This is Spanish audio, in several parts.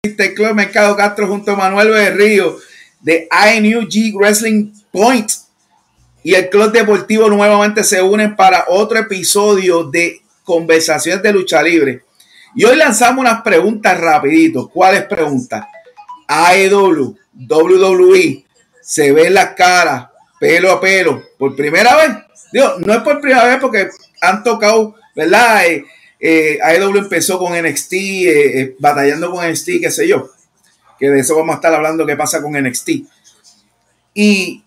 Club Mercado Castro junto a Manuel Berrío de INUG Wrestling Point y el Club Deportivo nuevamente se unen para otro episodio de Conversaciones de Lucha Libre. Y hoy lanzamos unas preguntas rapidito. ¿Cuáles preguntas? AEW, WWE, se ven las caras pelo a pelo por primera vez. Digo, no es por primera vez porque han tocado, ¿verdad? Eh, eh, AEW empezó con NXT, eh, eh, batallando con NXT, qué sé yo. Que de eso vamos a estar hablando, qué pasa con NXT. Y,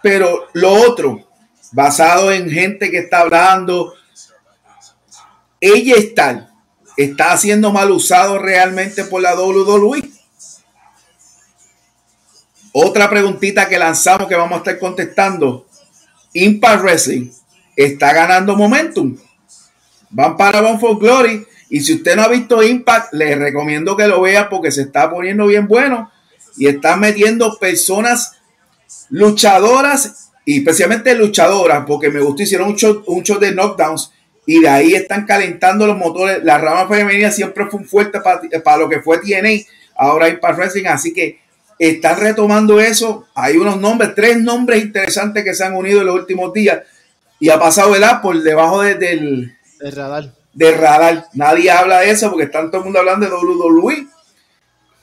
pero lo otro, basado en gente que está hablando, ella está, está siendo mal usado realmente por la WWE. Otra preguntita que lanzamos que vamos a estar contestando. Impact Wrestling está ganando momentum van para Bound for Glory. Y si usted no ha visto Impact, les recomiendo que lo vea porque se está poniendo bien bueno y están metiendo personas luchadoras y especialmente luchadoras, porque me gustó, hicieron un show, un show de knockdowns y de ahí están calentando los motores. La rama femenina siempre fue un fuerte para, lo que fue TNA, ahora Impact Wrestling, así que están retomando eso. Hay unos nombres, tres nombres interesantes que se han unido en los últimos días y ha pasado el por debajo del, de radar. De radar. Nadie habla de eso porque está todo el mundo hablando de WWE.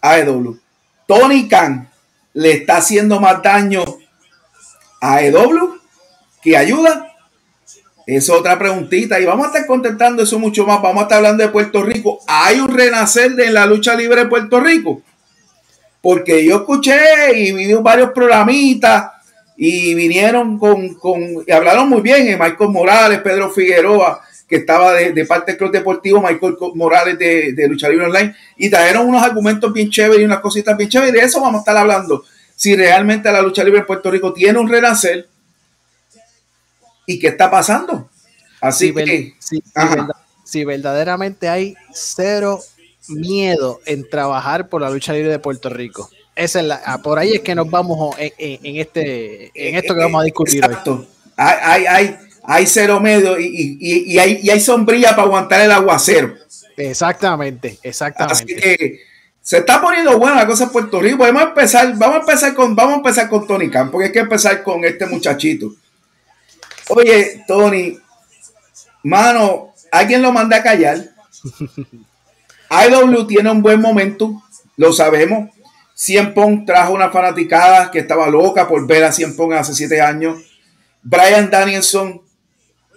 AEW. Tony Khan le está haciendo más daño a AEW que ayuda. Es otra preguntita y vamos a estar contestando eso mucho más. Vamos a estar hablando de Puerto Rico. ¿Hay un renacer de la lucha libre de Puerto Rico? Porque yo escuché y vi varios programitas y vinieron con, con y hablaron muy bien. Eh, Michael Morales, Pedro Figueroa, que estaba de, parte del Club Deportivo, Michael Morales de, de Lucha Libre Online, y trajeron unos argumentos bien chéveres y unas cositas bien chéveres. De eso vamos a estar hablando. Si realmente la lucha libre en Puerto Rico tiene un renacer y qué está pasando. Así que. si verdaderamente hay cero miedo en trabajar por la lucha libre de Puerto Rico. Esa es la, ah, por ahí es que nos vamos en, este, en esto que vamos a discutir Exacto. Hay, hay, hay cero medio y, hay, hay, sombrilla para aguantar el aguacero. Exactamente, exactamente. Así que se está poniendo buena la cosa en Puerto Rico. Vamos a empezar, vamos a empezar con, vamos a empezar con Tony Khan, porque hay que empezar con este muchachito. Oye, Tony, mano, alguien lo manda a callar. IW tiene un buen momento, lo sabemos. Cien Pong trajo una fanaticada que estaba loca por ver a Cien Pong hace siete años. Brian Danielson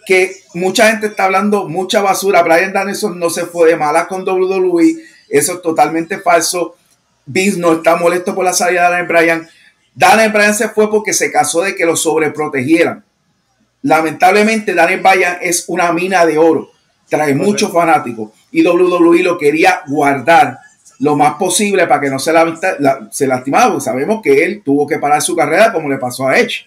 que mucha gente está hablando mucha basura. Brian Danielson no se fue de mala con WWE. Eso es totalmente falso. Vince no está molesto por la salida de Daniel Bryan. Daniel Bryan se fue porque se casó de que lo sobreprotegieran. Lamentablemente, Daniel Bryan es una mina de oro. Trae muchos fanáticos. Y WWE lo quería guardar lo más posible para que no se, la, se lastimara. Sabemos que él tuvo que parar su carrera como le pasó a Edge.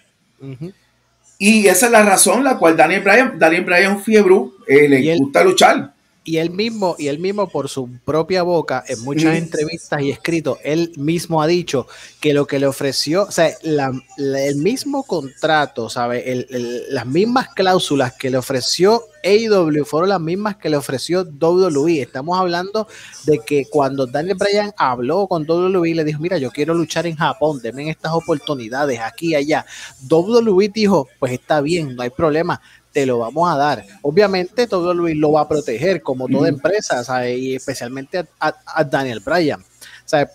Y esa es la razón la cual Daniel Bryan, Daniel Bryan es un fiebre, eh, le gusta luchar. Y él mismo, y él mismo por su propia boca, en muchas entrevistas y escritos, él mismo ha dicho que lo que le ofreció, o sea, el mismo contrato, ¿sabe? las mismas cláusulas que le ofreció AEW fueron las mismas que le ofreció WWE. Estamos hablando de que cuando Daniel Bryan habló con WWE, le dijo, mira, yo quiero luchar en Japón, denme estas oportunidades aquí y allá. WWE dijo, pues está bien, no hay problema te lo vamos a dar. Obviamente todo Luis lo va a proteger, como toda empresa, y especialmente a, Daniel Bryan.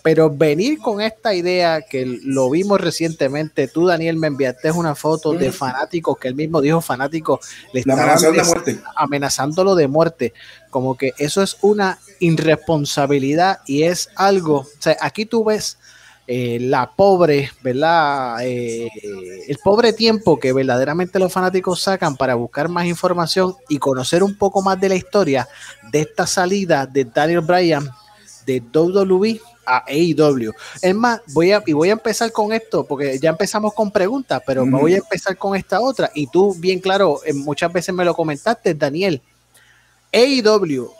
Pero venir con esta idea que lo vimos recientemente, tú Daniel me enviaste una foto de fanáticos que él mismo dijo fanáticos le estaban amenazándolo de muerte, como que eso es una irresponsabilidad y es algo, o sea, aquí tú ves eh, la pobre, ¿verdad? Eh, el pobre tiempo que verdaderamente los fanáticos sacan para buscar más información y conocer un poco más de la historia de esta salida de Daniel Bryan de WWE a AEW. Es más, voy a, y voy a empezar con esto, porque ya empezamos con preguntas, pero voy a empezar con esta otra. Y tú, bien claro, eh, muchas veces me lo comentaste, Daniel. AEW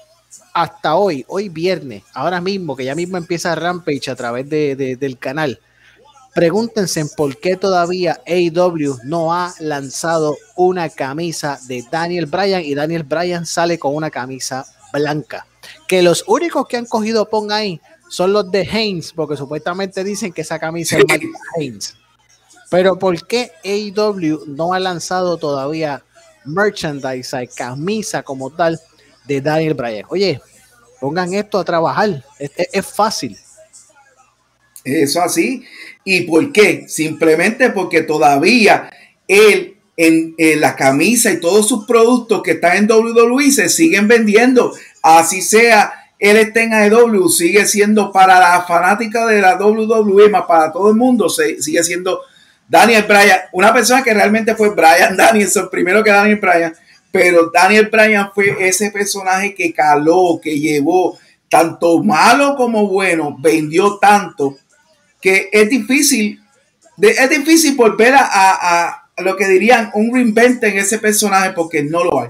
hasta hoy, hoy viernes, ahora mismo, que ya mismo empieza Rampage a través de, del canal, pregúntense por qué todavía AEW no ha lanzado una camisa de Daniel Bryan y Daniel Bryan sale con una camisa blanca. Que los únicos que han cogido pon ahí son los de Haynes, porque supuestamente dicen que esa camisa es de Haynes. Pero ¿por qué AEW no ha lanzado todavía merchandise, camisa como tal de Daniel Bryan? Oye, pongan esto a trabajar, es, fácil. Eso así. ¿Y por qué? Simplemente porque todavía él en, en, la camisa y todos sus productos que están en WWE se siguen vendiendo. Así sea él está en AEW, sigue siendo para la fanática de la WWE, más para todo el mundo, sigue siendo Daniel Bryan, una persona que realmente fue Bryan Danielson, primero que Daniel Bryan, pero Daniel Bryan fue ese personaje que caló, que llevó tanto malo como bueno, vendió tanto, que es difícil, es difícil volver a, a, a lo que dirían un reinvente en ese personaje porque no lo hay.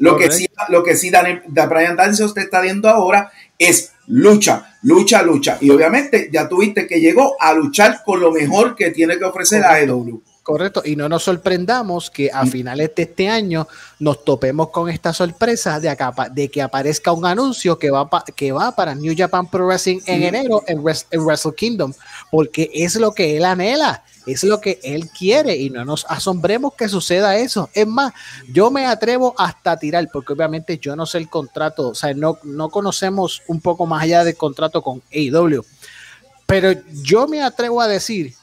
Lo que, sí, lo que sí Daniel, Brian Danielson te está viendo ahora es lucha, lucha, lucha. Y obviamente ya tuviste que llegó a luchar con lo mejor que tiene que ofrecer la AEW. Correcto, y no nos sorprendamos que a mm. finales de este año nos topemos con esta sorpresa de, acá, de que aparezca un anuncio que va, que va para New Japan Pro Wrestling en enero en, en, Wrestle Kingdom, porque es lo que él anhela, es lo que él quiere y no nos asombremos que suceda eso. Es más, yo me atrevo hasta a tirar, porque obviamente yo no sé el contrato, o sea, no, no conocemos un poco más allá del contrato con AEW, pero yo me atrevo a decir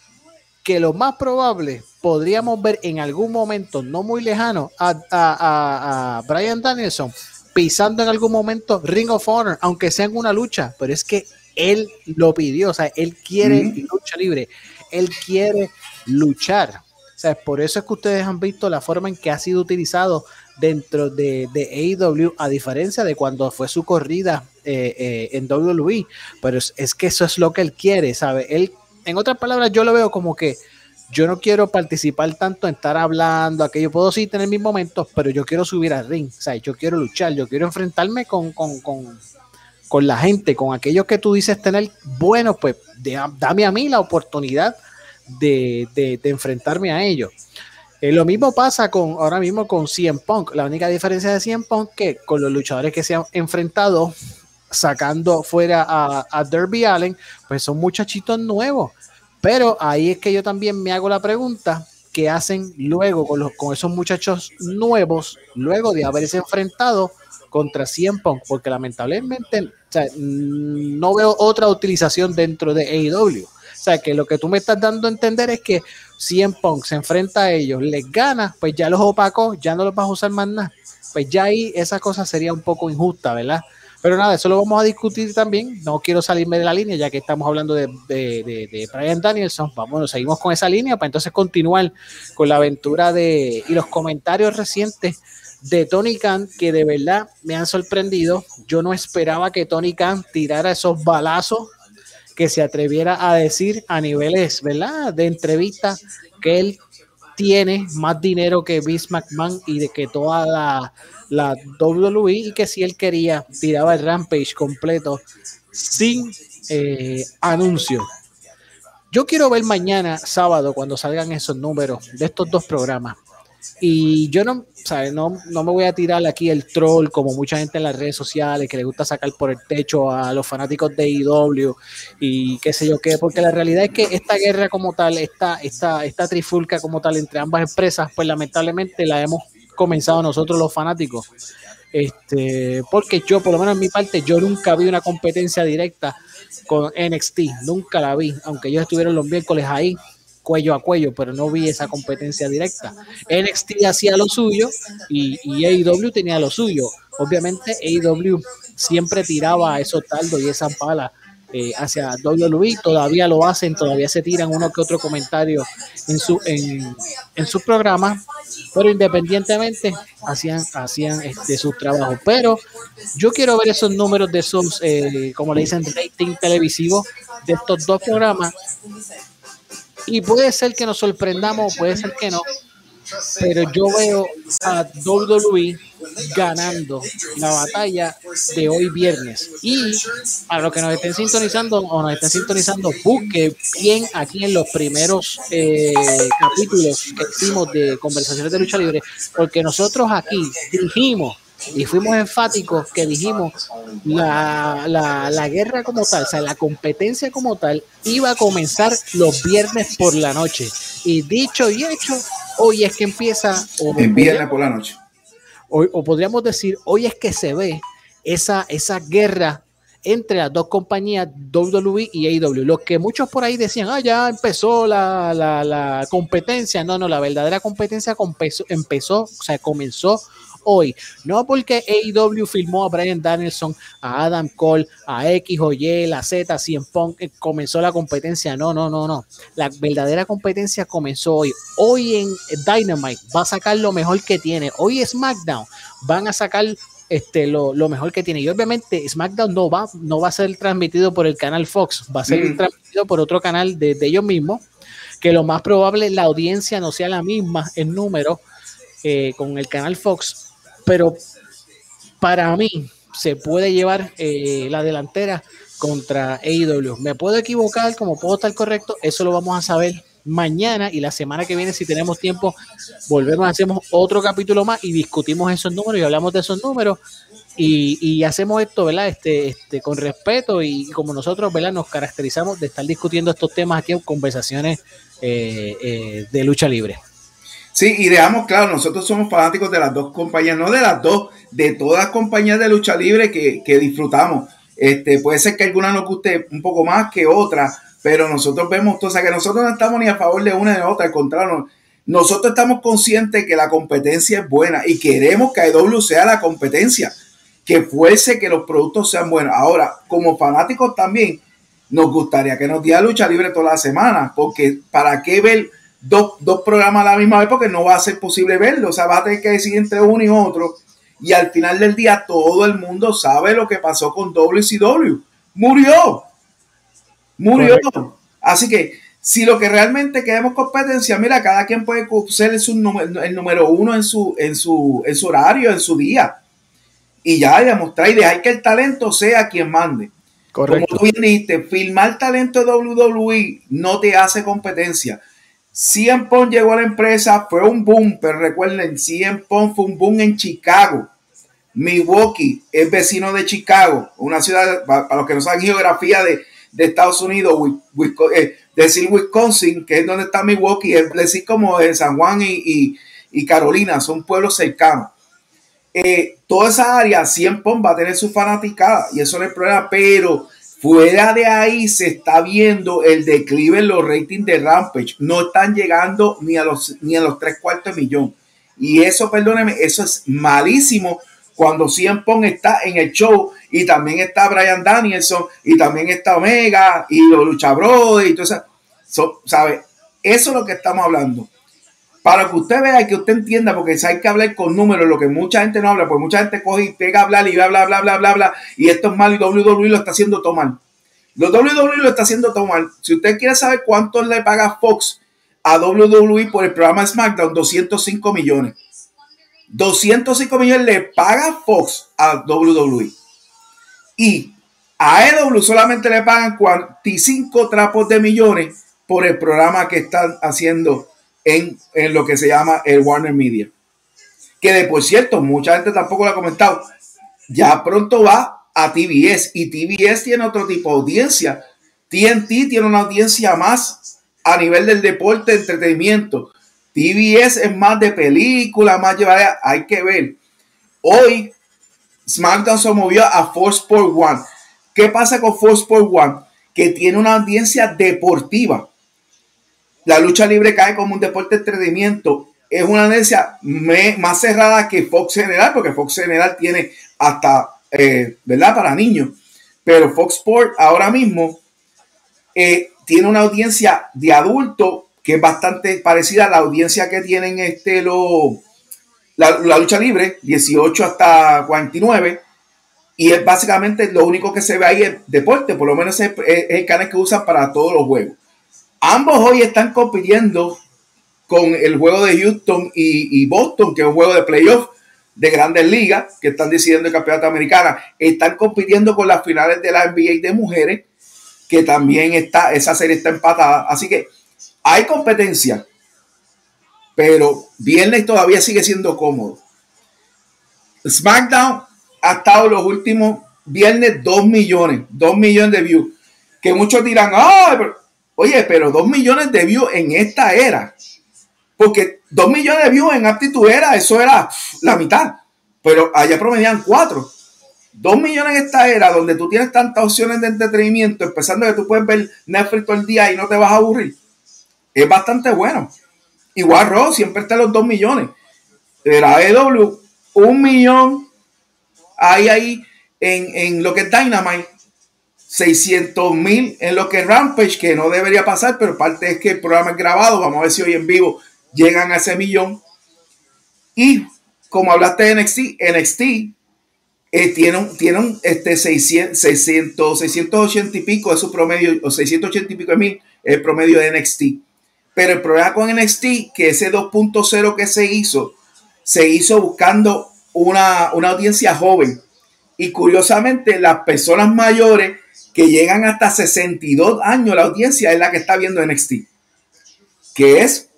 que lo más probable podríamos ver en algún momento no muy lejano a, a, a, Brian Danielson pisando en algún momento Ring of Honor, aunque sea en una lucha, pero es que él lo pidió, o sea, él quiere lucha libre, él quiere luchar. O sea, por eso es que ustedes han visto la forma en que ha sido utilizado dentro de, de AEW, a diferencia de cuando fue su corrida eh, eh, en WWE. Pero es, es, que eso es lo que él quiere, ¿sabe? Él en otras palabras, yo lo veo como que yo no quiero participar tanto en estar hablando, aquello puedo sí tener mis momentos, pero yo quiero subir al ring, o sea, yo quiero luchar, yo quiero enfrentarme con, la gente, con aquellos que tú dices tener, bueno, pues dame a mí la oportunidad de, enfrentarme a ellos. Eh, lo mismo pasa con ahora mismo con CM Punk. La única diferencia de CM Punk que con los luchadores que se han enfrentado sacando fuera a, a Derby Allen, pues son muchachitos nuevos. Pero ahí es que yo también me hago la pregunta, ¿qué hacen luego con, los, con esos muchachos nuevos, luego de haberse enfrentado contra Cien Punk? Porque lamentablemente no veo otra utilización dentro de AEW. O sea, que lo que tú me estás dando a entender es que Cien Punk se enfrenta a ellos, les gana, pues ya los opacó, ya no los vas a usar más nada. Pues ya ahí esa cosa sería un poco injusta, ¿verdad? Pero nada, eso lo vamos a discutir también. No quiero salirme de la línea, ya que estamos hablando de, de, Brian Danielson. Vamos, seguimos con esa línea para entonces continuar con la aventura de y los comentarios recientes de Tony Khan, que de verdad me han sorprendido. Yo no esperaba que Tony Khan tirara esos balazos que se atreviera a decir a niveles, ¿verdad? De entrevista que él tiene más dinero que Vince McMahon y de que toda la la WWE y que si él quería tiraba el Rampage completo sin eh, anuncio. Yo quiero ver mañana, sábado, cuando salgan esos números de estos dos programas. Y yo no, no, no me voy a tirar aquí el troll como mucha gente en las redes sociales que le gusta sacar por el techo a los fanáticos de IW y qué sé yo qué, porque la realidad es que esta guerra como tal, esta, esta, esta trifulca como tal entre ambas empresas, pues lamentablemente la hemos comenzado nosotros los fanáticos. Este, porque yo, por lo menos en mi parte, yo nunca vi una competencia directa con NXT, nunca la vi, aunque ellos estuvieron los miércoles ahí, cuello a cuello, pero no vi esa competencia directa. NXT hacía lo suyo y, y AEW tenía lo suyo. Obviamente AEW siempre tiraba esos taldos y esas balas eh, hacia WWE, todavía lo hacen, todavía se tiran uno que otro comentario en su, en, en su programa, pero independientemente hacían, hacían este, su trabajo. Pero yo quiero ver esos números de esos, eh, como le dicen, rating televisivo de estos dos programas. Y puede ser que nos sorprendamos, puede ser que no, pero yo veo a WWE ganando la batalla de hoy viernes. Y a los que nos estén sintonizando o nos estén sintonizando, busque bien aquí en los primeros eh, capítulos que hicimos de conversaciones de lucha libre, porque nosotros aquí dijimos y fuimos enfáticos que dijimos la, la, la, guerra como tal, o sea, la competencia como tal, iba a comenzar los viernes por la noche. Y dicho y hecho, hoy es que empieza. O viernes por la noche. O podríamos decir, hoy es que se ve esa, esa guerra entre las dos compañías WWE y AEW. Lo que muchos por ahí decían, ah, ya empezó la, la, la competencia. No, no, la verdadera competencia empezó, empezó, o sea, comenzó hoy. No porque AEW filmó a Brian Danielson, a Adam Cole, a X o Y, la Z, 100 Punk, eh, comenzó la competencia. No, no, no, no. La verdadera competencia comenzó hoy. Hoy en Dynamite va a sacar lo mejor que tiene. Hoy SmackDown van a sacar este, lo, mejor que tiene. Y obviamente SmackDown no va, no va a ser transmitido por el canal Fox, va a ser mm. transmitido por otro canal de, ellos mismos, que lo más probable la audiencia no sea la misma en número eh, con el canal Fox, pero para mí se puede llevar eh, la delantera contra AEW. Me puedo equivocar, como puedo estar correcto, eso lo vamos a saber mañana y la semana que viene, si tenemos tiempo, volvemos, hacemos otro capítulo más y discutimos esos números y hablamos de esos números y, hacemos esto, ¿verdad? Este, este, con respeto y como nosotros, ¿verdad? Nos caracterizamos de estar discutiendo estos temas aquí en conversaciones eh, eh, de lucha libre. Sí, y dejamos claro, nosotros somos fanáticos de las dos compañías, no de las dos, de todas las compañías de lucha libre que, que disfrutamos. Este, puede ser que alguna nos guste un poco más que otra, pero nosotros vemos, o sea, que nosotros no estamos ni a favor de una ni de otra, al contrario, nosotros estamos conscientes que la competencia es buena y queremos que AEW sea la competencia, que fuese que los productos sean buenos. Ahora, como fanáticos también, nos gustaría que nos diera lucha libre toda la semana, porque ¿para qué ver dos, dos programas a la misma vez? Porque no va a ser posible verlo, o sea, va a tener que decidir entre uno y otro. Y al final del día todo el mundo sabe lo que pasó con WCW. Murió murió. Así que si lo que realmente queremos competencia, mira, cada quien puede ser el número uno en su, en, su, en su horario, en su día. Y ya demostrar y dejar que el talento sea quien mande. Correcto. Como tú bien dijiste, filmar talento de WWE no te hace competencia. CM Punk llegó a la empresa, fue un boom, pero recuerden, CM Punk fue un boom en Chicago. Milwaukee es vecino de Chicago, una ciudad, para los que no saben geografía de, de Estados Unidos, eh, decir Wisconsin, que es donde está Milwaukee, es decir como de San Juan y, Carolina, son pueblos cercanos. Eh, toda esa área, 100 va a tener su fanaticada y eso no es problema, pero fuera de ahí se está viendo el declive en los ratings de Rampage. No están llegando ni a los, ni a los tres cuartos de millón. Y eso, perdóneme, eso es malísimo cuando Cien Pong está en el show y también está Brian Danielson y también está Omega y los Lucha y todo eso. ¿Sabe? Eso es lo que estamos hablando. Para que usted vea que usted entienda, porque hay que hablar con números, lo que mucha gente no habla, porque mucha gente coge y pega a hablar y bla, bla, bla, bla, bla, bla, y esto es mal y WWE lo está haciendo todo mal. Los WWE lo está haciendo todo mal. Si usted quiere saber cuánto le paga Fox a WWE por el programa SmackDown, 205 millones. 205 millones le paga Fox a WWE. Y a AEW solamente le pagan 45 trapos de millones por el programa que están haciendo en, lo que se llama el Warner Media. Que de por cierto, mucha gente tampoco lo ha comentado. Ya pronto va a TBS y TBS tiene otro tipo de audiencia. TNT tiene una audiencia más a nivel del deporte, entretenimiento. TBS es más de película, más llevada. Hay que ver. Hoy SmackDown se movió a Force Sport One. ¿Qué pasa con Force Sport One? Que tiene una audiencia deportiva. La lucha libre cae como un deporte de entretenimiento. Es una audiencia más cerrada que Fox General, porque Fox General tiene hasta, eh, ¿verdad? Para niños. Pero Fox Sport ahora mismo eh, tiene una audiencia de adulto que es bastante parecida a la audiencia que tienen este, lo, la, lucha libre, 18 hasta 49. Y es básicamente lo único que se ve ahí es deporte, por lo menos es, el canal que usan para todos los juegos. Ambos hoy están compitiendo con el juego de Houston y, Boston, que es un juego de playoff de grandes ligas, que están decidiendo el campeonato americano. Están compitiendo con las finales de la NBA de mujeres, que también está, esa serie está empatada. Así que hay competencia, pero viernes todavía sigue siendo cómodo. SmackDown ha estado los últimos viernes 2 millones, 2 millones de views. Que muchos dirán, oye, pero 2 millones de views en esta era. Porque 2 millones de views en aptitud era, eso era la mitad. Pero allá promedian 4. 2 millones en esta era donde tú tienes tantas opciones de entretenimiento, empezando que tú puedes ver Netflix todo el día y no te vas a aburrir. Es bastante bueno. Igual Raw siempre está en los 2 millones. La EW, un millón. Ahí, ahí, en, en lo que es Dynamite. 600 mil en lo que es Rampage, que no debería pasar, pero parte es que el programa es grabado. Vamos a ver si hoy en vivo llegan a ese millón. Y como hablaste de NXT, NXT eh, tiene, tiene este 600, 600, 680 y pico de su promedio, o 680 y pico de mil, el promedio de NXT. Pero el problema con NXT, que ese 2.0 que se hizo, se hizo buscando una, una audiencia joven. Y curiosamente, las personas mayores que llegan hasta 62 años, la audiencia es la que está viendo NXT. Que es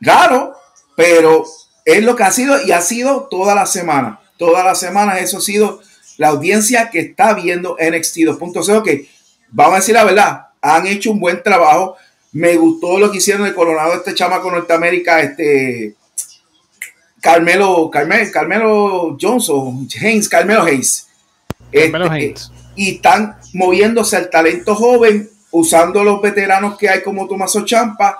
raro, pero es lo que ha sido y ha sido toda la semana. Toda la semana eso ha sido la audiencia que está viendo NXT 2.0, que vamos a decir la verdad, han hecho un buen trabajo. Me gustó lo que hicieron el Coronado, este chamaco Norteamérica, este Carmelo, Carmelo, Carmelo Johnson, Haynes, Carmelo Hayes. Carmelo este, Hayes. Y están moviéndose al talento joven, usando los veteranos que hay como Tomaso Champa,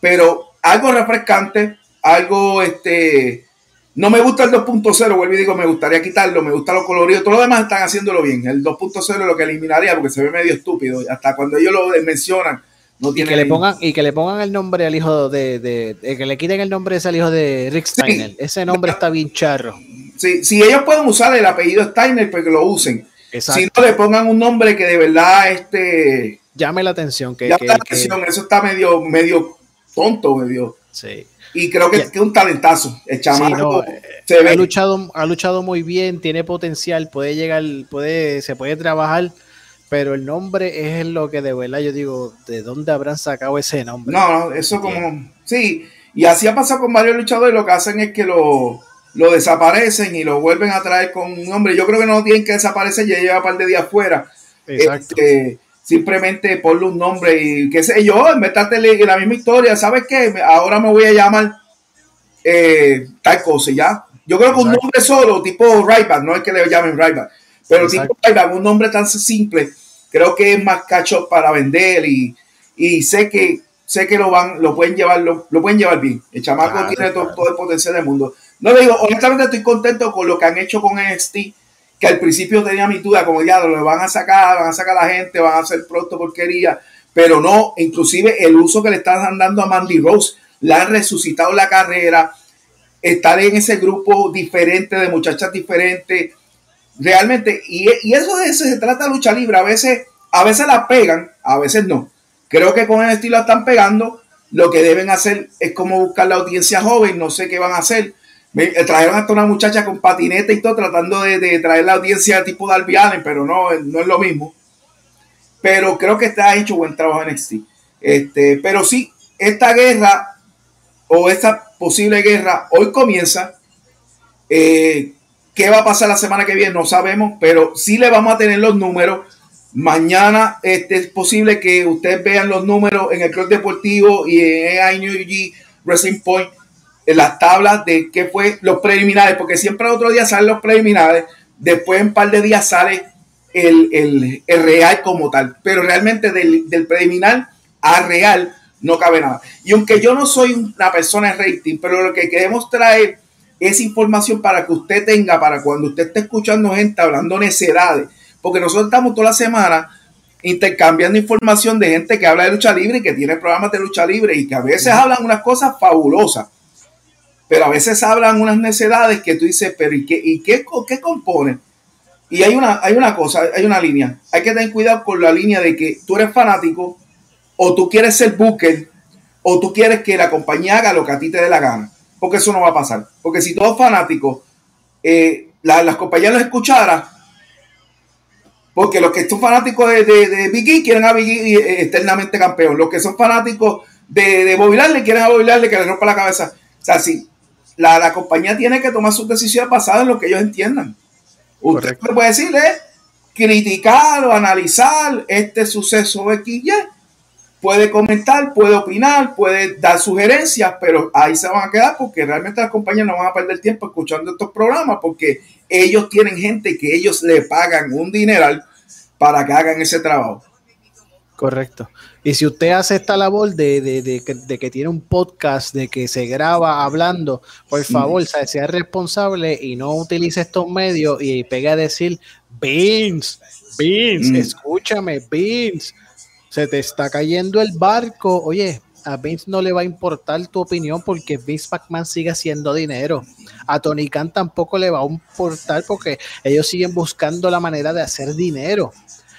pero algo refrescante, algo este no me gusta el 2.0, vuelvo y digo, me gustaría quitarlo, me gusta lo colorido, todo lo demás están haciéndolo bien. El 2.0 es lo que eliminaría porque se ve medio estúpido. Hasta cuando ellos lo mencionan, no tiene. Y que, le pongan, y que le pongan el nombre al hijo de, de, que le quiten el nombre ese al hijo de Rick Steiner. Ese nombre está bien charro. Sí, si ellos pueden usar el apellido Steiner, pues que lo usen. Si no le pongan un nombre que de verdad este llame la atención. Que, llame la atención, eso está medio, medio tonto, medio. Sí. Y creo que, es un talentazo. El chamaco ha, luchado, ha luchado muy bien, tiene potencial, puede llegar, puede, se puede trabajar, pero el nombre es lo que de verdad yo digo, ¿de dónde habrán sacado ese nombre? No, eso como, sí, y así ha pasado con varios luchadores, lo que hacen es que lo, lo desaparecen y lo vuelven a traer con un nombre. Yo creo que no tienen que desaparecer, ya lleva un par de días fuera. Exacto. Este, simplemente ponle un nombre y qué sé yo, en vez de la misma historia, ¿sabes qué? Ahora me voy a llamar eh, tal cosa, ¿ya? Yo creo que un nombre solo, tipo Ryback, no es que le llamen Ryback, pero tipo Ryback, un nombre tan simple, creo que es más cacho para vender y, y sé que sé que lo van, lo pueden llevar, lo, pueden llevar bien. El chamaco tiene todo, todo, el potencial del mundo. No le digo, honestamente estoy contento con lo que han hecho con NXT que al principio tenía mi duda, como ya lo van a sacar, van a sacar a la gente, van a hacer pronto porquería, pero no, inclusive el uso que le están dando a Mandy Rose, la han resucitado la carrera, estar en ese grupo diferente de muchachas diferentes, realmente, y, eso de eso se trata de lucha libre, a veces, a veces la pegan, a veces no. Creo que con el estilo están pegando, lo que deben hacer es como buscar la audiencia joven, no sé qué van a hacer, eh, trajeron hasta una muchacha con patineta y todo, tratando de, traer la audiencia tipo Darby Allen, pero no, no es lo mismo. Pero creo que está hecho buen trabajo en. Este, pero sí, esta guerra o esta posible guerra hoy comienza. Eh, ¿Qué va a pasar la semana que viene? No sabemos, pero sí le vamos a tener los números. Mañana este, es posible que ustedes vean los números en el Club Deportivo y en New Wrestling Point en las tablas de qué fue los preliminares, porque siempre el otro día salen los preliminares, después en un par de días sale el, real como tal, pero realmente del, del, preliminar a real no cabe nada. Y aunque yo no soy una persona de rating, pero lo que queremos traer es información para que usted tenga, para cuando usted esté escuchando gente hablando necedades, porque nosotros estamos toda la semana intercambiando información de gente que habla de lucha libre y que tiene programas de lucha libre y que a veces hablan unas cosas fabulosas pero a veces hablan unas necedades que tú dices, pero ¿y qué, y qué, qué compone? Y hay una, hay una cosa, hay una línea. Hay que tener cuidado con la línea de que tú eres fanático o tú quieres ser booker o tú quieres que la compañía haga lo que a ti te dé la gana. Porque eso no va a pasar. Porque si todos fanáticos, eh, las compañías los escucharan, porque los que son fanáticos de, de, Biggie quieren a Biggie eh, eternamente campeón. Los que son fanáticos de, de Bobby quieren a Bobby que le rompa la cabeza. O sea, si la, compañía tiene que tomar sus decisiones basadas en lo que ellos entiendan. Usted puede decirle, criticar o analizar este suceso X puede comentar, puede opinar, puede dar sugerencias, pero ahí se van a quedar porque realmente las compañías no van a perder tiempo escuchando estos programas porque ellos tienen gente que ellos le pagan un dineral para que hagan ese trabajo. Correcto. Y si usted hace esta labor de, de, que tiene un podcast, de que se graba hablando, por favor, sea responsable y no utilice estos medios y pegue a decir, Vince, Vince, mm. escúchame, Vince, se te está cayendo el barco. Oye, a Vince no le va a importar tu opinión porque Vince McMahon sigue haciendo dinero. A Tony Khan tampoco le va a importar porque ellos siguen buscando la manera de hacer dinero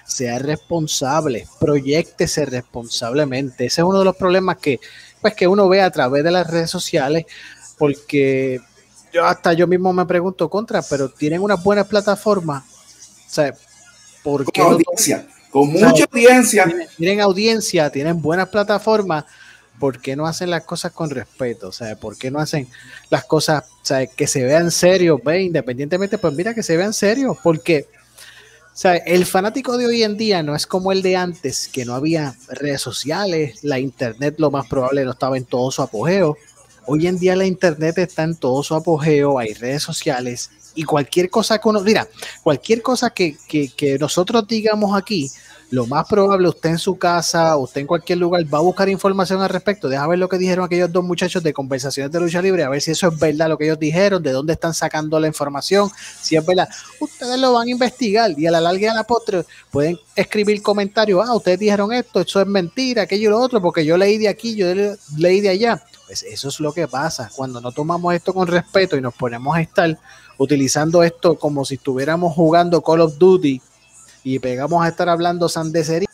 sea responsable, proyectese responsablemente. Ese es uno de los problemas que, pues, que uno ve a través de las redes sociales, porque yo hasta yo mismo me pregunto contra, pero tienen una buena plataforma. O sea, ¿por con audiencia, con mucha audiencia. Tienen, audiencia, tienen buenas plataformas. ¿Por qué no hacen las cosas con respeto? O sea, ¿por qué no hacen las cosas que se vean serios? Ve, independientemente, pues mira que se vean serios, porque o sea, el fanático de hoy en día no es como el de antes, que no había redes sociales, la internet lo más probable no estaba en todo su apogeo. Hoy en día la internet está en todo su apogeo, hay redes sociales y cualquier cosa que uno, mira, cualquier cosa que, que, que nosotros digamos aquí, lo más probable usted en su casa, usted en cualquier lugar va a buscar información al respecto. Deja ver lo que dijeron aquellos dos muchachos de conversaciones de lucha libre, a ver si eso es verdad lo que ellos dijeron, de dónde están sacando la información, si es verdad. Ustedes lo van a investigar y a la larga y a la postre pueden escribir comentarios. Ah, ustedes dijeron esto, eso es mentira, aquello y lo otro, porque yo leí de aquí, yo leí de allá. Pues eso es lo que pasa cuando no tomamos esto con respeto y nos ponemos a estar utilizando esto como si estuviéramos jugando Call of Duty y pegamos a estar hablando sandecería,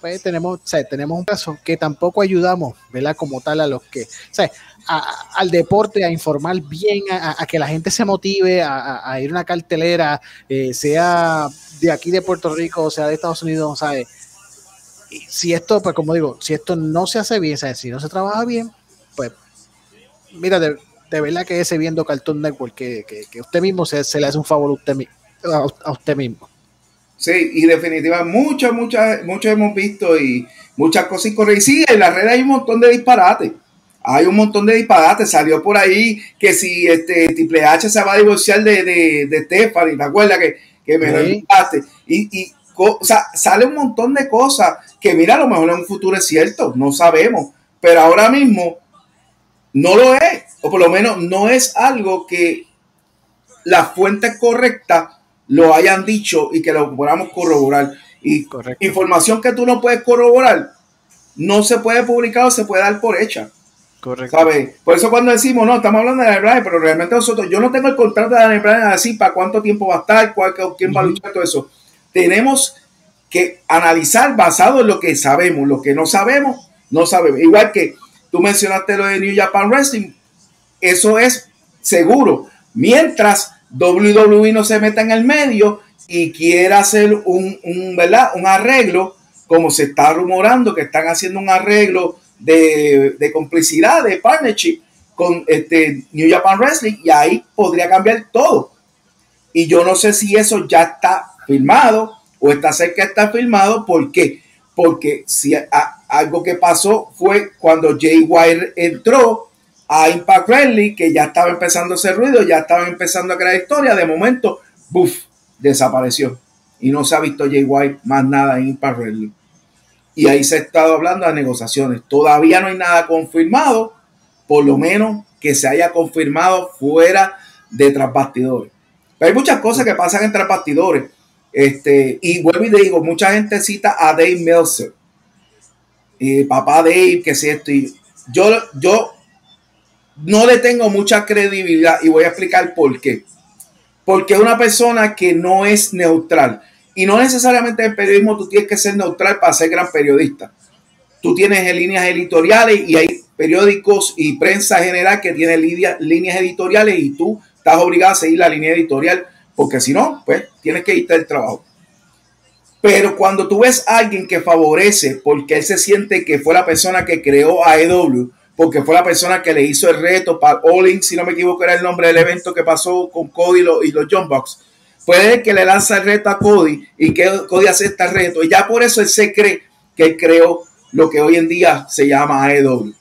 pues tenemos, tenemos un caso que tampoco ayudamos, ¿verdad? Como tal a los que, al deporte, a informar bien, a, que la gente se motive a, ir a una cartelera, eh, sea de aquí de Puerto Rico, o sea de Estados Unidos, ¿sabes? Y si esto, pues como digo, si esto no se hace bien, ¿sabes? Si no se trabaja bien, pues, mira, de, verdad que ese viendo Cartoon Network, que, que, usted mismo se, le hace un favor a usted, a usted mismo. Sí, y definitivamente muchas, muchas, muchos hemos visto y muchas cosas y Sí, en la red hay un montón de disparates. Hay un montón de disparates. Salió por ahí que si este Triple H se va a divorciar de, de, de Stephanie, ¿te acuerdas que, que me lo Y, y o sea, sale un montón de cosas que, mira, a lo mejor en un futuro es cierto, no sabemos. Pero ahora mismo no lo es. O por lo menos no es algo que la fuente correcta lo hayan dicho y que lo podamos corroborar. Y información que tú no puedes corroborar no se puede publicar o se puede dar por hecha. Correcto. Por eso cuando decimos, no, estamos hablando de Bryan, pero realmente nosotros, yo no tengo el contrato de Bryan así para cuánto tiempo va a estar, cuál, quién va a luchar, todo eso. Tenemos que analizar basado en lo que sabemos, lo que no sabemos, no sabemos. Igual que tú mencionaste lo de New Japan Wrestling, eso es seguro. Mientras WWE no se meta en el medio y quiera hacer un, ¿verdad? un arreglo, como se está rumorando que están haciendo un arreglo de, complicidad, de partnership con este New Japan Wrestling y ahí podría cambiar todo. Y yo no sé si eso ya está firmado o está cerca de estar firmado. ¿Por qué? Porque si algo que pasó fue cuando Jay Wire entró a Impact Wrestling, que ya estaba empezando hacer ruido, ya estaba empezando a crear historia, de momento, ¡buf! desapareció. Y no se ha visto Jay White más nada en Impact Wrestling. Y ahí se ha estado hablando de negociaciones. Todavía no hay nada confirmado, por lo menos que se haya confirmado fuera de tras bastidores. Pero hay muchas cosas que pasan entre bastidores. Este, y vuelvo y digo, mucha gente cita a Dave Meltzer. Y papá Dave, que es esto. Y yo, yo no le tengo mucha credibilidad y voy a explicar por qué. Porque una persona que no es neutral, y no necesariamente en periodismo tú tienes que ser neutral para ser gran periodista. Tú tienes líneas editoriales y hay periódicos y prensa general que tiene líneas editoriales y tú estás obligado a seguir la línea editorial porque si no, pues tienes que irte del trabajo. Pero cuando tú ves a alguien que favorece porque él se siente que fue la persona que creó a EW, porque fue la persona que le hizo el reto para All si no me equivoco, era el nombre del evento que pasó con Cody y los, John Box. Fue que le lanza el reto a Cody y que Cody acepta el reto. Y ya por eso él se cree que él creó lo que hoy en día se llama AEW.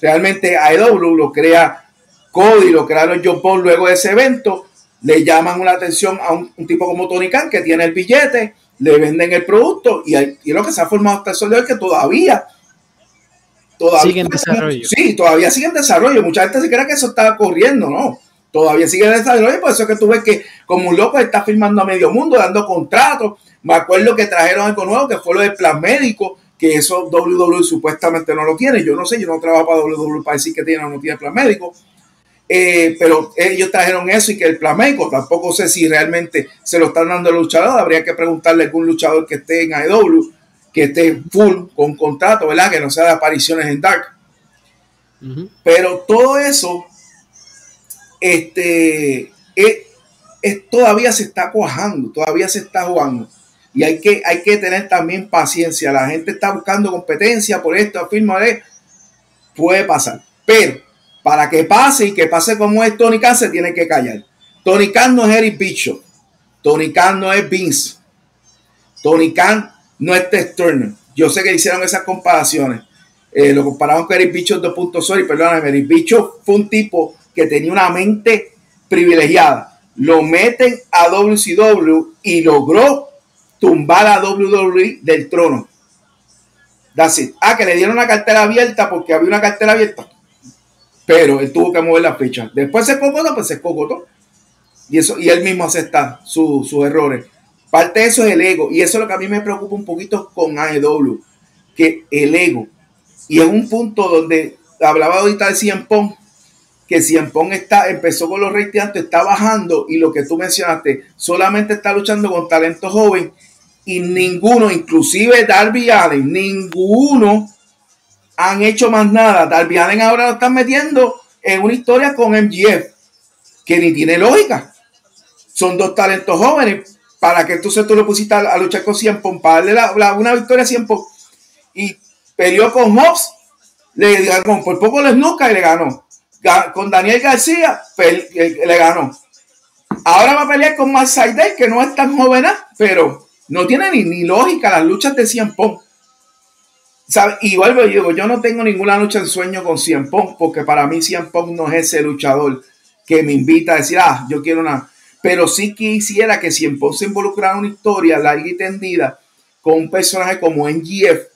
Realmente AEW lo crea Cody, lo crearon John Paul luego de ese evento. Le llaman una atención a un, tipo como Tony Khan que tiene el billete, le venden el producto y, y lo que se ha formado hasta el sol que todavía Todavía, sigue en desarrollo. Sí, todavía sigue en desarrollo. Mucha gente se cree que eso está corriendo, ¿no? Todavía sigue en desarrollo, por eso es que tú ves que como un loco está firmando a medio mundo, dando contratos. Me acuerdo que trajeron algo nuevo, que fue lo del plan médico, que eso WWE supuestamente no lo tiene. Yo no sé, yo no trabajo para WWE para decir que tiene o no tiene plan médico. Eh, pero ellos trajeron eso y que el plan médico, tampoco sé si realmente se lo están dando al luchador. Habría que preguntarle a algún luchador que esté en AEW que esté full con contrato, ¿verdad? Que no sea de apariciones en Dark. Pero todo eso, este, es, todavía se está cuajando, todavía se está jugando. Y hay que, hay que tener también paciencia. La gente está buscando competencia por esto, afirma, puede pasar. Pero para que pase y que pase como es Tony Khan, se tiene que callar. Tony Khan no es Eric Bicho. Tony Khan no es Vince. Tony Khan no es Test Turner. Yo sé que hicieron esas comparaciones. Eh, lo compararon con Eric Bicho 2.0 y perdóname, Eric Bicho fue un tipo que tenía una mente privilegiada. Lo meten a WCW y logró tumbar a WWE del trono. That's. Ah, que le dieron una cartera abierta porque había una cartera abierta. Pero él tuvo que mover la ficha. Después se cocotó, pues se cocotó. Y, eso, y él mismo acepta sus errores. Parte de eso es el ego. Y eso es lo que a mí me preocupa un poquito con AEW. Que el ego. Y es un punto donde hablaba ahorita de Cien Pong. Que Cien Pong está, empezó con los ratings está bajando. Y lo que tú mencionaste, solamente está luchando con talento joven. Y ninguno, inclusive Darby Allen, ninguno han hecho más nada. Darby Allen ahora lo están metiendo en una historia con MGF. Que ni tiene lógica. Son dos talentos jóvenes para que entonces tú lo pusiste a, luchar con Cienpo, para darle una victoria a Cienpo. Y peleó con Hobbs, le ganó, por poco les nunca y le ganó. Con Daniel García, le ganó. Ahora va a pelear con Seidel, que no es tan joven, pero no tiene ni, lógica las luchas de Cien Pong. Y vuelvo y digo, yo no tengo ninguna lucha en sueño con Cien porque para mí Cien no es ese luchador que me invita a decir, ah, yo quiero una pero sí quisiera que si en se involucrara una historia larga y tendida con un personaje como NGF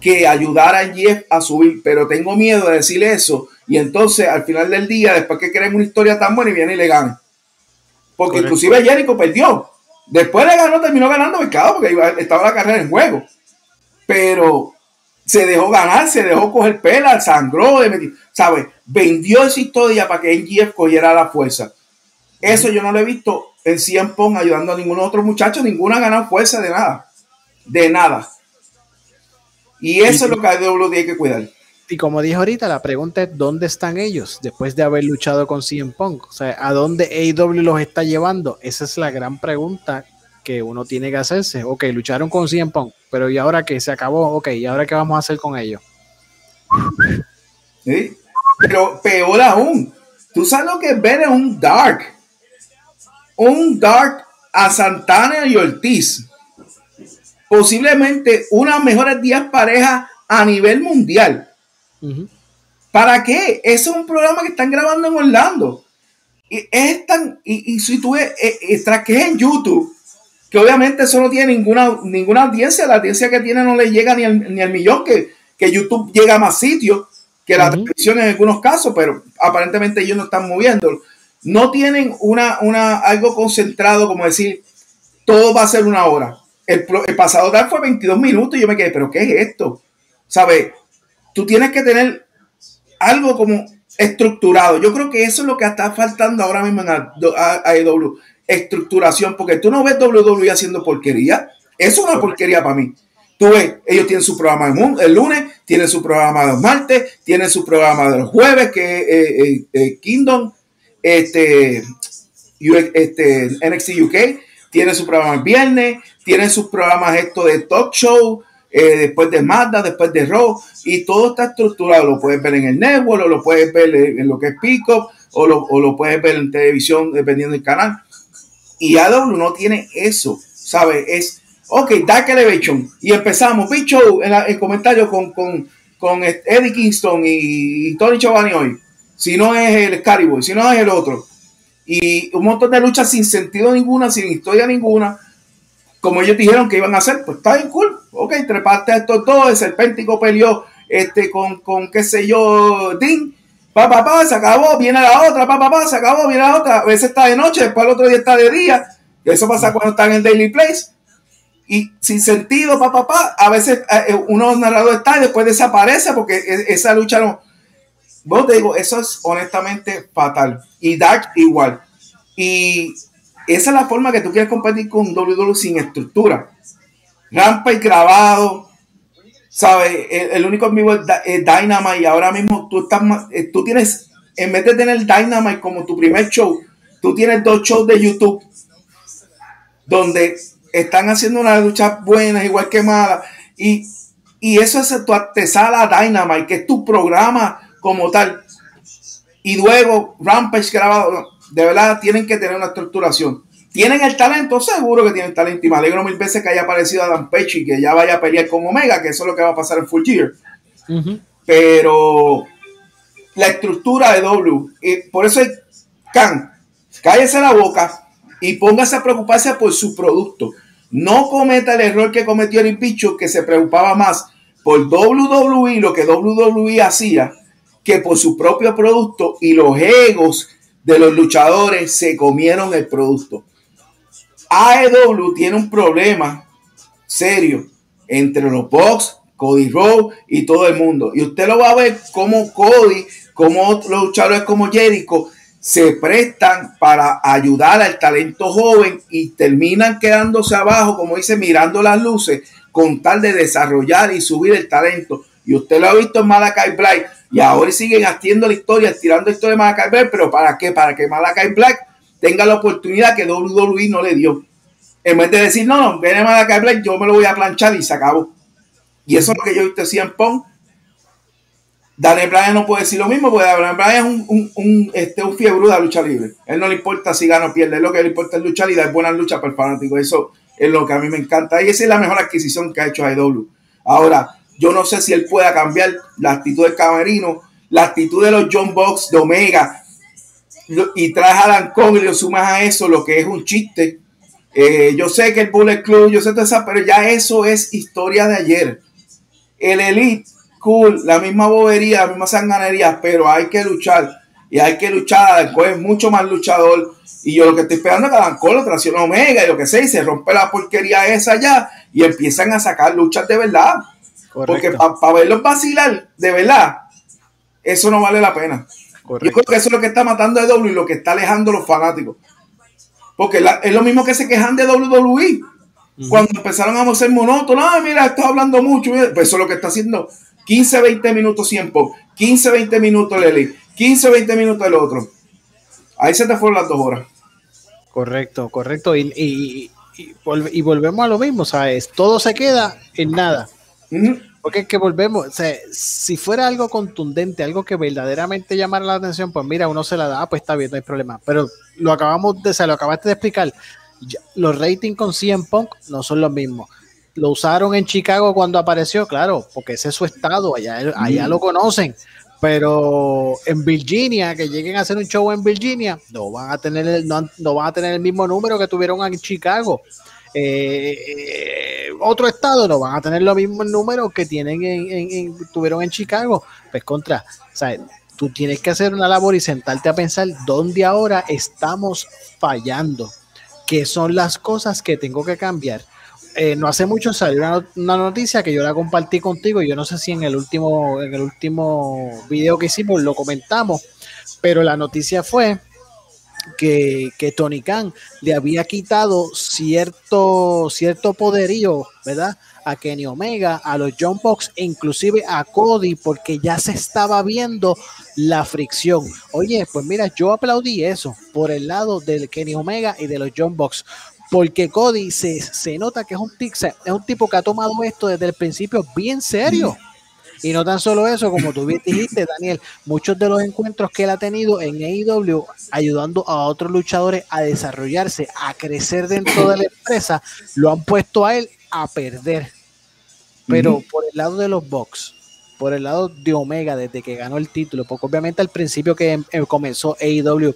que ayudara a NGF a subir, pero tengo miedo de decirle eso y entonces al final del día, después que creen una historia tan buena y viene y le gana. Porque inclusive Jericho perdió. Después le ganó, terminó ganando mercado porque estaba la carrera en juego. Pero se dejó ganar, se dejó coger pela, sangró, ¿sabes? Vendió esa historia para que NGF cogiera la fuerza. Eso yo no lo he visto en 100 Pong ayudando a ningún otro muchacho, ninguna ha ganado fuerza de nada. De nada. Y eso es lo que AEW tiene que cuidar. Y como dije ahorita, la pregunta es: ¿dónde están ellos después de haber luchado con CM Punk? O sea, ¿a dónde AEW los está llevando? Esa es la gran pregunta que uno tiene que hacerse. Ok, lucharon con CM Punk, pero ¿y ahora que se acabó? Ok, ¿y ahora qué vamos a hacer con ellos? ¿Sí? Pero peor aún, tú sabes lo que es ver en un dark un Dark a Santana y Ortiz. Posiblemente una mejores 10 parejas a nivel mundial. ¿Para qué? Eso es un programa que están grabando en Orlando. Y es tan, y, si tú ves, eh, eh, en YouTube, que obviamente eso no tiene ninguna, ninguna audiencia, la audiencia que tiene no le llega ni al, ni al millón, que, que YouTube llega a más sitios que la televisión en algunos casos, pero aparentemente ellos no están moviendo no tienen una, una, algo concentrado como decir, todo va a ser una hora. El, pasado tal fue 22 minutos y yo me quedé, pero ¿qué es esto? ¿Sabes? Tú tienes que tener algo como estructurado. Yo creo que eso es lo que está faltando ahora mismo en AEW. Estructuración, porque tú no ves WWE haciendo porquería. Eso es una porquería para mí. Tú ves, ellos tienen su programa el lunes, tienen su programa los martes, tienen su programa de los jueves, que es eh, eh, eh, Kingdom, este, este, NXT UK, tiene su programa el viernes, tiene sus programas esto de talk show, eh, después de Mazda, después de Raw, y todo está estructurado. Lo puedes ver en el network, o lo puedes ver en lo que es Pico, o lo, o lo puedes ver en televisión, dependiendo del canal. Y AW no tiene eso, ¿sabes? Es, ok, Dark Elevation. Y empezamos, bicho, en el comentario con, con, con Eddie Kingston y, Tony Giovanni hoy. Si no es el Scary si no es el otro. Y un montón de luchas sin sentido ninguna, sin historia ninguna. Como ellos dijeron que iban a hacer, pues está bien cool. Ok, trepaste a estos dos. El Serpéntico peleó este, con, con, qué sé yo, Dean pa, pa, pa, se acabó, viene la otra, pa, pa, se acabó, viene la otra. A veces está de noche, después el otro día está de día. Eso pasa cuando están en Daily Place. Y sin sentido, pa, pa, pa. A veces eh, uno narrador está y después desaparece porque e, esa lucha no. Te digo, eso es honestamente fatal. Y Dark igual. Y esa es la forma que tú quieres competir con WWE sin estructura. Rampa y grabado, ¿sabes? El, único amigo es, Dynamite y ahora mismo tú estás eh, tú tienes, en vez de tener Dynamite como tu primer show, tú tienes dos shows de YouTube donde están haciendo una lucha buenas, igual que malas, y, y eso es tu artesala Dynamite, que es tu programa como tal. Y luego Rampage grabado, de verdad tienen que tener una estructuración. ¿Tienen el talento? Seguro que tienen talento. Y me alegro mil veces que haya aparecido Adam Page y que ya vaya a pelear con Omega, que eso es lo que va a pasar en Full Gear. Pero la estructura de W, por eso es Khan, cállese la boca y póngase a preocuparse por su producto. No cometa el error que cometió el Picho, que se preocupaba más por WWE, lo que WWE hacía, que por su propio producto y los egos de los luchadores se comieron el producto. AEW tiene un problema serio entre los Bucks, Cody Rhodes y todo el mundo. Y usted lo va a ver como Cody, como los luchadores como Jericho se prestan para ayudar al talento joven y terminan quedándose abajo, como dice, mirando las luces, con tal de desarrollar y subir el talento. Y usted lo ha visto en Malakai Black y ahora siguen haciendo la historia, tirando la historia de Malakai Black, pero ¿para qué? Para que Malakai Black tenga la oportunidad que WWE no le dio. En vez de decir, no, no, viene Malakai Black, yo me lo voy a planchar y se acabó. Y eso es lo que yo he visto en Pong. Daniel Bryan no puede decir lo mismo, porque Daniel Bryan es un, un, un, este, un fiebre de lucha libre. Él no le importa si gana o pierde, lo que le importa es luchar y dar buenas luchas para el fanático. Eso es lo que a mí me encanta. Y esa es la mejor adquisición que ha hecho AEW. Ahora, yo no sé si él pueda cambiar la actitud del camerino, la actitud de los John Box, de Omega, y traes a Cole y lo sumas a eso, lo que es un chiste. Eh, yo sé que el Bullet Club, yo sé todo eso, pero ya eso es historia de ayer. El Elite, cool, la misma bobería, la misma sanganería, pero hay que luchar. Y hay que luchar, después es mucho más luchador. Y yo lo que estoy esperando es que Adam Cole traccione Omega y lo que sea, y se rompe la porquería esa ya, y empiezan a sacar luchas de verdad. Porque para verlos vacilar, de verdad, eso no vale la pena. Yo creo que eso es lo que está matando a W y lo que está alejando a los fanáticos. Porque es lo mismo que se quejan de WWE. Cuando empezaron a ser monótonos, ah, mira, estás hablando mucho. Pues eso es lo que está haciendo 15, 20 minutos tiempo, 15, 20 minutos Lely, 15, 20 minutos el otro. Ahí se te fueron las dos horas. Correcto, correcto. Y, y, y, volvemos a lo mismo, ¿sabes? Todo se queda en nada. Porque es que volvemos, o sea, si fuera algo contundente, algo que verdaderamente llamara la atención, pues mira, uno se la da, pues está bien, no hay problema. Pero lo acabamos de, o sea, lo acabaste de explicar, los ratings con CM Punk no son los mismos. Lo usaron en Chicago cuando apareció, claro, porque ese es su estado, allá, allá lo conocen. Pero en Virginia, que lleguen a hacer un show en Virginia, no van a tener el, no, no van a tener el mismo número que tuvieron en Chicago. Eh, otro estado no van a tener los mismos números que tienen en, tuvieron en Chicago. Pues contra, o tú tienes que hacer una labor y sentarte a pensar dónde ahora estamos fallando, qué son las cosas que tengo que cambiar. Eh, no hace mucho salió una, una, noticia que yo la compartí contigo. Yo no sé si en el último, en el último video que hicimos lo comentamos, pero la noticia fue que, Tony Khan le había quitado cierto, cierto poderío, ¿verdad? A Kenny Omega, a los John Box, e inclusive a Cody, porque ya se estaba viendo la fricción. Oye, pues mira, yo aplaudí eso por el lado del Kenny Omega y de los John Box, porque Cody se, se nota que es un, es un tipo que ha tomado esto desde el principio bien serio. Y no tan solo eso, como tú dijiste, Daniel, muchos de los encuentros que él ha tenido en AEW, ayudando a otros luchadores a desarrollarse, a crecer dentro de la empresa, lo han puesto a él a perder. Pero por el lado de los Bucks, por el lado de Omega, desde que ganó el título, porque obviamente al principio que em, em, comenzó AEW,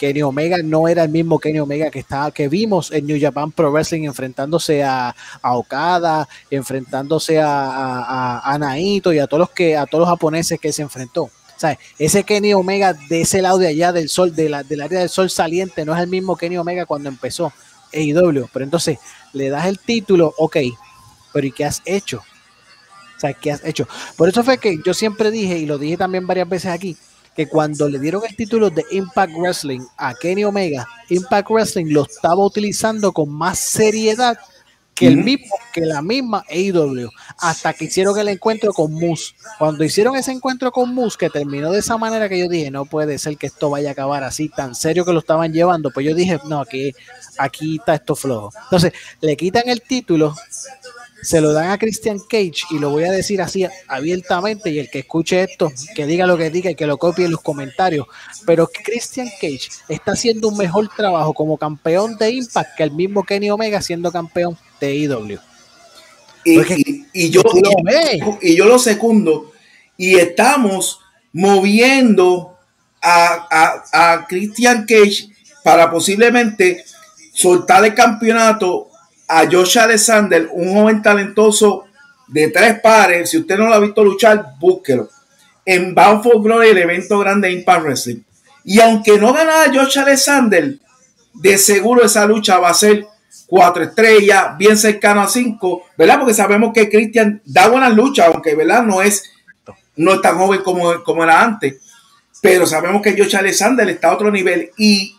Kenny Omega no era el mismo Kenny Omega que estaba, que vimos en New Japan Pro Wrestling enfrentándose a, Okada, enfrentándose a, a, Naito y a todos los que, a todos los japoneses que se enfrentó. ese Kenny Omega de ese lado de allá del sol, de la, del área del sol saliente, no es el mismo Kenny Omega cuando empezó AEW. Pero entonces le das el título, ok, pero ¿y qué has hecho? O sea, ¿qué has hecho? Por eso fue que yo siempre dije, y lo dije también varias veces aquí, que cuando le dieron el título de Impact Wrestling a Kenny Omega, Impact Wrestling lo estaba utilizando con más seriedad que el mismo, que la misma AEW, hasta que hicieron el encuentro con Moose. Cuando hicieron ese encuentro con Moose, que terminó de esa manera que yo dije, no puede ser que esto vaya a acabar así, tan serio que lo estaban llevando, pues yo dije, no, aquí, aquí está esto flojo. Entonces, le quitan el título, se lo dan a Christian Cage y lo voy a decir así abiertamente y el que escuche esto, que diga lo que diga y que lo copie en los comentarios, pero Christian Cage está haciendo un mejor trabajo como campeón de Impact que el mismo Kenny Omega siendo campeón de IW. E y, yo, y, yo lo secundo y estamos moviendo a, a, a Christian Cage para posiblemente soltar el campeonato a Josh Alexander, un joven talentoso de tres pares. Si usted no lo ha visto luchar, búsquelo. En Bound for Glory, el evento grande de Impact Wrestling. Y aunque no ganara Josh Alexander, de seguro esa lucha va a ser cuatro estrellas, bien cercano a cinco, ¿verdad? Porque sabemos que Christian da buenas luchas, aunque, ¿verdad? No es, no es tan joven como, como era antes. Pero sabemos que Josh Alexander está a otro nivel. Y,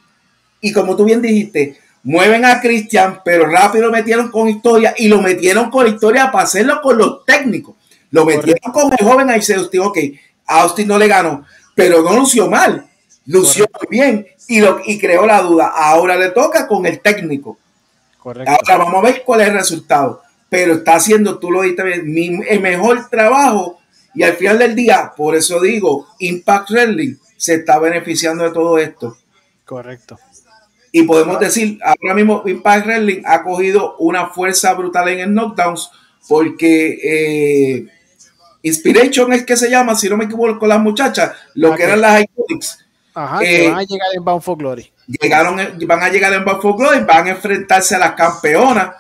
y como tú bien dijiste, mueven a Christian, pero rápido lo metieron con historia y lo metieron con historia para hacerlo con los técnicos. Lo metieron con el joven ahí se ok, Austin no le ganó, pero no lució mal, lució muy bien y, lo, y creó la duda. Ahora le toca con el técnico. Correcto. Ahora vamos a ver cuál es el resultado. Pero está haciendo, tú lo dijiste el mejor trabajo y al final del día, por eso digo, Impact Wrestling se está beneficiando de todo esto. Correcto. Y podemos decir, ahora mismo Impact Wrestling ha cogido una fuerza brutal en el knockdowns porque eh, Inspiration es que se llama, si no me equivoco, con las muchachas, lo que eran las Iconics. Ajá, eh, van a llegar en Bound for Glory. Llegaron, van a llegar en Bound for Glory, van a enfrentarse a las campeonas.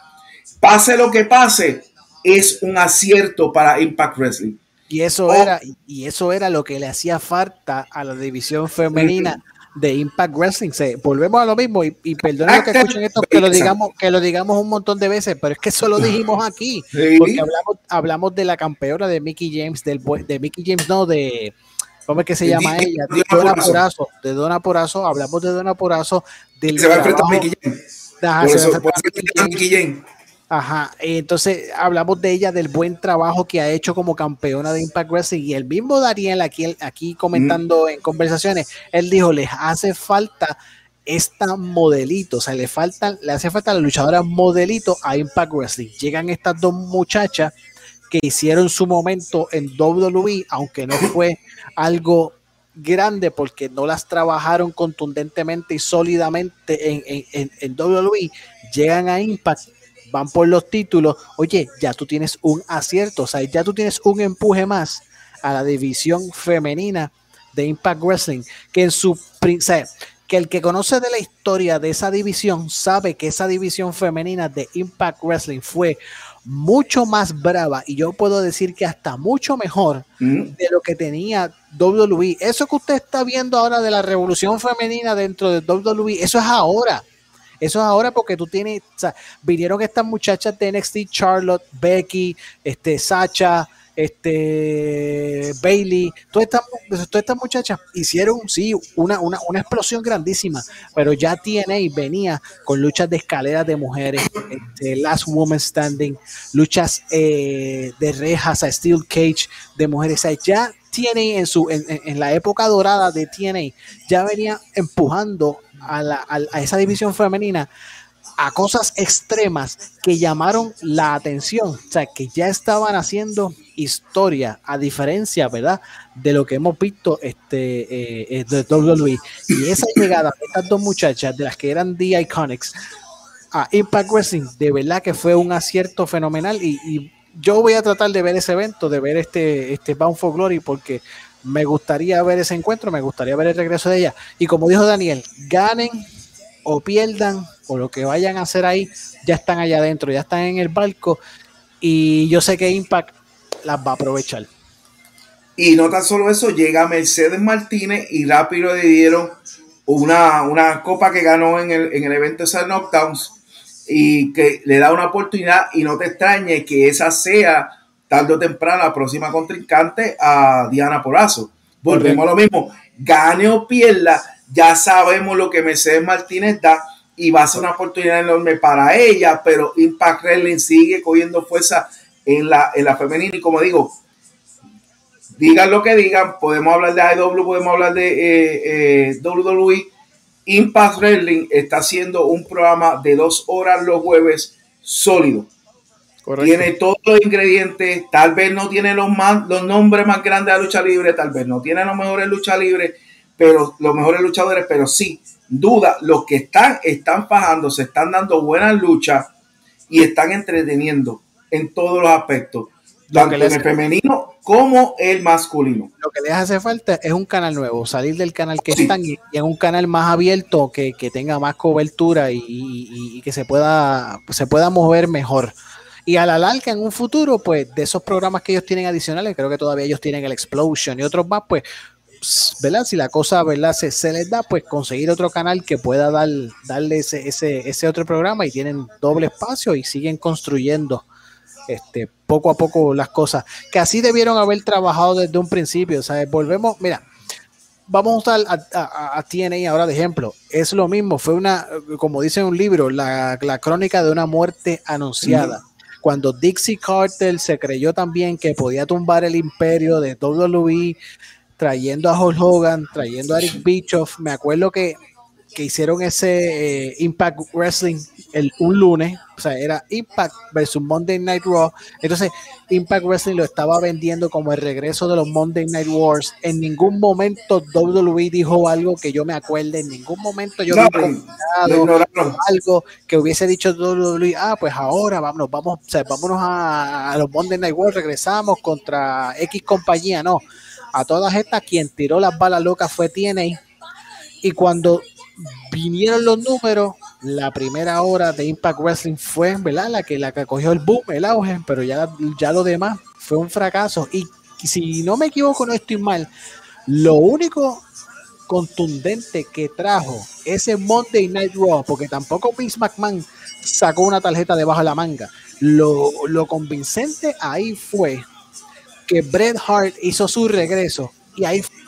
Pase lo que pase, es un acierto para Impact Wrestling. Y eso, oh. era, y eso era lo que le hacía falta a la división femenina de Impact Wrestling. Se, volvemos a lo mismo y, y perdonen que escuchen esto, que lo digamos, que lo digamos un montón de veces, pero es que eso lo dijimos aquí, porque hablamos, hablamos de la campeona de Mickey James, del, de Mickey James, no, de ¿cómo es que se llama ella? De Dona Porazo, de Dona Porazo, hablamos de Dona Porazo, del se va a enfrentar a Mickey James. Ajá, entonces hablamos de ella, del buen trabajo que ha hecho como campeona de Impact Wrestling y el mismo Dariel aquí, aquí comentando en conversaciones, él dijo, les hace falta esta modelito, o sea, le falta, le hace falta la luchadora modelito a Impact Wrestling. Llegan estas dos muchachas que hicieron su momento en WWE, aunque no fue algo grande porque no las trabajaron contundentemente y sólidamente en, en, en WWE, llegan a Impact van por los títulos, oye, ya tú tienes un acierto, o sea, ya tú tienes un empuje más a la división femenina de Impact Wrestling, que en su que el que conoce de la historia de esa división sabe que esa división femenina de Impact Wrestling fue mucho más brava y yo puedo decir que hasta mucho mejor mm. de lo que tenía WWE. Eso que usted está viendo ahora de la revolución femenina dentro de WWE, eso es ahora. Eso es ahora porque tú tienes, o sea, vinieron estas muchachas de NXT, Charlotte, Becky, este, Sacha, este, Bailey, todas estas, todas estas muchachas hicieron, sí, una, una, una, explosión grandísima, pero ya TNA venía con luchas de escaleras de mujeres, este, Last Woman Standing, luchas eh, de rejas, a Steel Cage de mujeres, ya TNA en, su, en, en la época dorada de TNA ya venía empujando a, la, a, esa división femenina a cosas extremas que llamaron la atención, o sea, que ya estaban haciendo historia, a diferencia, ¿verdad?, de lo que hemos visto este, eh, eh, de WWE. Y esa llegada de estas dos muchachas, de las que eran The Iconics, a Impact Wrestling, de verdad que fue un acierto fenomenal y, yo voy a tratar de ver ese evento, de ver este, este Bound for Glory, porque me gustaría ver ese encuentro, me gustaría ver el regreso de ella. Y como dijo Daniel, ganen o pierdan o lo que vayan a hacer ahí, ya están allá adentro, ya están en el barco y yo sé que Impact las va a aprovechar. Y no tan solo eso, llega Mercedes Martínez y rápido le dieron una, una copa que ganó en el, en el evento de Knockdowns y que le da una oportunidad y no te extrañe que esa sea tarde o temprano la próxima contrincante a Diana Porazo. Volvemos a lo mismo, gane o pierda, ya sabemos lo que Mercedes Martínez da y va a ser una oportunidad enorme para ella, pero Impact Wrestling sigue cogiendo fuerza en la, en la femenina y como digo, digan lo que digan, podemos hablar de AEW, podemos hablar de eh, eh, WWE. Impact Wrestling está haciendo un programa de dos horas los jueves sólido. Tiene todos los ingredientes, tal vez no tiene los, más, los nombres más grandes de lucha libre, tal vez no tiene los mejores lucha libre, pero los mejores luchadores, pero sí, duda, los que están, están fajando, se están dando buenas luchas y están entreteniendo en todos los aspectos tanto en el femenino como el masculino. Lo que les hace falta es un canal nuevo, salir del canal que están y, en un canal más abierto que, tenga más cobertura y, que se pueda, se pueda mover mejor. Y a la larga, en un futuro, pues de esos programas que ellos tienen adicionales, creo que todavía ellos tienen el Explosion y otros más, pues, ¿verdad? Si la cosa, ¿verdad? Se, les da, pues conseguir otro canal que pueda dar, darle ese, ese, ese otro programa y tienen doble espacio y siguen construyendo este, poco a poco las cosas, que así debieron haber trabajado desde un principio. Sea, volvemos, mira, vamos a usar a, a, TNA ahora de ejemplo. Es lo mismo, fue una, como dice un libro, la, crónica de una muerte anunciada. Cuando Dixie Carter se creyó también que podía tumbar el imperio de WWE, trayendo a Hulk Hogan, trayendo a Eric Bischoff, me acuerdo que que hicieron ese eh, Impact Wrestling el, un lunes, o sea, era Impact versus Monday Night Raw. Entonces, Impact Wrestling lo estaba vendiendo como el regreso de los Monday Night Wars. En ningún momento WWE dijo algo que yo me acuerde, en ningún momento yo no, algo que hubiese dicho WWE, ah, pues ahora vámonos, vamos, o sea, vámonos a, a los Monday Night Wars, regresamos contra X compañía, no. A todas estas, quien tiró las balas locas fue TNA. Y cuando vinieron los números, la primera hora de Impact Wrestling fue, ¿verdad? La que, la que cogió el boom, el auge, pero ya, ya lo demás fue un fracaso. Y si no me equivoco, no estoy mal, lo único contundente que trajo ese Monday Night Raw, porque tampoco Vince McMahon sacó una tarjeta debajo de la manga. Lo, lo convincente ahí fue que Bret Hart hizo su regreso y ahí fue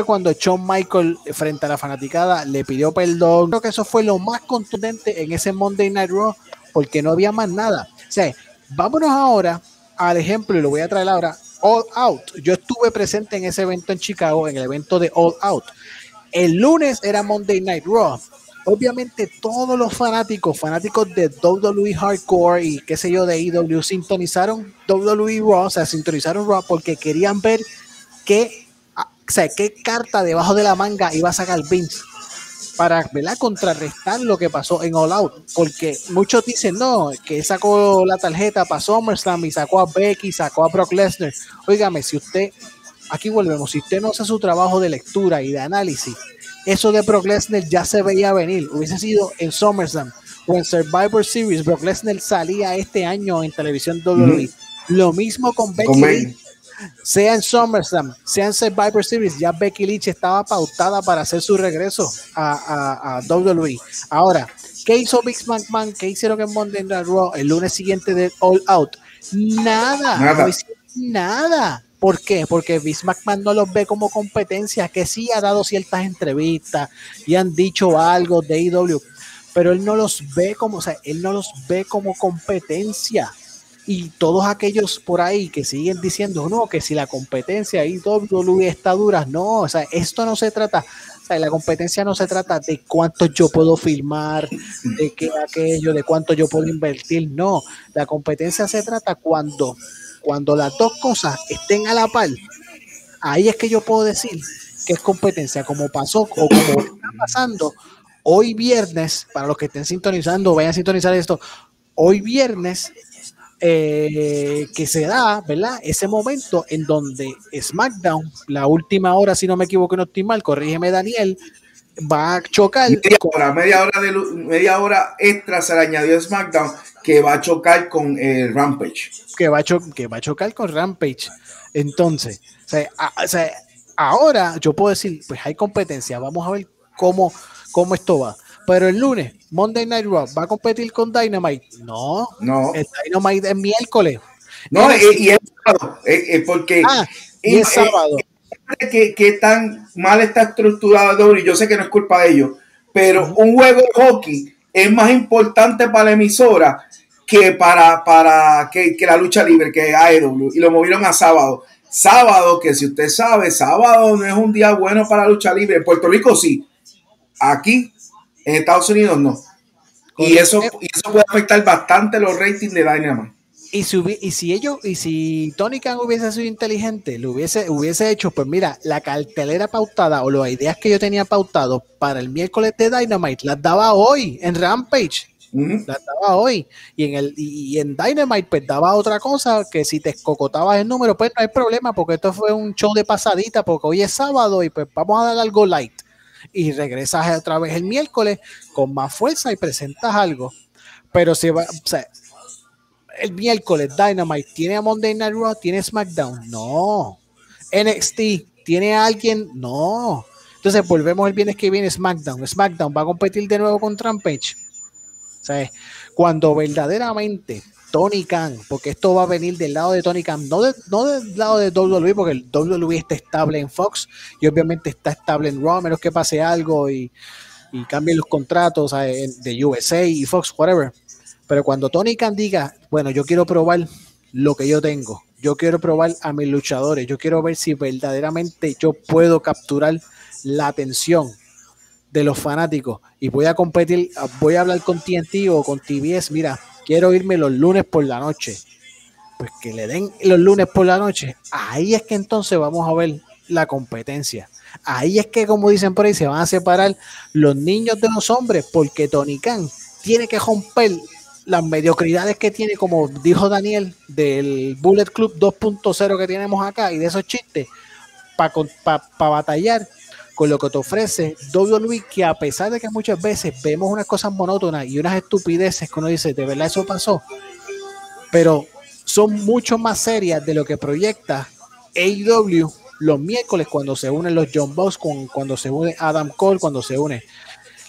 cuando Shawn Michael frente a la fanaticada le pidió perdón. Creo que eso fue lo más contundente en ese Monday Night Raw porque no había más nada. O sea, vámonos ahora al ejemplo y lo voy a traer ahora. All Out. Yo estuve presente en ese evento en Chicago, en el evento de All Out. El lunes era Monday Night Raw. Obviamente todos los fanáticos, fanáticos de WWE Hardcore y qué sé yo de EW, sintonizaron WWE Raw, o sea, sintonizaron Raw porque querían ver qué o sea, qué carta debajo de la manga iba a sacar Vince para ¿verdad? contrarrestar lo que pasó en All Out. Porque muchos dicen, no, que sacó la tarjeta para SummerSlam y sacó a Becky, sacó a Brock Lesnar. Óigame, si usted, aquí volvemos, si usted no hace su trabajo de lectura y de análisis, eso de Brock Lesnar ya se veía venir. Hubiese sido en SummerSlam o en Survivor Series, Brock Lesnar salía este año en televisión WWE. Lo mismo con Becky sea en SummerSlam, sea en Survivor Series, ya Becky Lynch estaba pautada para hacer su regreso a, a, WWE. Ahora, ¿qué hizo Big McMahon? ¿Qué hicieron en Monday Night Raw el lunes siguiente de All Out? Nada, nada. nada. ¿Por qué? Porque Vince McMahon no los ve como competencia, que sí ha dado ciertas entrevistas y han dicho algo de AEW, pero él no los ve como, o sea, él no los ve como competencia Y todos aquellos por ahí que siguen diciendo, no, que si la competencia y WWE está dura, no, o sea, esto no se trata, o sea, la competencia no se trata de cuánto yo puedo filmar, de qué aquello, de cuánto yo puedo invertir, no, la competencia se trata cuando, cuando las dos cosas estén a la par, ahí es que yo puedo decir que es competencia, como pasó o como está pasando. Hoy viernes, para los que estén sintonizando, vayan a sintonizar esto, hoy viernes eh, que se da, ¿verdad? Ese momento en donde SmackDown, la última hora, si no me equivoco, no estoy mal, corrígeme Daniel, va a chocar. Media hora, media hora, de, media hora extra se le añadió SmackDown que va a chocar con el eh, Rampage. Que va, a que va a chocar con Rampage. Entonces, o sea, ahora yo puedo decir, pues hay competencia, vamos a ver cómo, cómo esto va. Pero el lunes, Monday Night Raw, ¿va a competir con Dynamite? No. No. El Dynamite es miércoles. No, y, es sábado, porque... Ah, y es sábado. Que, que, tan mal está estructurado y yo sé que no es culpa de ellos, pero un juego de hockey es más importante para la emisora que para, para que, que la lucha libre, que AEW, y lo movieron a sábado. Sábado, que si usted sabe, sábado no es un día bueno para la lucha libre. En Puerto Rico sí. Aquí en Estados Unidos no. Y eso, eso puede afectar bastante los ratings de Dynamite. Y si, y si ellos, y si Tony Khan hubiese sido inteligente, lo hubiese, hubiese hecho, pues mira, la cartelera pautada o las ideas que yo tenía pautado para el miércoles de Dynamite las daba hoy en Rampage. Las daba hoy. Y en el, y, en Dynamite, pues daba otra cosa que si te escocotabas el número, pues no hay problema, porque esto fue un show de pasadita, porque hoy es sábado y pues vamos a dar algo light y regresas otra vez el miércoles con más fuerza y presentas algo. Pero si va, el miércoles Dynamite tiene a Monday Night Raw, tiene SmackDown, no. NXT tiene a alguien, no. Entonces volvemos el viernes que viene SmackDown. SmackDown va a competir de nuevo con Rampage. O cuando verdaderamente Tony Khan, porque esto va a venir del lado de Tony Khan, no, no del lado de WWE, porque el WWE está estable en Fox y obviamente está estable en Raw, menos que pase algo y, y cambien los contratos de USA y Fox, whatever. Pero cuando Tony Khan diga, bueno, yo quiero probar lo que yo tengo, yo quiero probar a mis luchadores, yo quiero ver si verdaderamente yo puedo capturar la atención de los fanáticos y voy a competir, voy a hablar con TNT o con TBS, mira, quiero irme los lunes por la noche. Pues que le den los lunes por la noche. Ahí es que entonces vamos a ver la competencia. Ahí es que, como dicen por ahí, se van a separar los niños de los hombres, porque Tony Khan tiene que romper las mediocridades que tiene, como dijo Daniel, del Bullet Club 2.0 que tenemos acá y de esos chistes, para pa, batallar con lo que te ofrece WWE, que a pesar de que muchas veces vemos unas cosas monótonas y unas estupideces que uno dice, de verdad eso pasó, pero son mucho más serias de lo que proyecta AEW los miércoles cuando se unen los John Boss, cuando se une Adam Cole, cuando se une.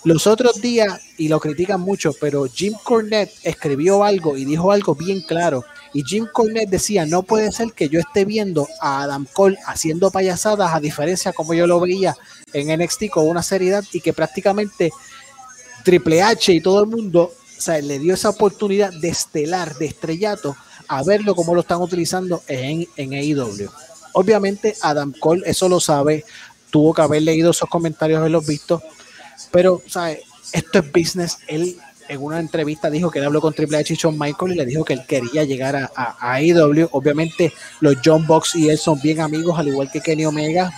Los otros días, y lo critican mucho, pero Jim Cornette escribió algo y dijo algo bien claro. Y Jim Cornette decía, no puede ser que yo esté viendo a Adam Cole haciendo payasadas, a diferencia como yo lo veía en NXT con una seriedad y que prácticamente Triple H y todo el mundo o le dio esa oportunidad de estelar, de estrellato, a verlo como lo están utilizando en, en AEW. Obviamente Adam Cole eso lo sabe, tuvo que haber leído esos comentarios, haberlos visto, pero ¿sabes? esto es business. Él en una entrevista dijo que él habló con Triple H y Shawn Michael y le dijo que él quería llegar a, a, AEW. Obviamente los John Box y él son bien amigos, al igual que Kenny Omega,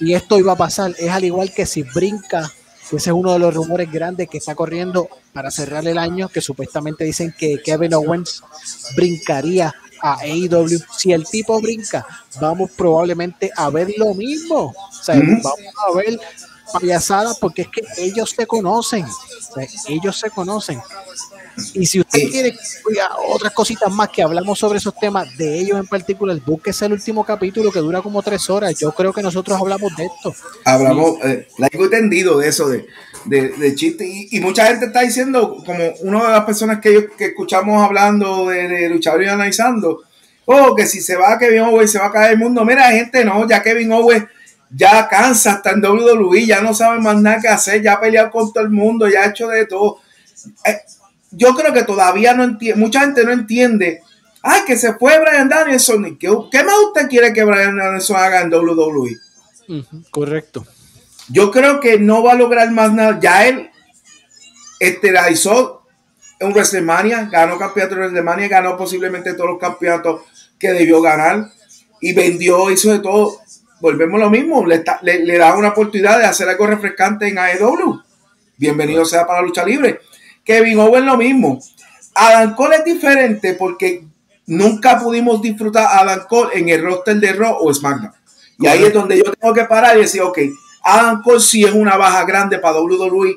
y esto iba a pasar. Es al igual que si brinca, ese es uno de los rumores grandes que está corriendo para cerrar el año, que supuestamente dicen que Kevin Owens brincaría a AEW. Si el tipo brinca, vamos probablemente a ver lo mismo. O sea, vamos a ver payasadas porque es que ellos se conocen. ellos se conocen. Y si usted quiere otras cositas más que hablamos sobre esos temas, de ellos en particular, búsquese el último capítulo que dura como tres horas. Yo creo que nosotros hablamos de esto. Hablamos, eh, largo entendido de eso, de, de, chiste. Y, mucha gente está diciendo, como una de las personas que, que escuchamos hablando de, de luchador y analizando, oh, que si se va Kevin Owens se va a caer el mundo. Mira, gente, no, ya Kevin Owens ya cansa, está en WWE, ya no sabe más nada que hacer, ya ha peleado con todo el mundo, ya ha hecho de todo. Eh, yo creo que todavía no entiende, mucha gente no entiende Ay, que se fue Brian Danielson. ¿Qué, qué más usted quiere que Brian Danielson haga en WWE? correcto. Yo creo que no va a lograr más nada. Ya él esterilizó en WrestleMania, ganó campeonato de WrestleMania, ganó posiblemente todos los campeonatos que debió ganar y vendió, hizo de todo. Volvemos a lo mismo, le, le, da una oportunidad de hacer algo refrescante en AEW. Bienvenido sea para la lucha libre. Kevin Owens lo mismo. Adam Cole es diferente porque nunca pudimos disfrutar a Adam Cole en el roster de Raw o SmackDown. Y ahí es donde yo tengo que parar y decir, ok, Adam Cole sí es una baja grande para WWE,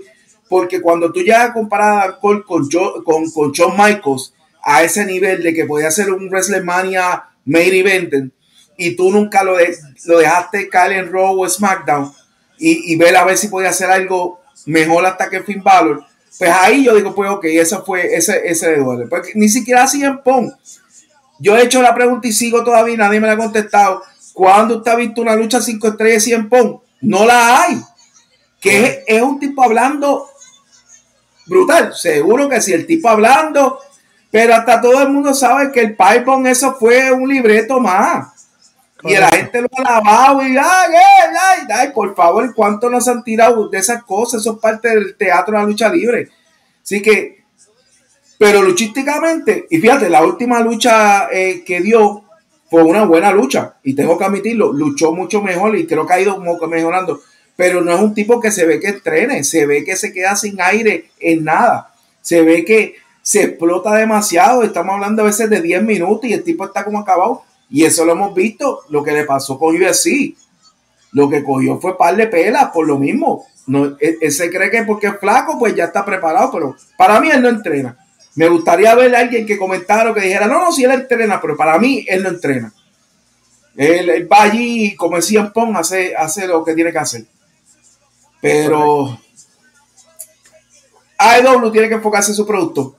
porque cuando tú llegas a comparar a Adam Cole con, con, con Shawn Michaels a ese nivel de que podía ser un WrestleMania main event y tú nunca lo, lo dejaste caer en Raw o SmackDown y, y ver a ver si podía hacer algo mejor hasta que Finn Balor, pues ahí yo digo, pues ok, ese fue, ese, ese duele. Porque ni siquiera así en Pong. Yo he hecho la pregunta y sigo todavía, nadie me la ha contestado. ¿Cuándo usted ha visto una lucha 5 estrellas y en Pong? No la hay. Que es, un tipo hablando brutal. Seguro que sí, el tipo hablando, pero hasta todo el mundo sabe que el Pipon eso fue un libreto más. Y la gente lo ha lavado y ay, ay, ay, por favor, ¿cuánto nos han tirado de esas cosas? Eso es parte del teatro de la lucha libre. Así que, pero luchísticamente, y fíjate, la última lucha eh, que dio fue una buena lucha, y tengo que admitirlo, luchó mucho mejor y creo que ha ido mejorando, pero no es un tipo que se ve que entrene, se ve que se queda sin aire en nada, se ve que se explota demasiado, estamos hablando a veces de 10 minutos y el tipo está como acabado y eso lo hemos visto, lo que le pasó con UFC. Lo que cogió fue par de pelas por lo mismo. No, él, se cree que porque es flaco, pues ya está preparado, pero para mí él no entrena. Me gustaría ver a alguien que comentara o que dijera, no, no, si él entrena, pero para mí él no entrena. Él, va allí como decía Pong, hace, hace lo que tiene que hacer. Pero AEW tiene que enfocarse en su producto.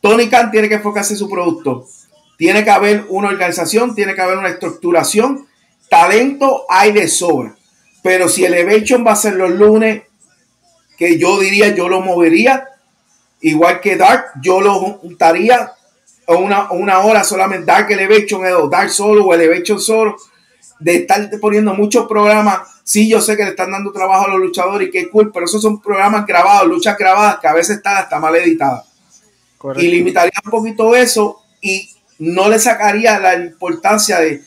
Tony Khan tiene que enfocarse en su producto. Tiene que haber una organización, tiene que haber una estructuración. Talento hay de sobra. Pero si el Elevation va a ser los lunes, que yo diría, yo lo movería. Igual que Dark, yo lo juntaría una, una hora solamente. Dark Elevation, Dark solo o Elevation solo. De estar poniendo muchos programas. Sí, yo sé que le están dando trabajo a los luchadores y qué cool, pero esos son programas grabados, luchas grabadas que a veces están hasta mal editadas. Y limitaría un poquito eso y no le sacaría la importancia de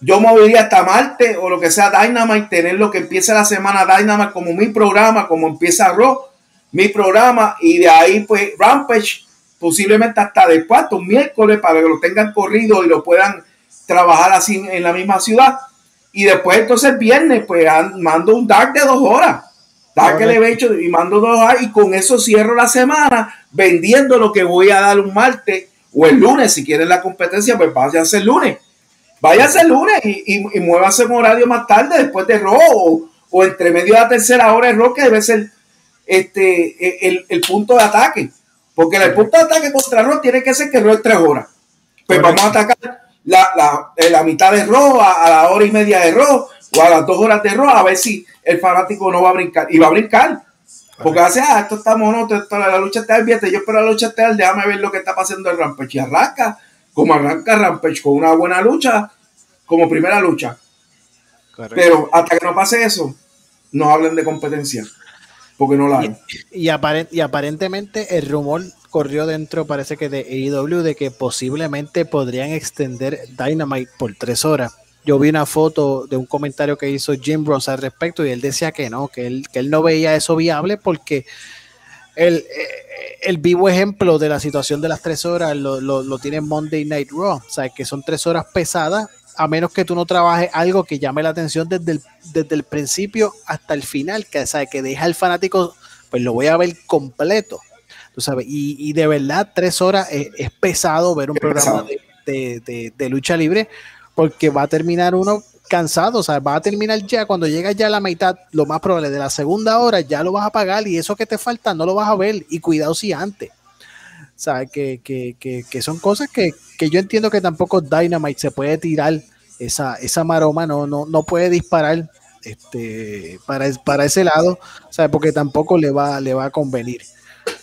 yo movería hasta Marte o lo que sea Dynamite, tener lo que empiece la semana Dynamite como mi programa, como empieza Raw, mi programa, y de ahí pues Rampage, posiblemente hasta después, hasta un miércoles, para que lo tengan corrido y lo puedan trabajar así en la misma ciudad. Y después entonces viernes, pues mando un dark de dos horas. Dark hecho y mando dos horas y con eso cierro la semana vendiendo lo que voy a dar un martes o el lunes, si quieren la competencia, pues váyanse el lunes. Váyanse el lunes y, y, y en horario más tarde, después de Raw, o, entre medio de la tercera hora de Raw, que debe ser este, el, el punto de ataque. Porque el punto de ataque contra Raw tiene que ser que Raw es tres horas. Pues vamos a atacar la, la, la mitad de Raw, a, la hora y media de Raw, o a las dos horas de Raw, a ver si el fanático no va a brincar. Y va a brincar. Porque hace, ah, esto está mono, esto, la lucha está bien, yo espero la lucha está déjame ver lo que está pasando el Rampage. Y arranca, como arranca Rampage con una buena lucha, como primera lucha. Pero hasta que no pase eso, no hablen de competencia, porque no la hay. Y, y aparentemente el rumor corrió dentro, parece que de AEW, de que posiblemente podrían extender Dynamite por tres horas yo vi una foto de un comentario que hizo Jim Ross al respecto y él decía que no, que él, que él no veía eso viable porque el, eh, el, vivo ejemplo de la situación de las tres horas lo, lo, tiene Monday Night Raw, o sea, que son tres horas pesadas, a menos que tú no trabajes algo que llame la atención desde el, desde el principio hasta el final, que, o que deja al fanático, pues lo voy a ver completo. Tú sabes, y, y de verdad, tres horas es, pesado ver un programa de, de, de, lucha libre, porque va a terminar uno cansado, o sea, va a terminar ya, cuando llega ya a la mitad, lo más probable de la segunda hora, ya lo vas a pagar y eso que te falta no lo vas a ver y cuidado si antes. O sea, que, que, que, son cosas que, yo entiendo que tampoco Dynamite se puede tirar esa, esa maroma, no, no, no puede disparar este, para, para ese lado, o sea, porque tampoco le va, le va a convenir.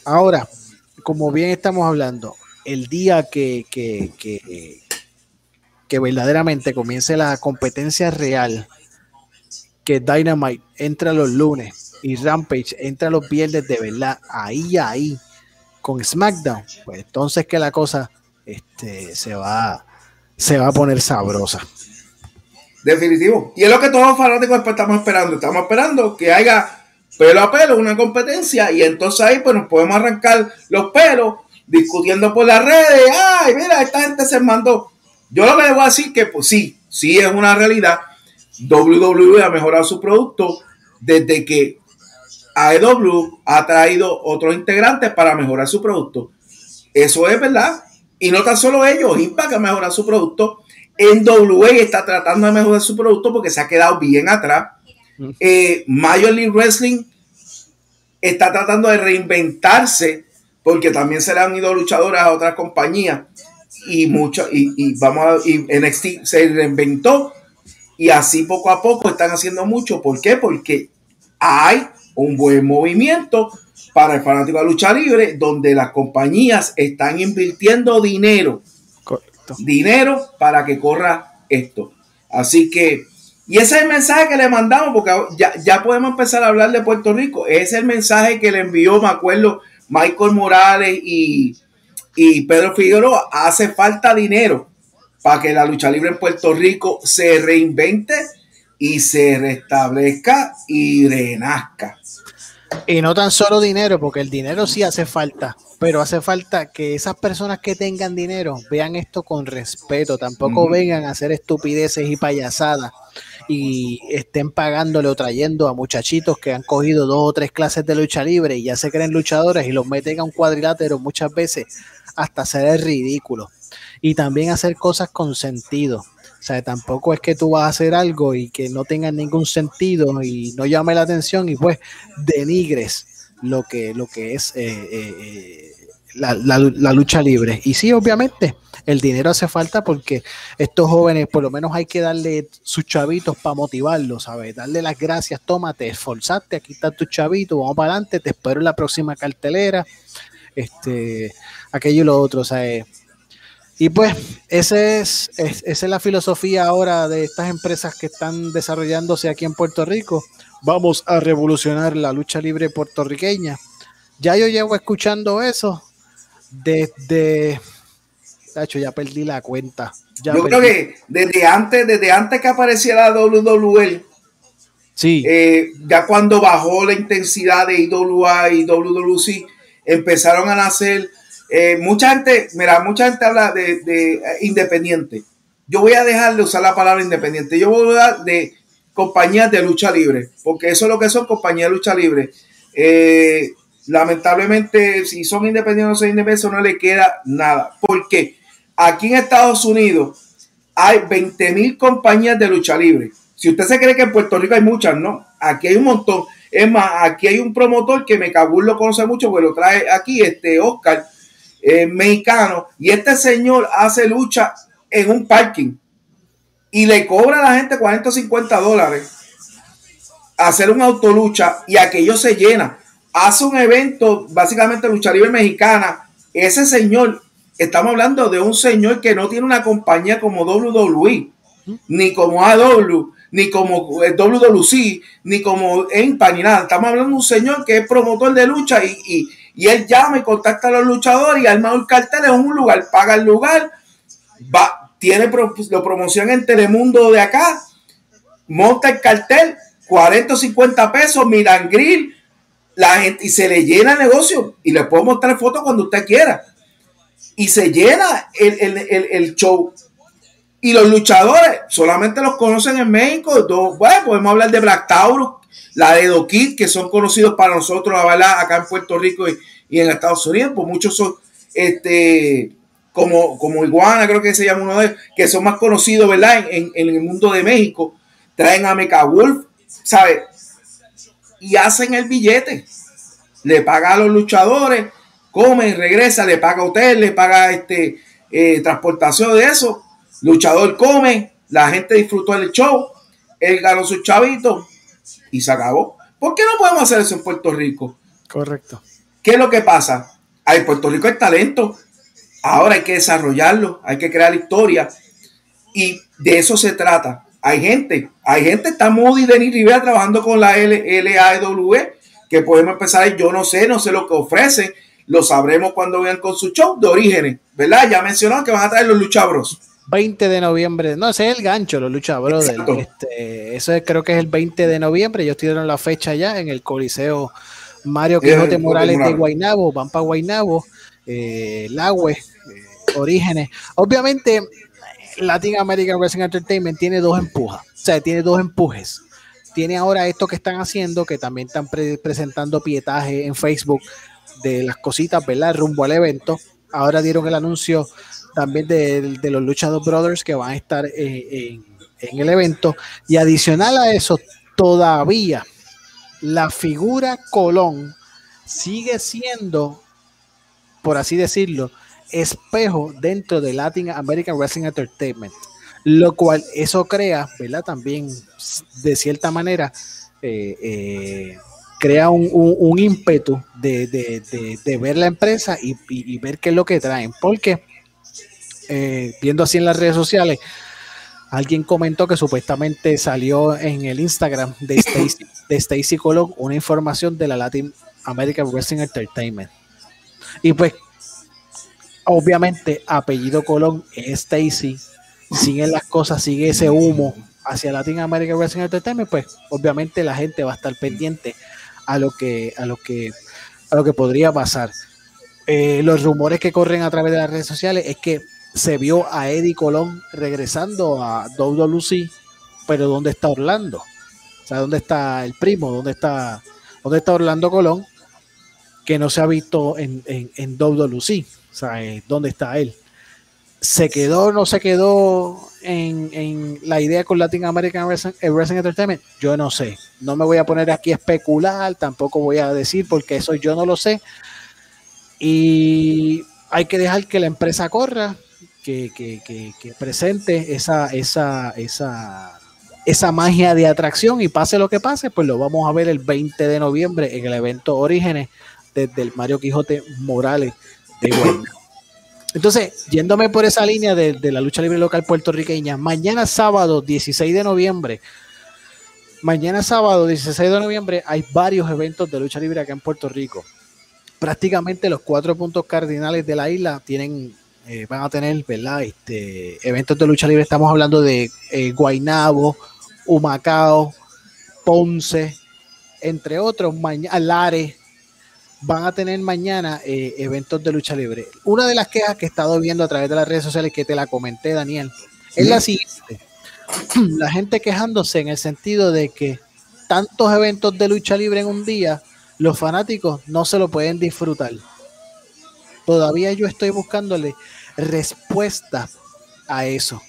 Ahora, como bien estamos hablando, el día que, que, que verdaderamente comience la competencia real, que Dynamite entra los lunes y Rampage entra los viernes de verdad, ahí, ahí, con SmackDown, pues entonces que la cosa este, se, va, se va a poner sabrosa. Definitivo. Y es lo que todos los fanáticos estamos esperando. Estamos esperando que haya pelo a pelo una competencia y entonces ahí pues nos podemos arrancar los pelos discutiendo por las redes. Ay, mira, esta gente se mandó. Yo lo que le voy a decir que pues sí, sí es una realidad. WWE ha mejorado su producto desde que AEW ha traído otros integrantes para mejorar su producto. Eso es verdad. Y no tan solo ellos, Impact ha mejorado su producto. NWA está tratando de mejorar su producto porque se ha quedado bien atrás. Eh, Major League Wrestling está tratando de reinventarse porque también se le han ido luchadores a otras compañías y mucho y, vamos a, y NXT se reinventó y así poco a poco están haciendo mucho. ¿Por qué? Porque hay un buen movimiento para el fanático de lucha libre donde las compañías están invirtiendo dinero. Dinero para que corra esto. Así que, y ese es el mensaje que le mandamos, porque ya, ya podemos empezar a hablar de Puerto Rico. es el mensaje que le envió, me acuerdo, Michael Morales y, y Pedro Figueroa. Hace falta dinero para que la lucha libre en Puerto Rico se reinvente y se restablezca y renazca. Y no tan solo dinero, porque el dinero sí hace falta, pero hace falta que esas personas que tengan dinero vean esto con respeto, tampoco vengan a hacer estupideces y payasadas y estén pagándole o trayendo a muchachitos que han cogido dos o tres clases de lucha libre y ya se creen luchadores y los meten a un cuadrilátero muchas veces hasta ser el ridículo. Y también hacer cosas con sentido o sea, tampoco es que tú vas a hacer algo y que no tenga ningún sentido y no llame la atención y pues denigres lo que, lo que es eh, eh, eh, la, lucha libre. Y sí, obviamente, el dinero hace falta porque estos jóvenes, por lo menos hay que darle sus chavitos para motivarlos, ¿sabes? Darle las gracias, tómate, esforzaste, aquí está tu chavito, vamos para adelante, te espero en la próxima cartelera, este, aquello y lo otro, ¿sabes? Y pues ese es, esa es la filosofía ahora de estas empresas que están desarrollándose aquí en Puerto Rico. Vamos a revolucionar la lucha libre puertorriqueña. Ya yo llevo escuchando eso desde... hecho ya perdí la cuenta. yo creo que desde antes, desde antes que apareciera WWE, sí. Eh, ya cuando bajó la intensidad de IWA y WWC, empezaron a nacer eh, mucha gente, mira, mucha gente habla de, eh, independiente. Yo voy a dejar de usar la palabra independiente. Yo voy a hablar de compañías de lucha libre, porque eso es lo que son compañías de lucha libre. Eh, lamentablemente, si son independientes o son independientes, no le queda nada. Porque aquí en Estados Unidos hay 20 mil compañías de lucha libre. Si usted se cree que en Puerto Rico hay muchas, no. Aquí hay un montón. Es más, aquí hay un promotor que me lo conoce mucho, porque lo trae aquí, este Oscar, eh, mexicano, y este señor hace lucha en un parking y le cobra a la gente 40 o 50 dólares hacer una autolucha y aquello se llena. Hace un evento, básicamente lucha libre mexicana. Ese señor, estamos hablando de un señor que no tiene una compañía como WWE, ni como AW, ni como WWC, ni como EMPA, ni nada. Estamos hablando de un señor que es promotor de lucha y y él llama y contacta a los luchadores y arma un cartel en un lugar, paga el lugar, va, tiene lo promoción en Telemundo de acá, monta el cartel, 40 o 50 pesos, miran grill, la gente, y se le llena el negocio. Y le puedo mostrar fotos cuando usted quiera. Y se llena el, show. Y los luchadores solamente los conocen en México. bueno, podemos hablar de Black Taurus, la de Doquit, que son conocidos para nosotros, acá en Puerto Rico y, en Estados Unidos, pues muchos son, este, como, como Iguana, creo que se llama uno de ellos, que son más conocidos, ¿verdad? En, el mundo de México, traen a Mecha Wolf, ¿sabes? Y hacen el billete, le paga a los luchadores, come, regresa, le paga hotel, le paga este, eh, transportación de eso, luchador come, la gente disfrutó del show, él ganó su chavito, y se acabó. ¿Por qué no podemos hacer eso en Puerto Rico? Correcto. ¿Qué es lo que pasa? En Puerto Rico hay talento. Ahora hay que desarrollarlo, hay que crear historia y de eso se trata. Hay gente, hay gente, está Moody Denis Rivera trabajando con la LAW, que podemos empezar, yo no sé, no sé lo que ofrecen, lo sabremos cuando vean con su show de orígenes, ¿verdad? Ya mencionaron que van a traer los luchabros. 20 de noviembre, no, ese es el gancho, los luchabros. Este, eso creo que es el 20 de noviembre, ellos tienen la fecha ya en el Coliseo Mario Quijote Morales de Guainabo, van para Guainabo, eh, Lagüe, eh, Orígenes. Obviamente, Latin American Wrestling Entertainment tiene dos empujas, o sea, tiene dos empujes. Tiene ahora esto que están haciendo, que también están presentando pietaje en Facebook de las cositas, ¿verdad? Rumbo al evento. Ahora dieron el anuncio también de, los Luchador Brothers que van a estar eh, en, el evento. Y adicional a eso, todavía la figura Colón sigue siendo, por así decirlo, espejo dentro de Latin American Wrestling Entertainment. Lo cual eso crea, ¿verdad? También de cierta manera eh, eh, crea un, ímpetu de, ver la empresa y, ver qué es lo que traen. Porque eh, viendo así en las redes sociales, alguien comentó que supuestamente salió en el Instagram de Stacy, de Stacy Colón una información de la Latin American Wrestling Entertainment. Y pues, obviamente, apellido Colón es Stacy, siguen las cosas, sigue ese humo hacia Latin American Wrestling Entertainment, pues obviamente la gente va a estar pendiente a lo que, a lo que, a lo que podría pasar. Eh, los rumores que corren a través de las redes sociales es que se vio a Eddie Colón regresando a WWE, pero ¿dónde está Orlando? O sea, ¿dónde está el primo? ¿Dónde está, dónde está Orlando Colón? Que no se ha visto en, en, en WWE. O sea, eh, ¿dónde está él? ¿Se quedó o no se quedó en, la idea con Latin American Wrestling, Entertainment? Yo no sé. No me voy a poner aquí a especular, tampoco voy a decir porque eso yo no lo sé. Y hay que dejar que la empresa corra, que, presente esa, esa, esa, esa magia de atracción y pase lo que pase, pues lo vamos a ver el 20 de noviembre en el evento Orígenes desde Mario Quijote Morales de Guayna. Entonces, yéndome por esa línea de, la lucha libre local puertorriqueña, mañana sábado 16 de noviembre, mañana sábado 16 de noviembre hay varios eventos de lucha libre acá en Puerto Rico. Prácticamente los cuatro puntos cardinales de la isla tienen, eh, van a tener, ¿verdad? Este, eventos de lucha libre. Estamos hablando de eh, Guainabo, Humacao, Ponce, entre otros, mañana, Lares, van a tener mañana eh, eventos de lucha libre. Una de las quejas que he estado viendo a través de las redes sociales, que te la comenté, Daniel, es la siguiente. La gente quejándose en el sentido de que tantos eventos de lucha libre en un día, los fanáticos no se lo pueden disfrutar. Todavía yo estoy buscándole respuesta a eso.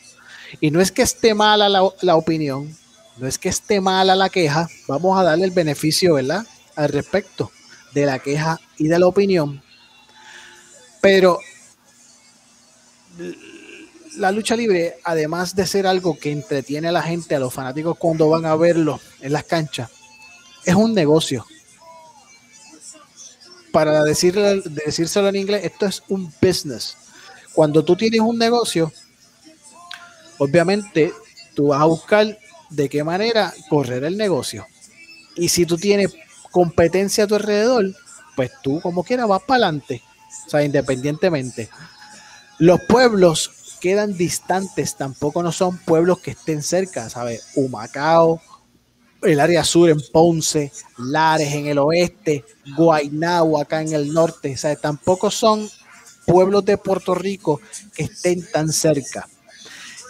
Y no es que esté mala la, la opinión, no es que esté mala la queja, vamos a darle el beneficio, ¿verdad? Al respecto de la queja y de la opinión. Pero la lucha libre, además de ser algo que entretiene a la gente, a los fanáticos cuando van a verlo en las canchas, es un negocio. Para decirle, decírselo en inglés, esto es un business. Cuando tú tienes un negocio, obviamente tú vas a buscar de qué manera correr el negocio. Y si tú tienes competencia a tu alrededor, pues tú como quieras vas para adelante. O sea, independientemente. Los pueblos quedan distantes, tampoco no son pueblos que estén cerca, ¿sabes? Humacao, el área sur en Ponce, Lares en el oeste, Guaynabo acá en el norte, ¿sabes? Tampoco son pueblos de Puerto Rico que estén tan cerca.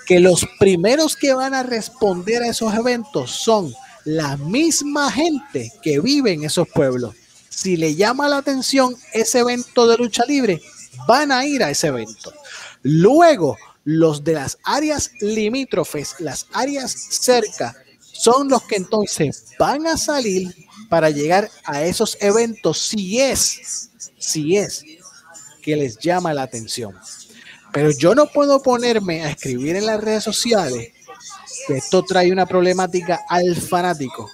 Que los primeros que van a responder a esos eventos son la misma gente que vive en esos pueblos. Si le llama la atención ese evento de lucha libre, van a ir a ese evento. Luego, los de las áreas limítrofes, las áreas cerca, son los que entonces van a salir para llegar a esos eventos si es, si es que les llama la atención. Pero yo no puedo ponerme a escribir en las redes sociales esto trae una problemática al fanático,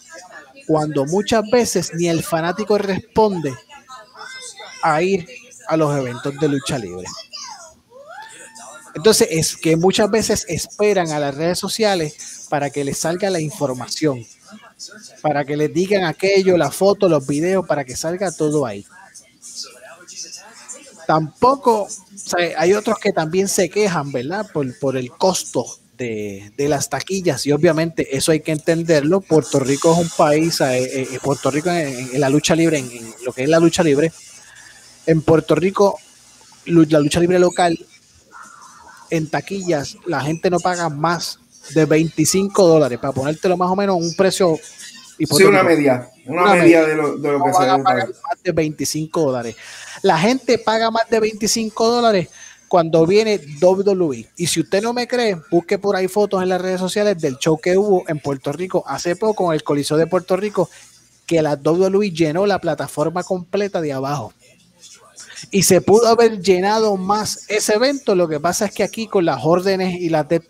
cuando muchas veces ni el fanático responde a ir a los eventos de lucha libre. Entonces es que muchas veces esperan a las redes sociales para que les salga la información, para que les digan aquello, la foto, los videos, para que salga todo ahí. Tampoco, hay otros que también se quejan, ¿verdad? Por, por el costo de, las taquillas y obviamente eso hay que entenderlo. Puerto Rico es un país, eh, eh, eh, Puerto Rico en, la lucha libre, en, lo que es la lucha libre, en Puerto Rico la lucha libre local en taquillas la gente no paga más de 25 dólares para ponértelo más o menos un precio Sí, una media, una, media, de lo, de lo que se paga más de 25 dólares. La gente paga más de 25 dólares cuando viene WWE. Y si usted no me cree, busque por ahí fotos en las redes sociales del show que hubo en Puerto Rico hace poco en el Coliseo de Puerto Rico, que la WWE llenó la plataforma completa de abajo. Y se pudo haber llenado más ese evento. Lo que pasa es que aquí con las órdenes y las de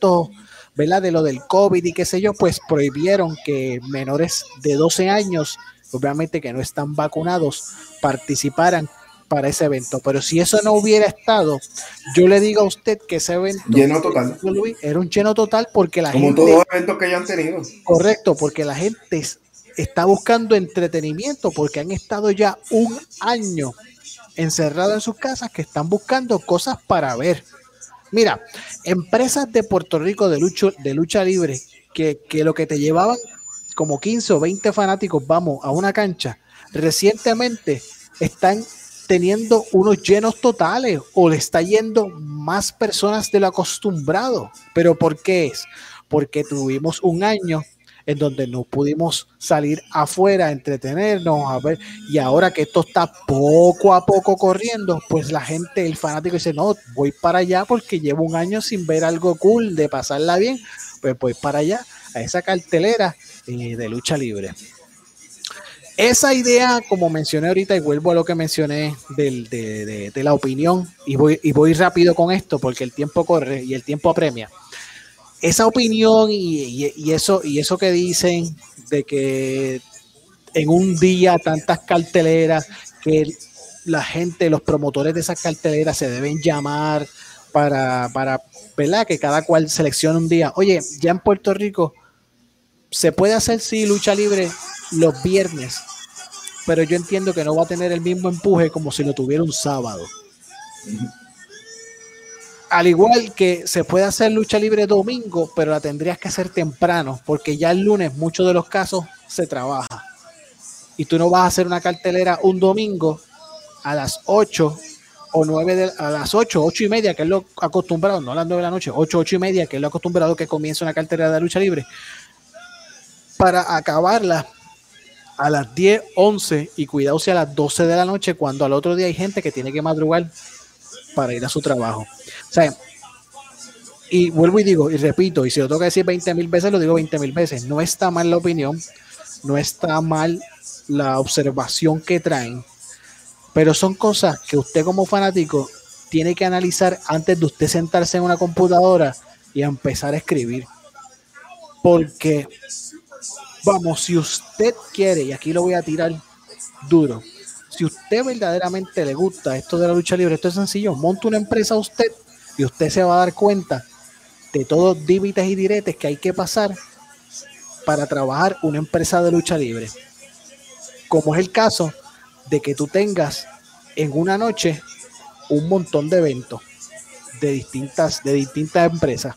¿verdad? De lo del COVID y qué sé yo, pues prohibieron que menores de 12 años, obviamente que no están vacunados, participaran para ese evento. Pero si eso no hubiera estado, yo le digo a usted que ese evento lleno total. era un lleno total porque la gente. Como todos los eventos que hayan tenido. Correcto, porque la gente está buscando entretenimiento porque han estado ya un año encerrados en sus casas que están buscando cosas para ver. Mira, empresas de Puerto Rico de lucha, de lucha libre que, que lo que te llevaban como 15 o 20 fanáticos, vamos, a una cancha, recientemente están teniendo unos llenos totales o le está yendo más personas de lo acostumbrado. ¿Pero por qué es? Porque tuvimos un año en donde no pudimos salir afuera, a entretenernos, a ver, y ahora que esto está poco a poco corriendo, pues la gente, el fanático dice, no, voy para allá porque llevo un año sin ver algo cool, de pasarla bien, pues voy para allá, a esa cartelera eh, de lucha libre. Esa idea, como mencioné ahorita, y vuelvo a lo que mencioné de, de, la opinión, y voy, y voy rápido con esto porque el tiempo corre y el tiempo apremia esa opinión y, eso, y eso que dicen de que en un día tantas carteleras, que la gente, los promotores de esas carteleras se deben llamar para, para. Que cada cual seleccione un día. Oye, ya en Puerto Rico se puede hacer, sí, lucha libre los viernes, pero yo entiendo que no va a tener el mismo empuje como si lo tuviera un sábado al igual que se puede hacer lucha libre domingo, pero la tendrías que hacer temprano, porque ya el lunes muchos de los casos se trabaja. Y tú no vas a hacer una cartelera un domingo a las 8 o 9 de, a las 8, 8 y media, que es lo acostumbrado, no a las 9 de la noche, 8, 8 y media, que es lo acostumbrado que comienza una cartelera de lucha libre, para acabarla a las 10, 11 y cuidado si a las 12 de la noche, cuando al otro día hay gente que tiene que madrugar para ir a su trabajo. O sea, y vuelvo y digo, y repito, y si lo tengo que decir 20 mil veces, lo digo 20 mil veces. No está mal la opinión, no está mal la observación que traen, pero son cosas que usted como fanático tiene que analizar antes de usted sentarse en una computadora y empezar a escribir. Porque, vamos, si usted quiere, y aquí lo voy a tirar duro, si usted verdaderamente le gusta esto de la lucha libre, esto es sencillo, monte una empresa usted y usted se va a dar cuenta de todos los límites y diretes que hay que pasar para trabajar una empresa de lucha libre. Como es el caso de que tú tengas en una noche un montón de eventos de distintas, de distintas empresas.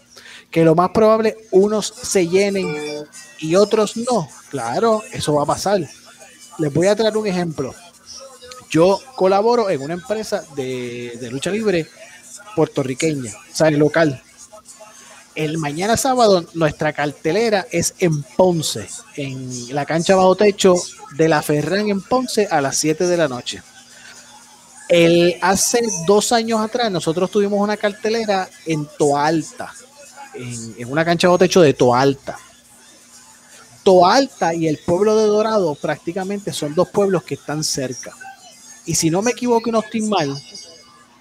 Que lo más probable unos se llenen y otros no. Claro, eso va a pasar. Les voy a traer un ejemplo. Yo colaboro en una empresa de, lucha libre puertorriqueña, o sea, el local. El mañana sábado nuestra cartelera es en Ponce, en la cancha bajo techo de la Ferran en Ponce a las 7 de la noche. El, hace dos años atrás nosotros tuvimos una cartelera en Toalta, en, en una cancha bajo techo de Toalta. Toalta y el pueblo de Dorado prácticamente son dos pueblos que están cerca. Y si no me equivoco y no estoy mal,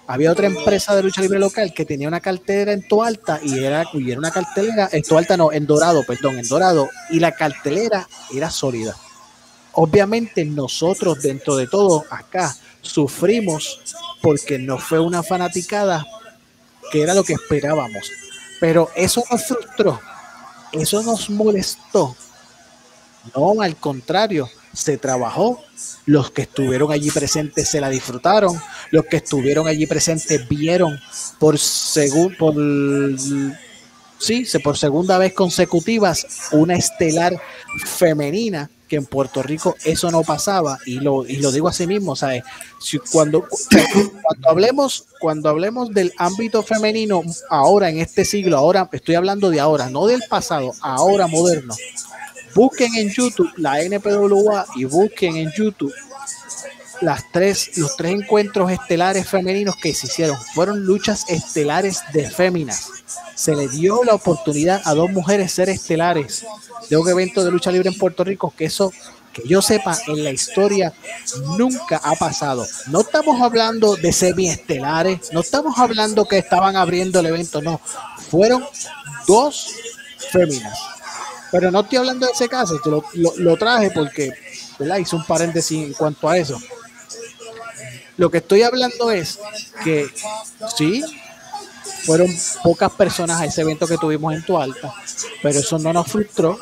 había otra empresa de lucha libre local que tenía una cartelera en Toalta y era, y era una cartelera, en Toalta no, en Dorado, perdón, en Dorado, y la cartelera era sólida. Obviamente nosotros dentro de todo acá sufrimos porque no fue una fanaticada que era lo que esperábamos. Pero eso nos frustró, eso nos molestó. No, al contrario, se trabajó, los que estuvieron allí presentes se la disfrutaron, los que estuvieron allí presentes vieron por según por sí, por segunda vez consecutivas una estelar femenina que en Puerto Rico eso no pasaba. Y lo, y lo digo así mismo, cuando, cuando hablemos cuando hablemos del ámbito femenino ahora en este siglo, ahora estoy hablando de ahora, no del pasado, ahora moderno. Busquen en YouTube la NPWA y busquen en YouTube las tres, los tres encuentros estelares femeninos que se hicieron. Fueron luchas estelares de féminas. Se le dio la oportunidad a dos mujeres ser estelares de un evento de lucha libre en Puerto Rico, que eso, que yo sepa, en la historia nunca ha pasado. No estamos hablando de semiestelares, no estamos hablando que estaban abriendo el evento, no. Fueron dos féminas pero no estoy hablando de ese caso, lo, traje porque hice un paréntesis en cuanto a eso. Lo que estoy hablando es que sí, fueron pocas personas a ese evento que tuvimos en Tualta, pero eso no nos frustró,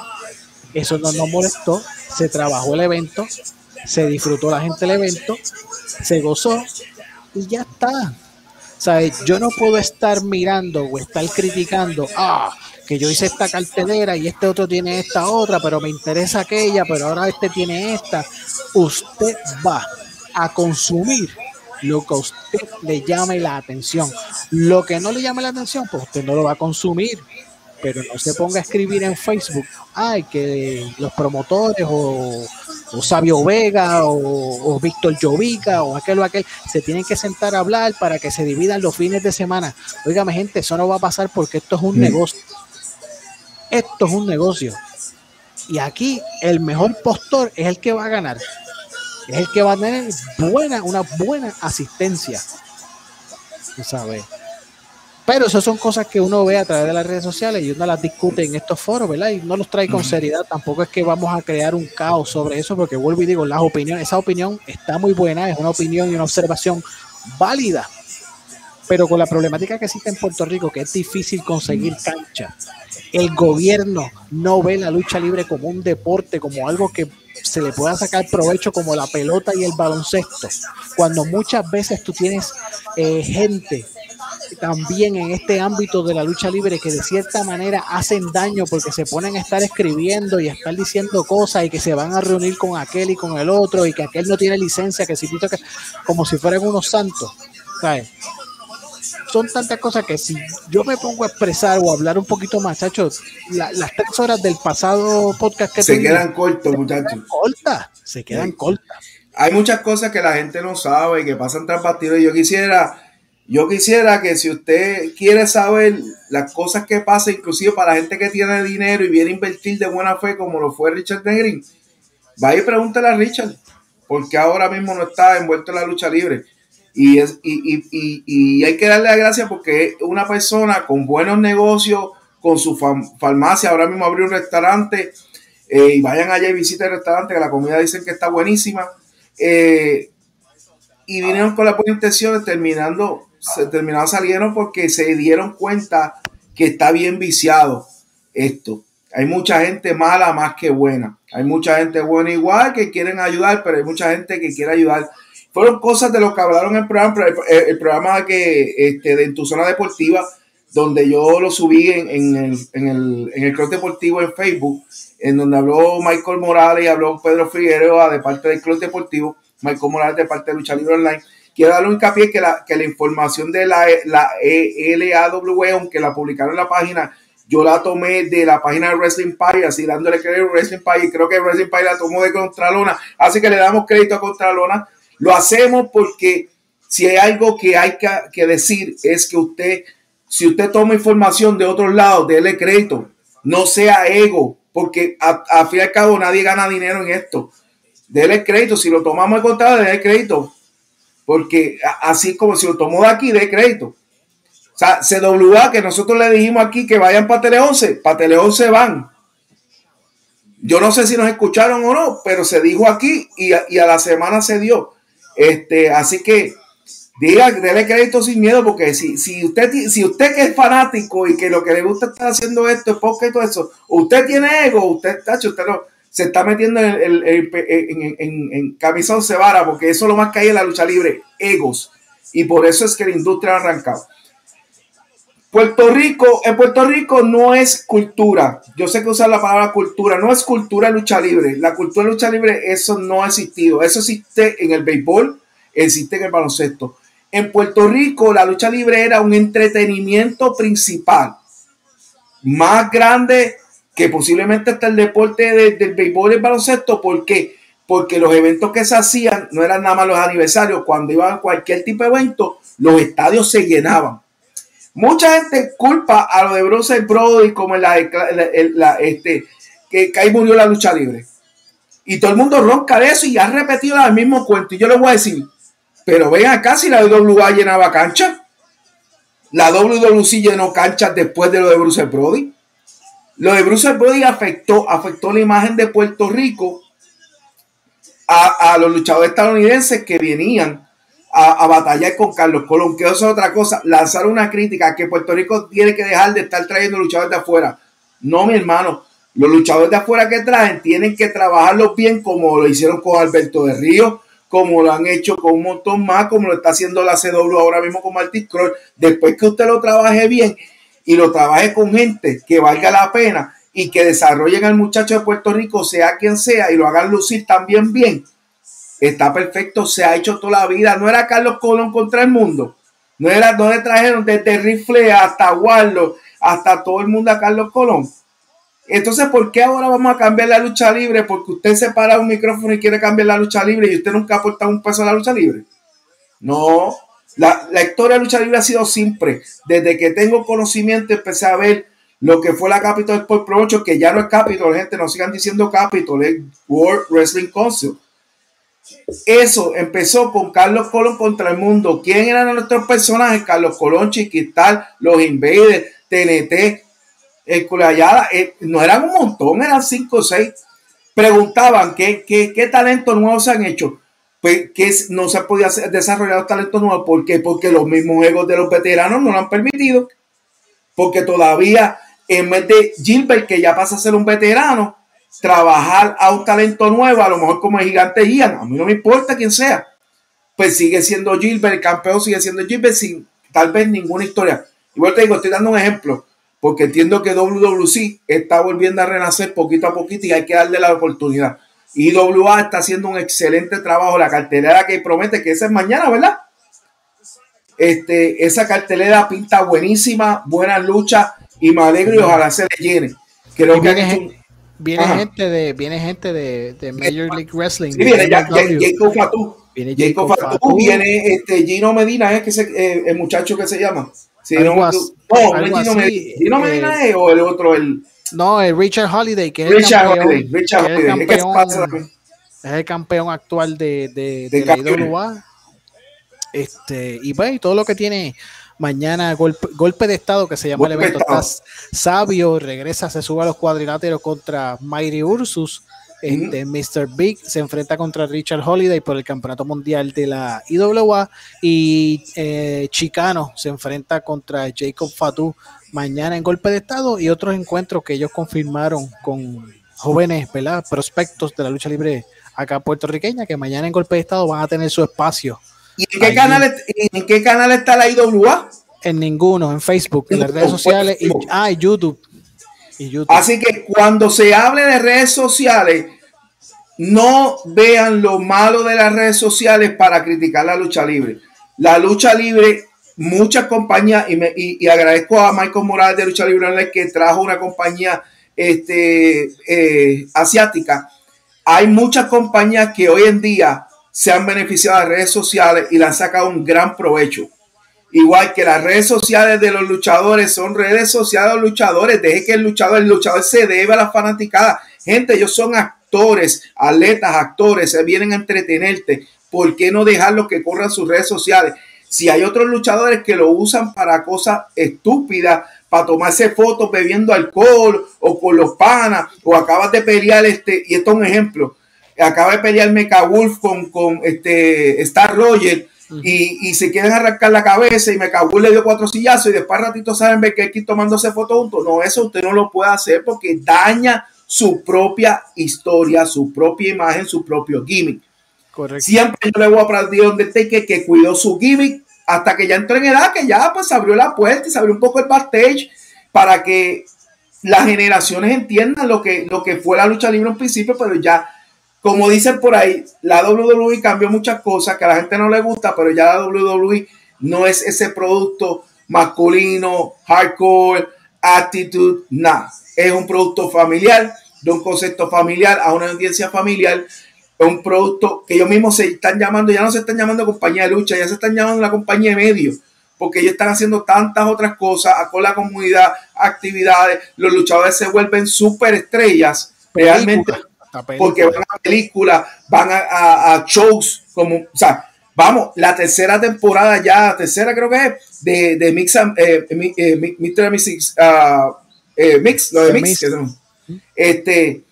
eso no nos molestó, se trabajó el evento, se disfrutó la gente el evento, se gozó y ya está. ¿Sabes? Yo no puedo estar mirando o estar criticando, ah, que yo hice esta cartelera y este otro tiene esta otra, pero me interesa aquella, pero ahora este tiene esta. Usted va a consumir lo que a usted le llame la atención. Lo que no le llame la atención, pues usted no lo va a consumir. Pero no se ponga a escribir en Facebook, ay, que los promotores o, Sabio Vega o, Víctor Llovica o aquel o aquel se tienen que sentar a hablar para que se dividan los fines de semana. Óigame, gente, eso no va a pasar porque esto es un mm. negocio. Esto es un negocio. Y aquí el mejor postor es el que va a ganar. Es el que va a tener buena, una buena asistencia. ¿Sabes? Pero eso son cosas que uno ve a través de las redes sociales y uno las discute en estos foros, ¿verdad? Y no los trae con seriedad. Tampoco es que vamos a crear un caos sobre eso, porque vuelvo y digo, las opiniones, esa opinión está muy buena, es una opinión y una observación válida. Pero con la problemática que existe en Puerto Rico, que es difícil conseguir cancha, el gobierno no ve la lucha libre como un deporte, como algo que se le pueda sacar provecho como la pelota y el baloncesto, cuando muchas veces tú tienes eh, gente también en este ámbito de la lucha libre que de cierta manera hacen daño porque se ponen a estar escribiendo y a estar diciendo cosas y que se van a reunir con aquel y con el otro y que aquel no tiene licencia, que si que como si fueran unos santos. ¿sabes? Son tantas cosas que si yo me pongo a expresar o hablar un poquito más, chachos, las tres horas del pasado podcast que se quedan cortos, muchachos. Cortas, se quedan cortas. Hay muchas cosas que la gente no sabe y que pasan tras partido. Y yo quisiera, yo quisiera que si usted quiere saber las cosas que pasan, inclusive para la gente que tiene dinero y viene a invertir de buena fe, como lo fue Richard Negrin, vaya y pregúntale a Richard, porque ahora mismo no está envuelto en la lucha libre y, es, y, y, y, hay que darle la gracia porque una persona con buenos negocios, con su farmacia, ahora mismo abrió un restaurante, eh, y vayan allá y visiten el restaurante, que la comida dicen que está buenísima. Eh, y vinieron con la buena intención, terminando, se terminaron salieron porque se dieron cuenta que está bien viciado esto. Hay mucha gente mala más que buena. Hay mucha gente buena igual que quieren ayudar, pero hay mucha gente que quiere ayudar fueron cosas de lo que hablaron en el programa, el, programa que, este, de tu zona deportiva, donde yo lo subí en, en, el, en, el, en el Club Deportivo en Facebook, en donde habló Michael Morales y habló Pedro Figueroa de parte del Club Deportivo, Michael Morales de parte de Lucha Libre Online. Quiero darle un hincapié que la, que la información de la, la LAW, aunque la publicaron en la página, yo la tomé de la página de Wrestling Pie, así dándole crédito a Wrestling Pie, creo que Wrestling Pie la tomó de Contralona, así que le damos crédito a Contralona lo hacemos porque si hay algo que hay que, decir es que usted, si usted toma información de otros lados, déle crédito. No sea ego, porque a, fin y al cabo nadie gana dinero en esto. Dele crédito. Si lo tomamos en contado, déle crédito. Porque así como si lo tomó de aquí, dé crédito. O sea, CWA, que nosotros le dijimos aquí que vayan para Tele 11, para Tele 11 van. Yo no sé si nos escucharon o no, pero se dijo aquí y a la semana se dio. Este, así que Diga, déle crédito sin miedo, porque si, si, usted, si usted que es fanático y que lo que le gusta estar haciendo esto es porque todo eso, usted tiene ego, usted, tacho, usted no, se está metiendo en, en, en, en, camisón cebara, porque eso es lo más que hay en la lucha libre, egos. Y por eso es que la industria ha arrancado. Puerto Rico, en Puerto Rico no es cultura. Yo sé que usar la palabra cultura, no es cultura lucha libre. La cultura lucha libre, eso no ha existido. Eso existe en el béisbol, existe en el baloncesto. En Puerto Rico, la lucha libre era un entretenimiento principal, más grande que posiblemente hasta el deporte del béisbol y el baloncesto. ¿Por qué? Porque los eventos que se hacían no eran nada más los aniversarios. Cuando iban a cualquier tipo de evento, los estadios se llenaban Mucha gente culpa a lo de Bruce Brody como en la, este, que, ahí murió la lucha libre. Y todo el mundo ronca de eso y ha repetido el mismo cuento. Y yo le voy a decir, pero ven acá si la WWA llenaba cancha. La WWC llenó canchas después de lo de Bruce Brody. Lo de Bruce Brody afectó, afectó la imagen de Puerto Rico a, a los luchadores estadounidenses que venían a, batallar con Carlos Colón, que eso es otra cosa, lanzar una crítica que Puerto Rico tiene que dejar de estar trayendo luchadores de afuera. No, mi hermano, los luchadores de afuera que traen tienen que trabajarlos bien como lo hicieron con Alberto de Río, como lo han hecho con un montón más, como lo está haciendo la CW ahora mismo con Martín Kroll. Después que usted lo trabaje bien y lo trabaje con gente que valga la pena y que desarrollen al muchacho de Puerto Rico, sea quien sea, y lo hagan lucir también bien, está perfecto, se ha hecho toda la vida. No era Carlos Colón contra el mundo. No era donde trajeron desde Rifle hasta Waldo, hasta todo el mundo a Carlos Colón. Entonces, ¿por qué ahora vamos a cambiar la lucha libre? Porque usted se para un micrófono y quiere cambiar la lucha libre y usted nunca ha aportado un peso a la lucha libre. No, la, la historia de la lucha libre ha sido simple. Desde que tengo conocimiento empecé a ver lo que fue la Capitol Sport Promotion, que ya no es Capitol, gente, no sigan diciendo Capitol, es World Wrestling Council. Eso empezó con Carlos Colón contra el mundo. ¿Quién eran nuestros personajes? Carlos Colón, Chiquital, los Invaders, TNT, el Culayada. Eh, no eran un montón, eran cinco o seis. Preguntaban qué, qué, qué talentos nuevos se han hecho. Pues que no se podía desarrollar talentos nuevos. ¿Por qué? Porque los mismos egos de los veteranos no lo han permitido. Porque todavía, en vez de Gilbert, que ya pasa a ser un veterano, trabajar a un talento nuevo, a lo mejor como el gigante Ian, a mí no me importa quién sea, pues sigue siendo Gilbert, el campeón sigue siendo Gilbert sin tal vez ninguna historia. Igual te digo, estoy dando un ejemplo, porque entiendo que WWC está volviendo a renacer poquito a poquito y hay que darle la oportunidad. Y WA está haciendo un excelente trabajo, la cartelera que promete que esa es mañana, ¿verdad? Este, esa cartelera pinta buenísima, buena lucha y me alegro y ojalá se le llene. Creo que Viene gente de, viene gente de, de Major League Wrestling. Sí, viene Jacob Fatu. Viene Jacob Fatu, viene este Gino Medina, es que se, eh, el muchacho que se llama. Sí, no, no, Gino Medina. Gino Medina es o el otro, el. No, el Richard Holiday, que es Richard el campeón, Holiday, Richard que es el Holiday. campeón, es el campeón actual de, de, de, la IWA. Este, y pues, todo lo que tiene Mañana golpe, golpe de estado que se llama el evento. sabio, regresa, se sube a los cuadriláteros contra Mighty Ursus. Este, Mr. Big se enfrenta contra Richard Holiday por el campeonato mundial de la IWA y eh, Chicano se enfrenta contra Jacob Fatu mañana en golpe de estado y otros encuentros que ellos confirmaron con jóvenes ¿verdad? prospectos de la lucha libre acá puertorriqueña que mañana en golpe de estado van a tener su espacio ¿Y en qué, canal, en qué canal está la IWA? En ninguno, en Facebook, en las redes sociales y, ah, YouTube. y YouTube. Así que cuando se hable de redes sociales, no vean lo malo de las redes sociales para criticar la lucha libre. La lucha libre, muchas compañías, y, me, y, agradezco a Michael Morales de Lucha Libre que trajo una compañía este, eh, asiática. Hay muchas compañías que hoy en día se han beneficiado de redes sociales y le han sacado un gran provecho. Igual que las redes sociales de los luchadores son redes sociales de los luchadores. Deje que el luchador, el luchador se debe a la fanaticada. Gente, ellos son actores, atletas, actores, se vienen a entretenerte. ¿Por qué no dejarlos que corran sus redes sociales? Si hay otros luchadores que lo usan para cosas estúpidas, para tomarse fotos bebiendo alcohol o con los panas, o acabas de pelear este, y esto es un ejemplo, acaba de pelear Mecha Wolf con, con este Star Roger y, y, se quieren arrancar la cabeza y Mecha Wolf le dio cuatro sillazos y después ratito saben ver que aquí tomándose fotos juntos. No, eso usted no lo puede hacer porque daña su propia historia, su propia imagen, su propio gimmick. Correcto. Siempre yo le voy a aplaudir donde que, que cuidó su gimmick hasta que ya entró en edad, que ya pues abrió la puerta y se abrió un poco el backstage para que las generaciones entiendan lo que, lo que fue la lucha libre en principio, pero ya, como dicen por ahí, la WWE cambió muchas cosas que a la gente no le gusta, pero ya la WWE no es ese producto masculino, hardcore, attitude, nada. Es un producto familiar de un concepto familiar a una audiencia familiar, es un producto que ellos mismos se están llamando, ya no se están llamando compañía de lucha, ya se están llamando la compañía de medios, porque ellos están haciendo tantas otras cosas con la comunidad, actividades, los luchadores se vuelven súper estrellas, realmente, porque van a películas, van a, shows, como, o sea, vamos, la tercera temporada ya, tercera creo que es, de, de Mix, eh, eh, Mix, uh, eh, Mix, lo de Mix. Este,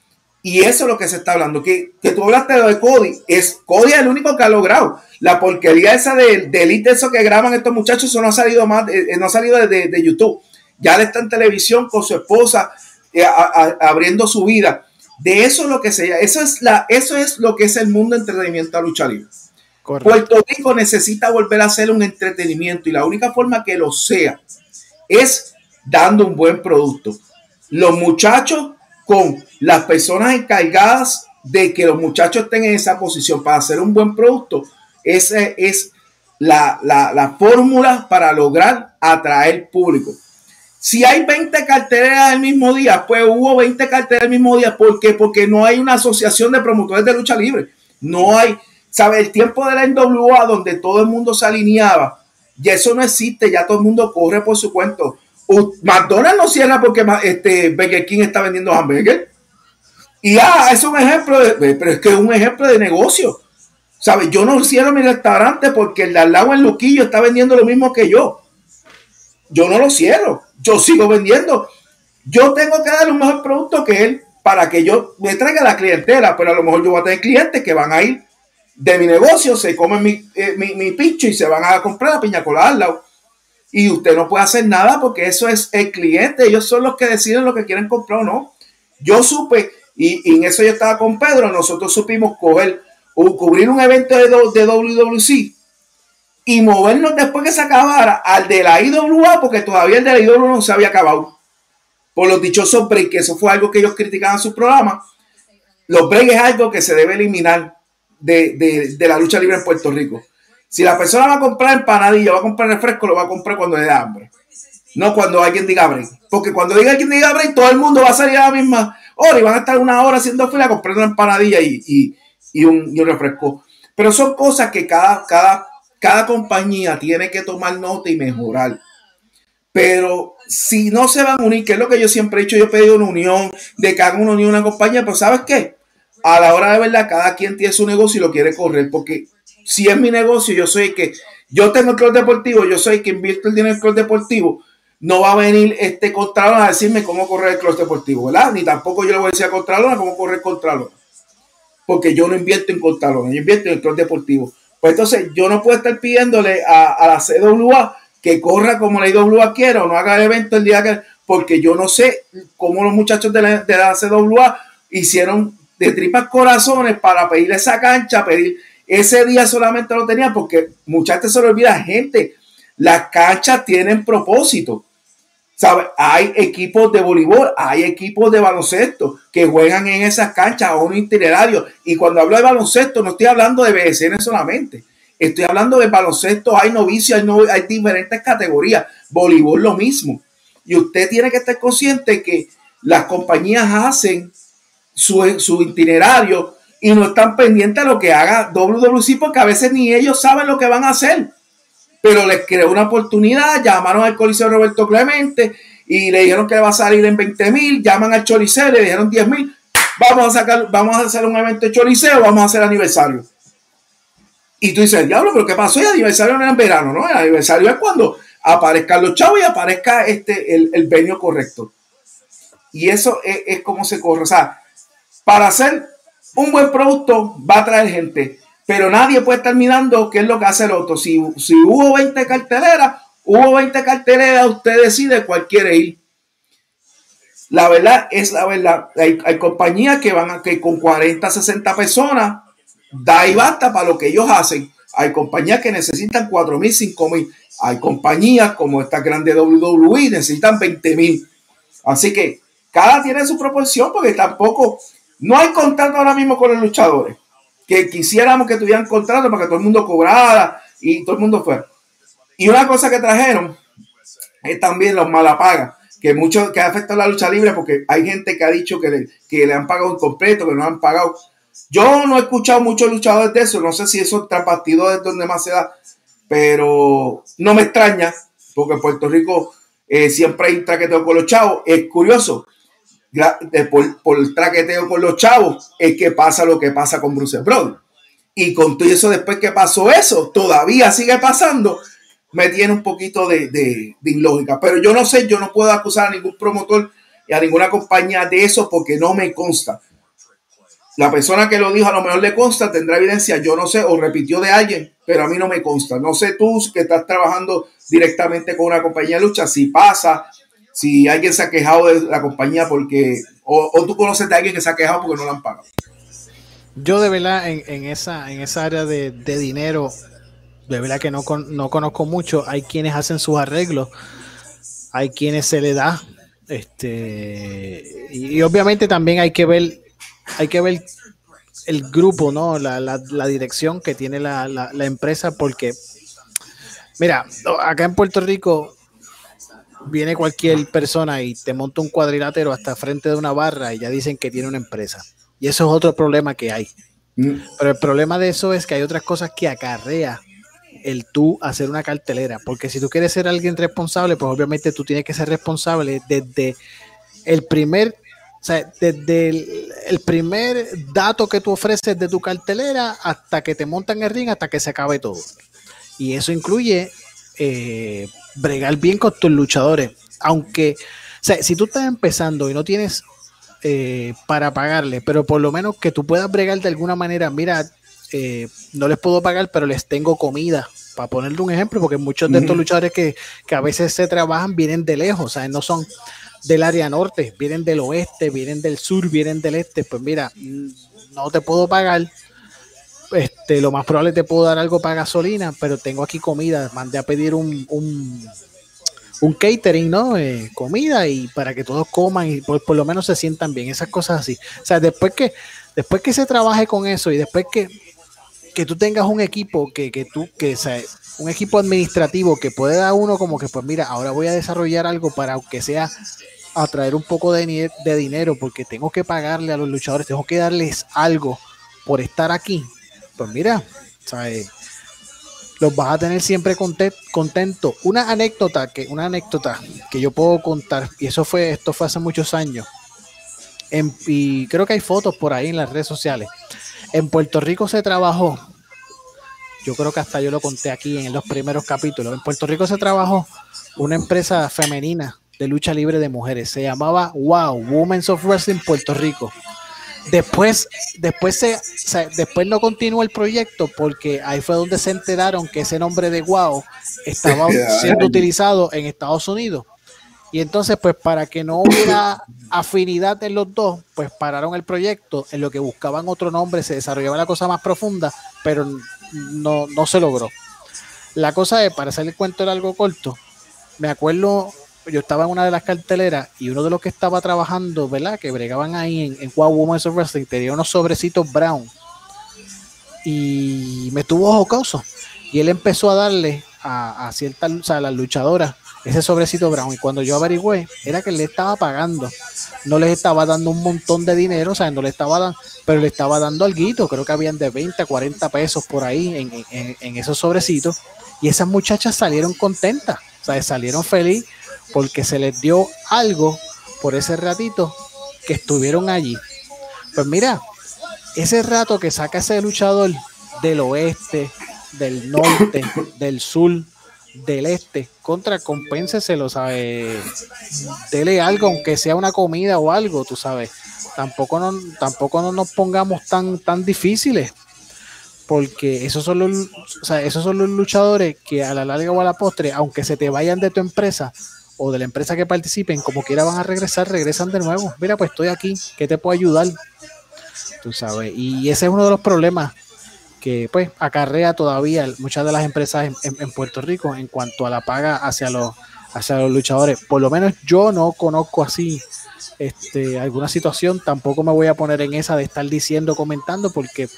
y eso es lo que se está hablando. Que, que tú hablaste de Cody. Es, Cody es el único que ha logrado. La porquería esa de, de elite, eso que graban estos muchachos, eso no ha salido más, eh, no ha salido de, YouTube. Ya él está en televisión con su esposa, abriendo su vida. De eso es lo que se eso es la, eso es lo que es el mundo de entretenimiento a lucha libre. Puerto Rico necesita volver a ser un entretenimiento y la única forma que lo sea es dando un buen producto. Los muchachos con las personas encargadas de que los muchachos estén en esa posición para hacer un buen producto. Esa es la, fórmula para lograr atraer público. Si hay 20 carteras el mismo día, pues hubo 20 carteras el mismo día. ¿Por qué? Porque no hay una asociación de promotores de lucha libre. No hay, ¿sabe? El tiempo de la NWA donde todo el mundo se alineaba, y eso no existe, ya todo el mundo corre por su cuento. McDonald's no cierra porque este, Burger King está vendiendo hamburgues. Y ah, es un ejemplo, de, pero es que es un ejemplo de negocio. ¿Sabes? Yo no cierro mi restaurante porque el de al lado en Luquillo está vendiendo lo mismo que yo. Yo no lo cierro. Yo sigo vendiendo. Yo tengo que dar un mejor producto que él para que yo me traiga la clientela, pero a lo mejor yo voy a tener clientes que van a ir de mi negocio, se comen mi, eh, mi, pincho y se van a comprar la piña colada y usted no puede hacer nada porque eso es el cliente, ellos son los que deciden lo que quieren comprar o no. Yo supe, y, en eso yo estaba con Pedro, nosotros supimos coger o cubrir un evento de, de WWC y movernos después que se acabara al de la IWA, porque todavía el de la IWA no se había acabado. Por los dichosos breaks, que eso fue algo que ellos criticaban en su programa. Los breaks es algo que se debe eliminar de la lucha libre en Puerto Rico. Si la persona va a comprar empanadilla, va a comprar refresco, lo va a comprar cuando le da hambre. No cuando alguien diga break. Porque cuando diga alguien diga break, todo el mundo va a salir a la misma hora y van a estar una hora haciendo fila comprando una empanadilla y, un, refresco. Pero son cosas que cada, cada, cada compañía tiene que tomar nota y mejorar. Pero si no se van a unir, que es lo que yo siempre he dicho, yo he pedido una unión, de hagan una unión una compañía, pero ¿sabes qué? A la hora de verdad, cada quien tiene su negocio y lo quiere correr, porque si es mi negocio, yo soy que, yo tengo el club deportivo, yo soy que invierto el dinero en el club deportivo, no va a venir este Contralor a decirme cómo correr el club deportivo, ¿verdad? Ni tampoco yo le voy a decir a Contralor cómo correr Contralor. Porque yo no invierto en Contralor, yo invierto en el club deportivo. Pues entonces yo no puedo estar pidiéndole a, la CWA que corra como la IWA quiera o no haga el evento el día que, porque yo no sé cómo los muchachos de la, de la CWA hicieron de tripas corazones para pedir esa cancha, pedir ese día solamente lo tenía porque muchas veces se lo olvida, gente, las canchas tienen propósito. ¿Sabe? Hay equipos de voleibol, hay equipos de baloncesto que juegan en esas canchas a un itinerario. Y cuando hablo de baloncesto, no estoy hablando de BSN solamente. Estoy hablando de baloncesto, hay novicios, hay, hay diferentes categorías. Voleibol lo mismo. Y usted tiene que estar consciente que las compañías hacen su, su itinerario y no están pendientes a lo que haga WWC porque a veces ni ellos saben lo que van a hacer. Pero les creó una oportunidad, llamaron al Coliseo Roberto Clemente y le dijeron que va a salir en 20 mil, llaman al Choliseo, le dijeron 10 mil, vamos a sacar, vamos a hacer un evento de Choliseo, vamos a hacer aniversario. Y tú dices, diablo, pero ¿qué pasó? El aniversario no era en verano, ¿no? El aniversario es cuando aparezcan los chavos y aparezca este, el, el venio correcto. Y eso es, es como se corre. O sea, para hacer un buen producto va a traer gente, pero nadie puede estar mirando qué es lo que hace el otro. Si, si hubo 20 carteleras, hubo 20 carteleras, usted decide cuál quiere ir. La verdad es la verdad. Hay, compañías que van a que con 40, 60 personas da y basta para lo que ellos hacen. Hay compañías que necesitan 4 mil, 5 mil. Hay compañías como esta grande WWE necesitan 20 mil. Así que cada tiene su proporción porque tampoco no hay contrato ahora mismo con los luchadores. Que quisiéramos que tuvieran contrato para que todo el mundo cobrara y todo el mundo fuera. Y una cosa que trajeron es también los malapagas que mucho que afecta a la lucha libre porque hay gente que ha dicho que le, que le han pagado incompleto, que no han pagado. Yo no he escuchado muchos luchadores de eso, no sé si eso tras es donde más se da, pero no me extraña porque en Puerto Rico eh, siempre hay traqueteo con los chavos. Es curioso, por, por, el traqueteo con los chavos es que pasa lo que pasa con Bruce Brown. Y con todo eso, después que pasó eso, todavía sigue pasando me tiene un poquito de, de. Pero yo no sé, yo no puedo acusar a ningún promotor y a ninguna compañía de eso porque no me consta. La persona que lo dijo a lo mejor le consta, tendrá evidencia, yo no sé, o repitió de alguien, pero a mí no me consta. No sé tú que estás trabajando directamente con una compañía de lucha, si pasa, si alguien se ha quejado de la compañía porque, o, tú conoces de alguien que se ha quejado porque no la han pagado. Yo de verdad en, esa, en esa área de, de dinero de verdad que no, no conozco mucho. Hay quienes hacen sus arreglos, hay quienes se le da. Este, y, obviamente también hay que ver, hay que ver el grupo, ¿no? La, la, dirección que tiene la, la, empresa, porque, mira, acá en Puerto Rico viene cualquier persona y te monta un cuadrilátero hasta frente de una barra y ya dicen que tiene una empresa. Y eso es otro problema que hay. Mm. Pero el problema de eso es que hay otras cosas que acarrea el tú hacer una cartelera, porque si tú quieres ser alguien responsable, pues obviamente tú tienes que ser responsable desde el primer, o sea, desde el, primer dato que tú ofreces de tu cartelera hasta que te montan el ring, hasta que se acabe todo. Y eso incluye eh, bregar bien con tus luchadores, aunque, o sea, si tú estás empezando y no tienes eh, para pagarle, pero por lo menos que tú puedas bregar de alguna manera, mira, eh, no les puedo pagar, pero les tengo comida. Para ponerle un ejemplo, porque muchos de estos luchadores que, a veces se trabajan vienen de lejos, o sea, no son del área norte, vienen del oeste, vienen del sur, vienen del este. Pues mira, no te puedo pagar. Este, lo más probable te puedo dar algo para gasolina, pero tengo aquí comida. Mandé a pedir un, un, catering, ¿no? Eh, comida y para que todos coman y por, por, lo menos se sientan bien, esas cosas así. O sea, después que, después que se trabaje con eso y después que que tú tengas un equipo que, que tú, que sea, un equipo administrativo que puede dar uno como que, pues mira, ahora voy a desarrollar algo para aunque sea atraer un poco de dinero porque tengo que pagarle a los luchadores, tengo que darles algo por estar aquí. Pues mira, ¿sabes? los vas a tener siempre contento. Una anécdota que, una anécdota que yo puedo contar, y eso fue, esto fue hace muchos años. y creo que hay fotos por ahí en las redes sociales. En Puerto Rico se trabajó, yo creo que hasta yo lo conté aquí en los primeros capítulos, en Puerto Rico se trabajó una empresa femenina de lucha libre de mujeres, se llamaba Wow, Women's of Wrestling Puerto Rico. Después, después, se, después no continuó el proyecto porque ahí fue donde se enteraron que ese nombre de Wow estaba siendo utilizado en Estados Unidos. Y entonces, pues para que no hubiera afinidad en los dos, pues pararon el proyecto, en lo que buscaban otro nombre, se desarrollaba la cosa más profunda, pero no, no se logró. La cosa es, para hacer el cuento era algo corto, me acuerdo, yo estaba en una de las carteleras y uno de los que estaba trabajando, ¿verdad? Que bregaban ahí en, en Wow Women's Wrestling, tenía unos sobrecitos brown y me tuvo jocoso. Y él empezó a darle a, a ciertas, o sea, a las luchadoras ese sobrecito brown. Y cuando yo averigüé, era que le estaba pagando. No les estaba dando un montón de dinero, o sea, no le estaba dando, pero le estaba dando algo. Creo que habían de 20 a 40 pesos por ahí en, en, esos sobrecitos. Y esas muchachas salieron contentas, o sea, salieron feliz porque se les dio algo por ese ratito que estuvieron allí. Pues mira, ese rato que saca ese luchador del oeste, del norte, del sur, del este, contra compénseselo, ¿sabes? Dele algo, aunque sea una comida o algo, tú sabes. Tampoco, no, tampoco no nos pongamos tan, tan difíciles, porque esos son, los, o sea, esos son los luchadores que a la larga o a la postre, aunque se te vayan de tu empresa o de la empresa que participen, como quiera van a regresar, regresan de nuevo. Mira, pues estoy aquí, ¿qué te puedo ayudar? Tú sabes, y ese es uno de los problemas que pues acarrea todavía muchas de las empresas en, Puerto Rico en cuanto a la paga hacia los, hacia los luchadores. Por lo menos yo no conozco así este, alguna situación, tampoco me voy a poner en esa de estar diciendo, comentando, porque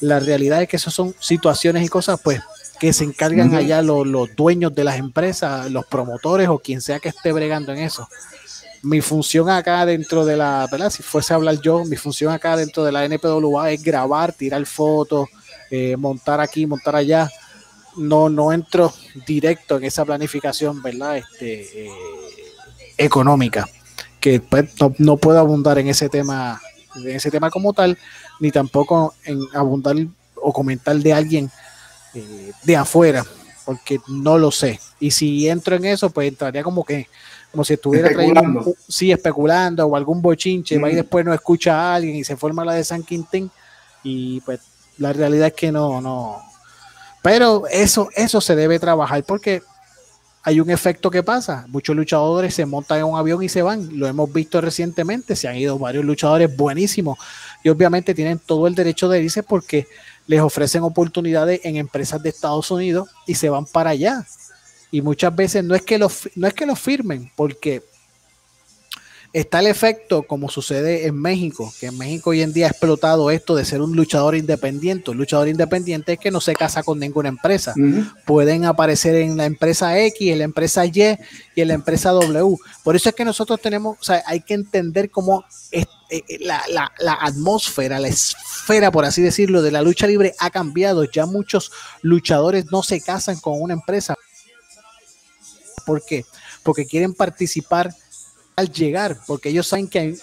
la realidad es que esas son situaciones y cosas pues que se encargan allá los, los dueños de las empresas, los promotores o quien sea que esté bregando en eso mi función acá dentro de la, ¿verdad? Si fuese a hablar yo, mi función acá dentro de la NPWA es grabar, tirar fotos, eh, montar aquí, montar allá. No, no entro directo en esa planificación, ¿verdad? Este, eh, económica, que pues, no, puedo abundar en ese tema, en ese tema como tal, ni tampoco en abundar o comentar de alguien eh, de afuera, porque no lo sé. Y si entro en eso, pues entraría como que, como si estuviera especulando. sí, especulando o algún bochinche, va y después no escucha a alguien y se forma la de San Quintín y pues la realidad es que no, no. Pero eso, eso se debe trabajar porque hay un efecto que pasa. Muchos luchadores se montan en un avión y se van. Lo hemos visto recientemente. Se han ido varios luchadores buenísimos y obviamente tienen todo el derecho de irse porque les ofrecen oportunidades en empresas de Estados Unidos y se van para allá. Y muchas veces no es que los, no es que los firmen, porque Está el efecto, como sucede en México, que en México hoy en día ha explotado esto de ser un luchador independiente. Un luchador independiente es que no se casa con ninguna empresa. Pueden aparecer en la empresa X, en la empresa Y y en la empresa W. Por eso es que nosotros tenemos, o sea, hay que entender cómo eh, eh, la, la atmósfera, la esfera, por así decirlo, de la lucha libre ha cambiado. Ya muchos luchadores no se casan con una empresa. ¿Por qué? Porque quieren participar al llegar, porque ellos saben que hay,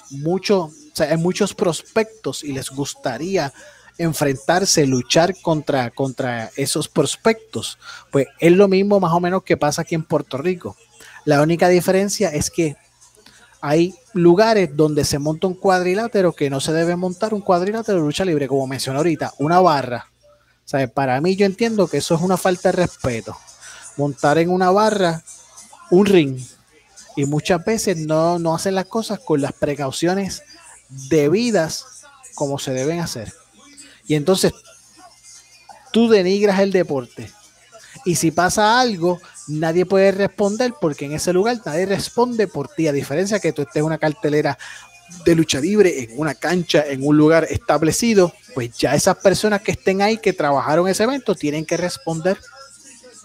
hay muchos prospectos y les gustaría enfrentarse, luchar contra, contra esos prospectos. Pues es lo mismo más o menos que pasa aquí en Puerto Rico. La única diferencia es que hay lugares donde se monta un cuadrilátero que no se debe montar un cuadrilátero de lucha libre, como mencioné ahorita, una barra. Para mí yo entiendo que eso es una falta de respeto. Montar en una barra un ring y muchas veces no, no hacen las cosas con las precauciones debidas como se deben hacer. Y entonces tú denigras el deporte. Y si pasa algo, nadie puede responder porque en ese lugar nadie responde por ti. A diferencia que tú estés en una cartelera de lucha libre, en una cancha, en un lugar establecido, pues ya esas personas que estén ahí, que trabajaron ese evento, tienen que responder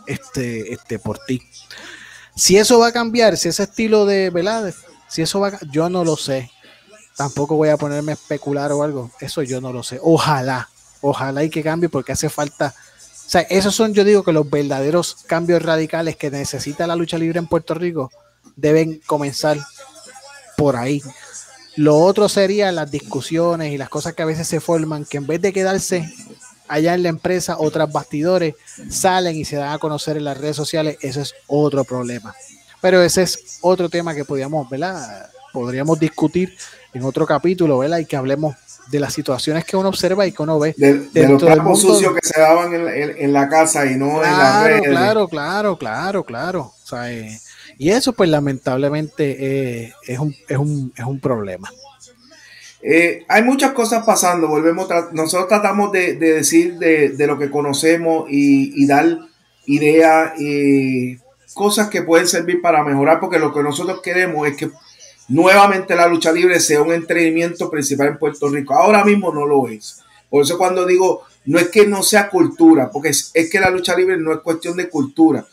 este, este, por ti. Si eso va a cambiar, si ese estilo de, ¿verdad? Si eso va a, yo no lo sé. Tampoco voy a ponerme a especular o algo. Eso yo no lo sé. Ojalá, ojalá y que cambie porque hace falta. O sea, esos son, yo digo que los verdaderos cambios radicales que necesita la lucha libre en Puerto Rico deben comenzar por ahí. Lo otro sería las discusiones y las cosas que a veces se forman, que en vez de quedarse allá en la empresa otras bastidores salen y se dan a conocer en las redes sociales, eso es otro problema. Pero ese es otro tema que podríamos, ¿verdad? Podríamos discutir en otro capítulo, ¿verdad? Y que hablemos de las situaciones que uno observa y que uno ve. De, dentro los trapos sucios que se daban en, la casa y no en las redes. Claro, claro, claro, claro. Eh, y eso, pues, lamentablemente eh, es, un, es, un, es un problema. Eh, hay muchas cosas pasando, volvemos, nosotros tratamos de, decir de, lo que conocemos y, dar ideas y cosas que pueden servir para mejorar, porque lo que nosotros queremos es que nuevamente la lucha libre sea un entretenimiento principal en Puerto Rico. Ahora mismo no lo es. Por eso cuando digo, no es que no sea cultura, porque es que la lucha libre no es cuestión de cultura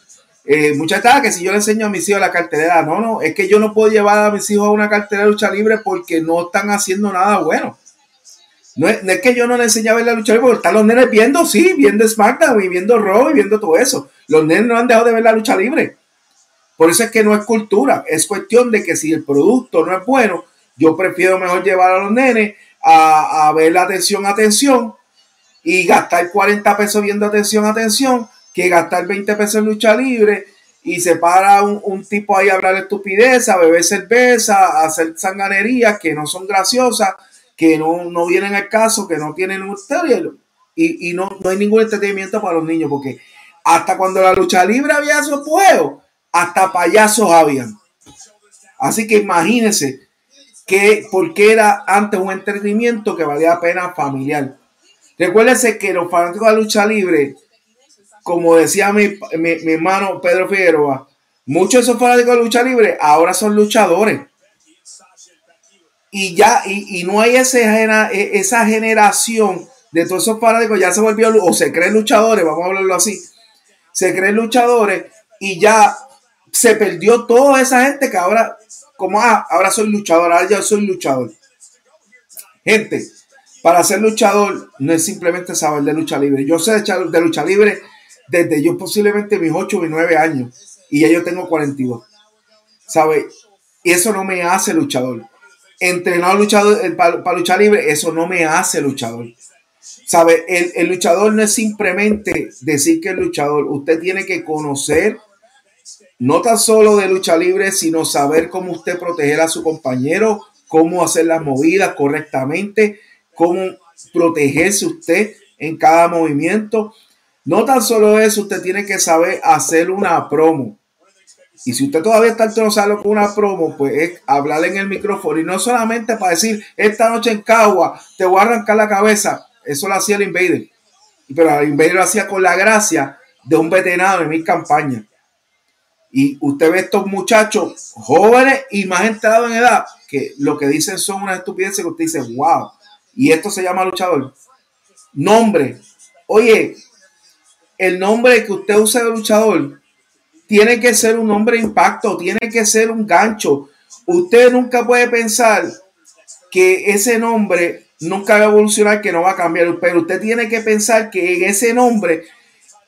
eh, muchas veces que si yo le enseño a mis hijos la cartelera, no, no, es que yo no puedo llevar a mis hijos a una cartelera de lucha libre porque no están haciendo nada bueno. No es, que yo no le enseñe a ver la lucha libre, porque están los nenes viendo, sí, viendo SmackDown y viendo Raw y viendo todo eso. Los nenes no han dejado de ver la lucha libre. Por eso es que no es cultura, es cuestión de que si el producto no es bueno, yo prefiero mejor llevar a los nenes a, a ver la atención, atención y gastar 40 pesos viendo atención, atención que gastar 20 pesos en lucha libre y se para un, tipo ahí a hablar estupidez, a beber cerveza, a hacer sanganerías que no son graciosas, que no, no vienen al caso, que no tienen un y, y no, no hay ningún entretenimiento para los niños, porque hasta cuando la lucha libre había esos juegos, hasta payasos habían. Así que imagínense que porque era antes un entretenimiento que valía la pena familiar. Recuérdense que los fanáticos de la lucha libre, como decía mi, hermano Pedro Figueroa, muchos de esos fanáticos de lucha libre ahora son luchadores. Y ya, y, no hay ese, e, esa generación de todos esos fanáticos, ya se volvió, o se creen luchadores, vamos a hablarlo así, se creen luchadores y ya se perdió toda esa gente que ahora, como, ah, ahora soy luchador, ahora ya soy luchador. Gente, para ser luchador no es simplemente saber de lucha libre. Yo sé de lucha libre desde yo posiblemente mis 8 o 9 años y ya yo tengo 42. ¿Sabe? Y eso no me hace luchador. Entrenar luchador, eh, para, luchar libre, eso no me hace luchador. ¿Sabe? El, el, luchador no es simplemente decir que es luchador. Usted tiene que conocer no tan solo de lucha libre, sino saber cómo usted proteger a su compañero, cómo hacer las movidas correctamente, cómo protegerse usted en cada movimiento. No tan solo eso, usted tiene que saber hacer una promo. Y si usted todavía está interesado con una promo, pues es hablar en el micrófono y no solamente para decir, esta noche en Cagua te voy a arrancar la cabeza. Eso lo hacía el Invader. Pero el Invader lo hacía con la gracia de un veterano en mi campaña. Y usted ve estos muchachos jóvenes y más entrados en edad que lo que dicen son unas estupideces que usted dice, wow. Y esto se llama luchador. Nombre. Oye, el nombre que usted usa de luchador tiene que ser un nombre de impacto, tiene que ser un gancho. Usted nunca puede pensar que ese nombre nunca va a evolucionar, que no va a cambiar, pero usted tiene que pensar que en ese nombre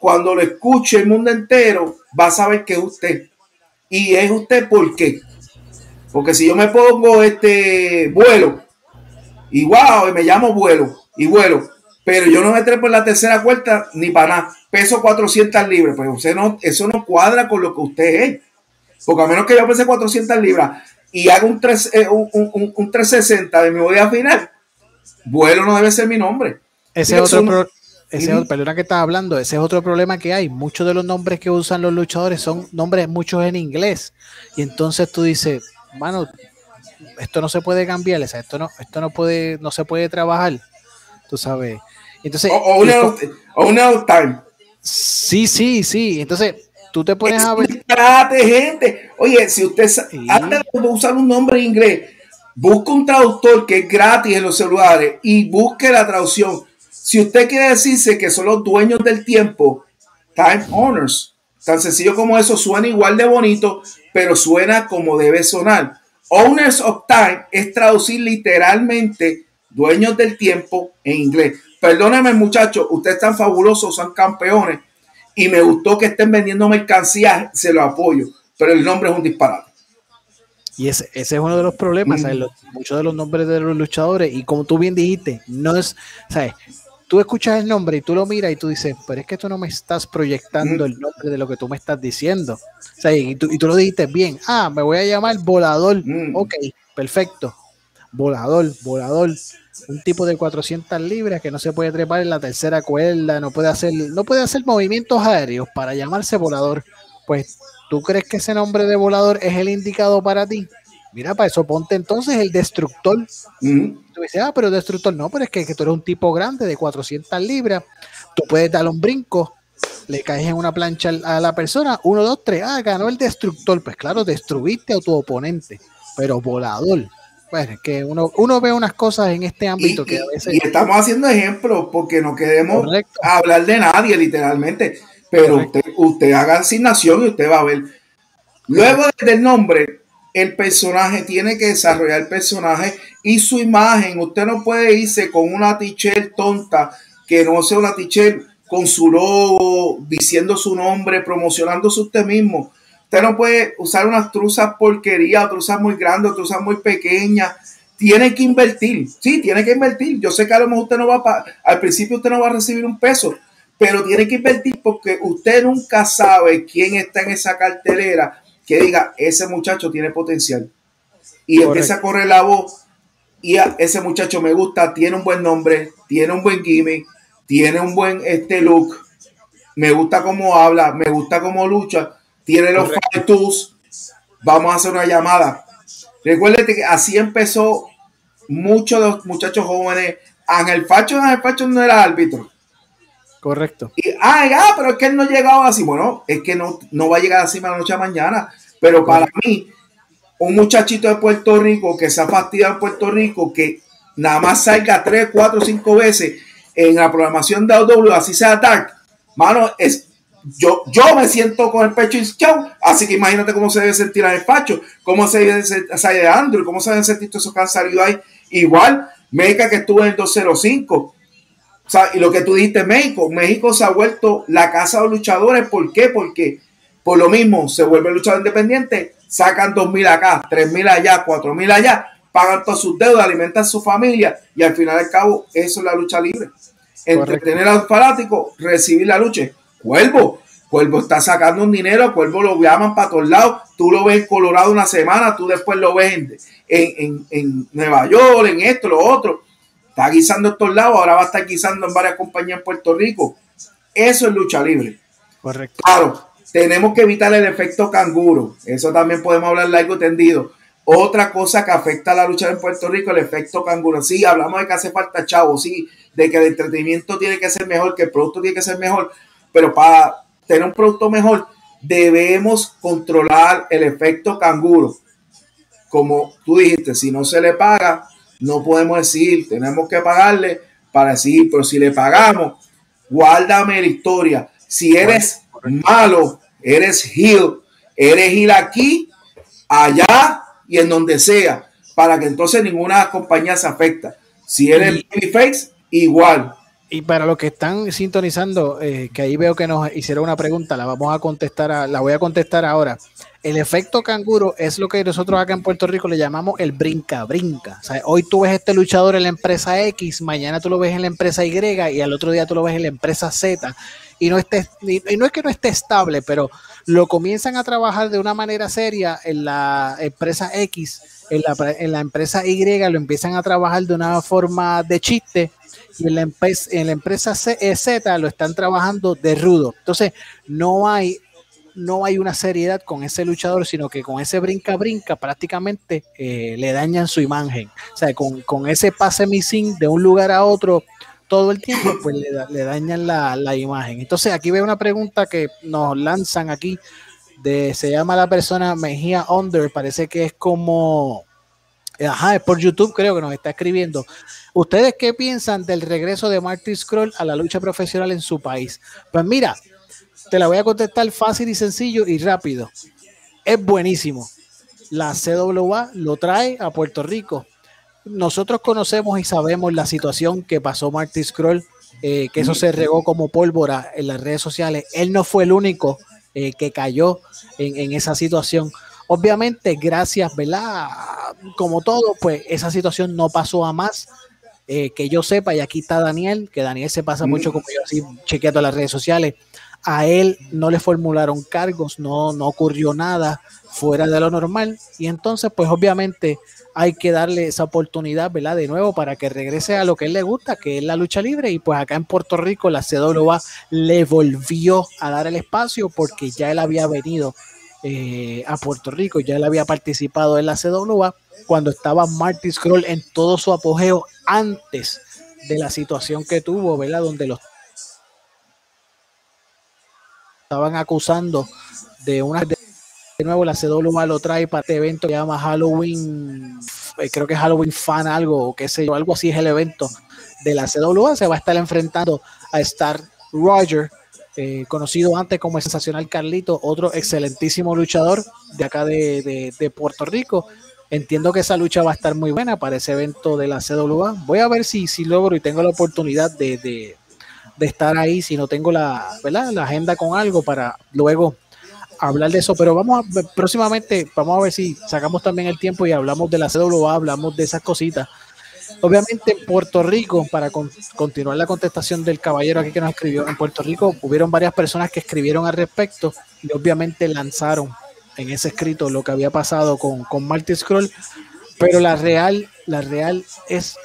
cuando lo escuche el mundo entero, va a saber que es usted. Y es usted por qué. Porque si yo me pongo este vuelo, y wow, me llamo vuelo, y vuelo, pero yo no me trepo en la tercera cuarta ni para nada. Peso 400 libras, pues usted no, eso no cuadra con lo que usted es. Porque a menos que yo pese 400 libras y haga un, 3, eh, un, un, 360 de mi vida final, vuelo no debe ser mi nombre. Ese es otro, ese que estaba hablando, ese es otro problema que hay. Muchos de los nombres que usan los luchadores son nombres muchos en inglés. Y entonces tú dices, mano, esto no se puede cambiar, esto no, esto no puede, no se puede trabajar. Tú sabes. Entonces, o, una, time. Sí, sí, sí. Entonces, tú te pones a ver. gente. Oye, si usted antes de usar un nombre en inglés, busca un traductor que es gratis en los celulares y busque la traducción si usted quiere decirse que son los dueños del tiempo, time owners, tan sencillo como eso, suena igual de bonito, pero suena como debe sonar. Owners of time es traducir literalmente dueños del tiempo en inglés. Perdóneme, muchachos, ustedes están fabulosos, son campeones y me gustó que estén vendiendo mercancías, se lo apoyo, pero el nombre es un disparate. Y ese, ese es uno de los problemas, muchos de los nombres de los luchadores, y como tú bien dijiste, no es, ¿sabes? tú escuchas el nombre y tú lo miras y tú dices, pero es que tú no me estás proyectando el nombre de lo que tú me estás diciendo. O sea, y, tú, y tú lo dijiste bien. Ah, me voy a llamar Volador. Mm. Ok, perfecto. Volador, volador. Un tipo de 400 libras que no se puede trepar en la tercera cuerda, no puede hacer, no puede hacer movimientos aéreos para llamarse volador. Pues, ¿tú crees que ese nombre de volador es el indicado para ti? Mira, para eso ponte entonces el destructor. Tú dices, ah, pero destructor no, pero es que, tú eres un tipo grande de 400 libras. Tú puedes dar un brinco, le caes en una plancha a la persona, uno, dos, tres, ah, ganó el destructor. Pues claro, destruiste a tu oponente, pero volador. Que uno, uno ve unas cosas en este ámbito que a veces. Y estamos haciendo ejemplos porque no queremos hablar de nadie, literalmente. Pero usted, usted haga asignación y usted va a ver. Luego del nombre, el personaje tiene que desarrollar el personaje y su imagen. Usted no puede irse con una t tonta que no sea una t con su logo, diciendo su nombre, promocionándose usted mismo. Usted no puede usar unas truzas porquería, truzas muy grandes, truzas muy pequeñas. Tiene que invertir, sí, tiene que invertir. Yo sé que a lo mejor usted no va a, al principio usted no va a recibir un peso, pero tiene que invertir porque usted nunca sabe quién está en esa cartelera que diga, ese muchacho tiene potencial. Y empieza a correr la voz y ese muchacho me gusta, tiene un buen nombre, tiene un buen gimmick, tiene un buen este look, me gusta cómo habla, me gusta cómo lucha, tiene los tools, vamos a hacer una llamada. Recuérdate que así empezó muchos de los muchachos jóvenes. Ángel Facho, Ángel Facho no era árbitro. Correcto. Y, ah, ah, pero es que él no llegaba así. Bueno, es que no, no va a llegar así la noche a mañana. Pero para mí, un muchachito de Puerto Rico que se ha fastidiado en Puerto Rico, que nada más salga tres, cuatro, cinco veces en la programación de AW, así sea Dark, mano, es, yo, yo me siento con el pecho chau, así que imagínate cómo se debe sentir el Facho, cómo se debe sentir Andrew, cómo se deben sentir todos esos que han salido ahí. Igual, Meca que estuvo en el 205 o sea, y lo que tú dijiste, México, México se ha vuelto la casa de los luchadores. ¿Por qué? Porque por lo mismo se vuelve luchador independiente, sacan dos mil acá, tres mil allá, cuatro mil allá, pagan todas sus deudas, alimentan a su familia y al final del cabo eso es la lucha libre. Entretener al fanático, recibir la lucha. Cuervo, Cuervo está sacando un dinero, Cuervo lo llaman para todos lados, tú lo ves en Colorado una semana, tú después lo ves en, en, en Nueva York, en esto, lo otro Está guisando estos lados, ahora va a estar guisando en varias compañías en Puerto Rico. Eso es lucha libre. Correcto. Claro, tenemos que evitar el efecto canguro. Eso también podemos hablar largo tendido. Otra cosa que afecta a la lucha en Puerto Rico, el efecto canguro. Sí, hablamos de que hace falta chavo, sí, de que el entretenimiento tiene que ser mejor, que el producto tiene que ser mejor, pero para tener un producto mejor debemos controlar el efecto canguro. Como tú dijiste, si no se le paga, no podemos decir, tenemos que pagarle para decir, pero si le pagamos, guárdame la historia. Si eres malo, eres heel, eres heel aquí, allá y en donde sea, para que entonces ninguna compañía se afecta. Si eres face, igual. Y para los que están sintonizando, eh, que ahí veo que nos hicieron una pregunta, la vamos a contestar, la voy a contestar ahora. El efecto canguro es lo que nosotros acá en Puerto Rico le llamamos el brinca-brinca. hoy tú ves este luchador en la empresa X, mañana tú lo ves en la empresa Y y al otro día tú lo ves en la empresa Z. Y no, esté, y no es que no esté estable, pero lo comienzan a trabajar de una manera seria en la empresa X, en la, en la empresa Y lo empiezan a trabajar de una forma de chiste y en la, en la empresa Z eh, lo están trabajando de rudo. Entonces, no hay no hay una seriedad con ese luchador, sino que con ese brinca-brinca prácticamente eh, le dañan su imagen. O sea, con, ese pase missing de un lugar a otro todo el tiempo, pues le, dañan la, imagen. Entonces, aquí veo una pregunta que nos lanzan aquí. De, se llama la persona Mejía Under, parece que es como, ajá, es por YouTube creo que nos está escribiendo. ¿Ustedes qué piensan del regreso de Marty Scroll a la lucha profesional en su país? Pues mira, te la voy a contestar fácil y sencillo y rápido. Es buenísimo. La CWA lo trae a Puerto Rico. Nosotros conocemos y sabemos la situación que pasó Marty Scroll, eh, que eso se regó como pólvora en las redes sociales. Él no fue el único eh, que cayó en, esa situación. Obviamente, gracias, ¿verdad? Como todo, pues esa situación no pasó a más. Eh, que yo sepa, y aquí está Daniel, que Daniel se pasa mucho como yo así chequeando las redes sociales a él no le formularon cargos, no, no ocurrió nada fuera de lo normal y entonces pues obviamente hay que darle esa oportunidad, ¿verdad? De nuevo para que regrese a lo que él le gusta, que es la lucha libre y pues acá en Puerto Rico la CWA le volvió a dar el espacio porque ya él había venido eh, a Puerto Rico, ya él había participado en la CWA cuando estaba Marty Scroll en todo su apogeo antes de la situación que tuvo, ¿verdad? Donde los estaban acusando de una de nuevo la CWA lo trae para este evento que se llama Halloween eh, creo que es Halloween Fan algo o qué sé yo, algo así es el evento de la CWA, se va a estar enfrentando a Star Roger eh, conocido antes como el sensacional Carlito, otro excelentísimo luchador de acá de, Puerto Rico. Entiendo que esa lucha va a estar muy buena para ese evento de la CWA. Voy a ver si, si logro y tengo la oportunidad de, de estar ahí si no tengo la, ¿verdad? la agenda con algo para luego hablar de eso, pero vamos a, próximamente, vamos a ver si sacamos también el tiempo y hablamos de la CWA, hablamos de esas cositas. Obviamente en Puerto Rico, para continuar la contestación del caballero aquí que nos escribió, en Puerto Rico hubieron varias personas que escribieron al respecto y obviamente lanzaron en ese escrito lo que había pasado con, con Marty Scroll, pero la real, la real es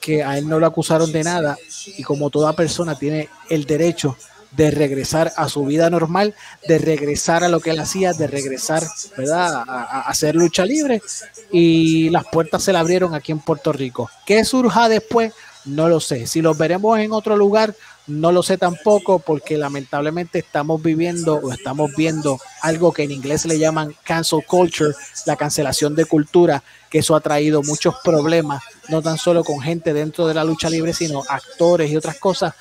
que a él no lo acusaron de nada y como toda persona tiene el derecho de regresar a su vida normal, de regresar a lo que él hacía, de regresar, ¿verdad? A, hacer lucha libre. Y las puertas se le abrieron aquí en Puerto Rico. ¿Qué surja después? No lo sé. Si los veremos en otro lugar, no lo sé tampoco, porque lamentablemente estamos viviendo o estamos viendo algo que en inglés le llaman cancel culture, la cancelación de cultura, que eso ha traído muchos problemas, no tan solo con gente dentro de la lucha libre, sino actores y otras cosas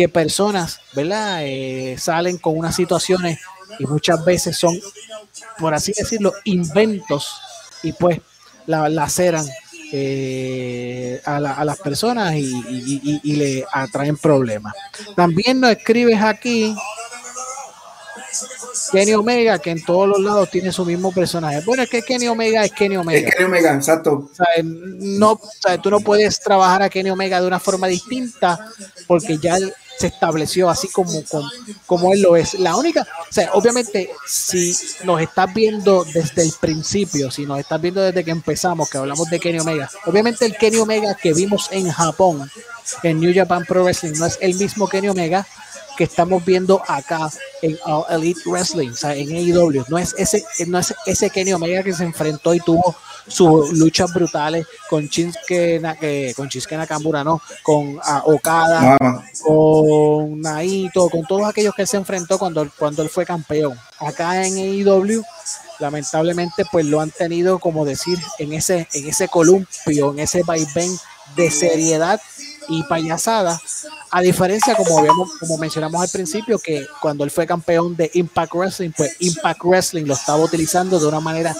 que personas, ¿verdad? Eh, salen con unas situaciones y muchas veces son, por así decirlo, inventos y pues la laceran eh, a, las personas y, le atraen problemas. También nos escribes aquí Kenny Omega, que en todos los lados tiene su mismo personaje. Bueno, es que Kenny Omega es Kenny Omega. Es Kenny Omega, exacto. no, tú no puedes trabajar a Kenny Omega de una forma distinta porque ya se estableció así como, como, él lo es. La única, o sea, obviamente, si nos estás viendo desde el principio, si nos estás viendo desde que empezamos, que hablamos de Kenny Omega, obviamente el Kenny Omega que vimos en Japón, en New Japan Pro Wrestling, no es el mismo Kenny Omega que estamos viendo acá en Elite Wrestling, o sea, en AEW. No es ese, no es ese Kenny Omega que se enfrentó y tuvo sus luchas brutales con Shinsuke, eh, con Shinsuke Nakamura, no, con ah, Okada, con Naito, con todos aquellos que él se enfrentó cuando, cuando él fue campeón. Acá en AEW, lamentablemente, pues lo han tenido, como decir, en ese, en ese columpio, en ese vaivén de seriedad y payasada, a diferencia, como, habíamos, como mencionamos al principio, que cuando él fue campeón de Impact Wrestling, pues Impact Wrestling lo estaba utilizando de una manera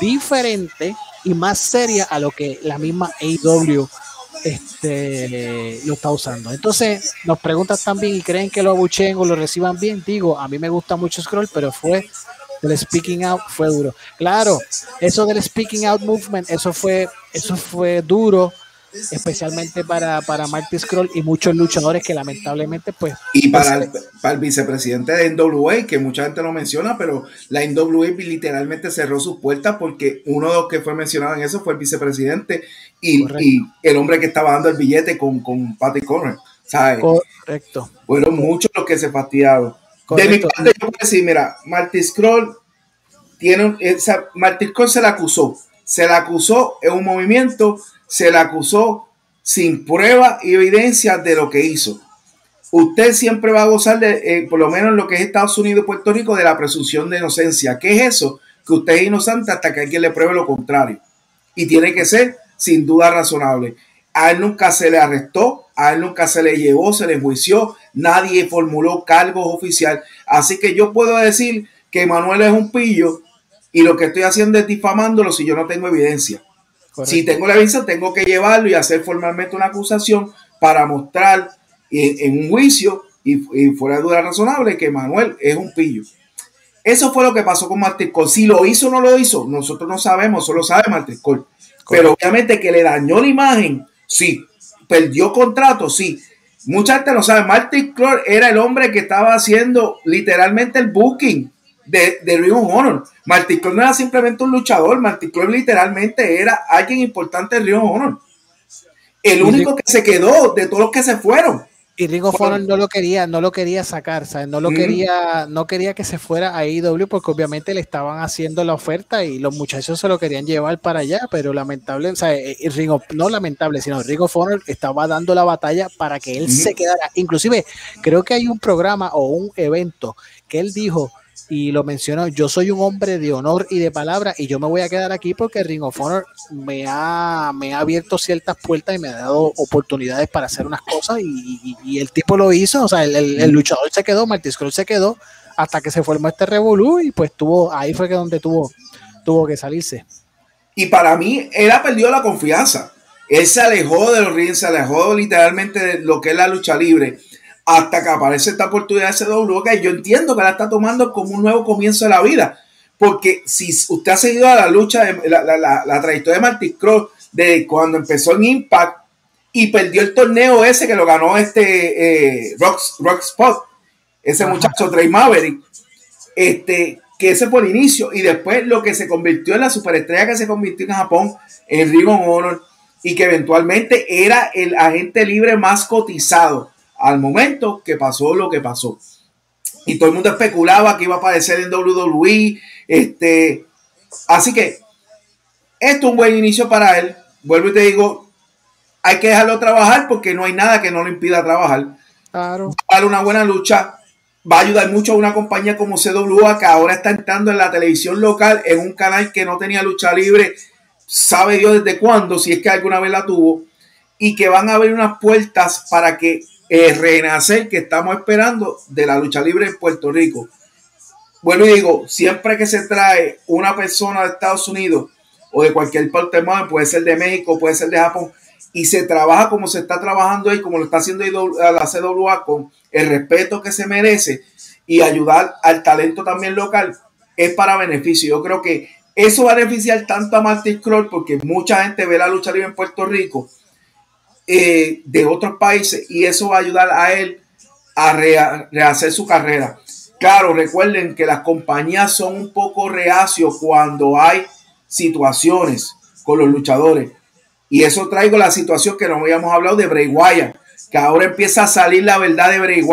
diferente y más seria a lo que la misma AEW este, lo está usando. Entonces, nos preguntan también y creen que lo abucheen o lo reciban bien. Digo, a mí me gusta mucho Scroll, pero fue el speaking out fue duro. Claro, eso del speaking out movement, eso fue, eso fue duro especialmente para, para Marty Scroll y muchos luchadores que lamentablemente pues... Y para el, para el vicepresidente de NWA, que mucha gente no menciona, pero la NWA literalmente cerró sus puertas porque uno de los que fue mencionado en eso fue el vicepresidente y, el hombre que estaba dando el billete con, con Patty Conner. ¿sabes? Correcto. Fueron muchos los que se fastidiaron. De mi parte, yo puedo decir, mira, Marty Scroll tiene, esa, Marty Scroll se la acusó, se la acusó en un movimiento se le acusó sin prueba y evidencia de lo que hizo. Usted siempre va a gozar de, eh, por lo menos en lo que es Estados Unidos Puerto Rico, de la presunción de inocencia. ¿Qué es eso? Que usted es inocente hasta que alguien le pruebe lo contrario. Y tiene que ser sin duda razonable. A él nunca se le arrestó, a él nunca se le llevó, se le enjuició, nadie formuló cargos oficial. Así que yo puedo decir que Manuel es un pillo y lo que estoy haciendo es difamándolo si yo no tengo evidencia. Si tengo la evidencia, tengo que llevarlo y hacer formalmente una acusación para mostrar en, un juicio y, fuera de duda razonable que Manuel es un pillo. Eso fue lo que pasó con Martín Cole. Si lo hizo o no lo hizo, nosotros no sabemos, solo sabe Martín Cole. Pero obviamente que le dañó la imagen, sí. Perdió contrato, sí. Mucha gente no sabe. Martin Cole era el hombre que estaba haciendo literalmente el booking de, de Ring of Honor. Marty no era simplemente un luchador, Marty literalmente era alguien importante en Ring of Honor. El único que se quedó de todos los que se fueron. Y Ring of Honor no lo quería, no lo quería sacar, ¿sabes? No lo quería, no quería que se fuera a IW porque obviamente le estaban haciendo la oferta y los muchachos se lo querían llevar para allá, pero lamentable, o sea, eh, Ring of, no lamentable, sino Ring of Honor estaba dando la batalla para que él se quedara. Inclusive, creo que hay un programa o un evento que él dijo, y lo mencionó, yo soy un hombre de honor y de palabra y yo me voy a quedar aquí porque Ring of Honor me ha, me ha abierto ciertas puertas y me ha dado oportunidades para hacer unas cosas y, el tipo lo hizo, o sea, el, luchador se quedó, Marty Scroll se quedó hasta que se formó este revolú y pues tuvo, ahí fue que donde tuvo, tuvo que salirse. Y para mí, él ha perdido la confianza. Él se alejó de los rings, se alejó literalmente de lo que es la lucha libre hasta que aparece esta oportunidad de CW, que yo entiendo que la está tomando como un nuevo comienzo de la vida. Porque si usted ha seguido a la lucha, de, la, trayectoria de Marty Cross, de cuando empezó en Impact y perdió el torneo ese que lo ganó este eh, Rock, Rock, Spot, ese muchacho Trey Maverick, este, que ese el inicio y después lo que se convirtió en la superestrella que se convirtió en Japón, en Ring of Honor y que eventualmente era el agente libre más cotizado al momento que pasó lo que pasó. Y todo el mundo especulaba que iba a aparecer en WWE. Este, así que esto es un buen inicio para él. Vuelvo y te digo, hay que dejarlo trabajar porque no hay nada que no le impida trabajar. Claro. Para una buena lucha. Va a ayudar mucho a una compañía como CWA que ahora está entrando en la televisión local en un canal que no tenía lucha libre sabe Dios desde cuándo, si es que alguna vez la tuvo, y que van a abrir unas puertas para que eh, renacer que estamos esperando de la lucha libre en Puerto Rico. Bueno, digo, siempre que se trae una persona de Estados Unidos o de cualquier parte del puede ser de México, puede ser de Japón, y se trabaja como se está trabajando ahí, como lo está haciendo la CWA, con el respeto que se merece y ayudar al talento también local, es para beneficio. Yo creo que eso va a beneficiar tanto a Martin Kroll porque mucha gente ve la lucha libre en Puerto Rico eh, de otros países y eso va a ayudar a él a rehacer su carrera. Claro, recuerden que las compañías son un poco reacios cuando hay situaciones con los luchadores. Y eso traigo la situación que no habíamos hablado de Bray que ahora empieza a salir la verdad de Bray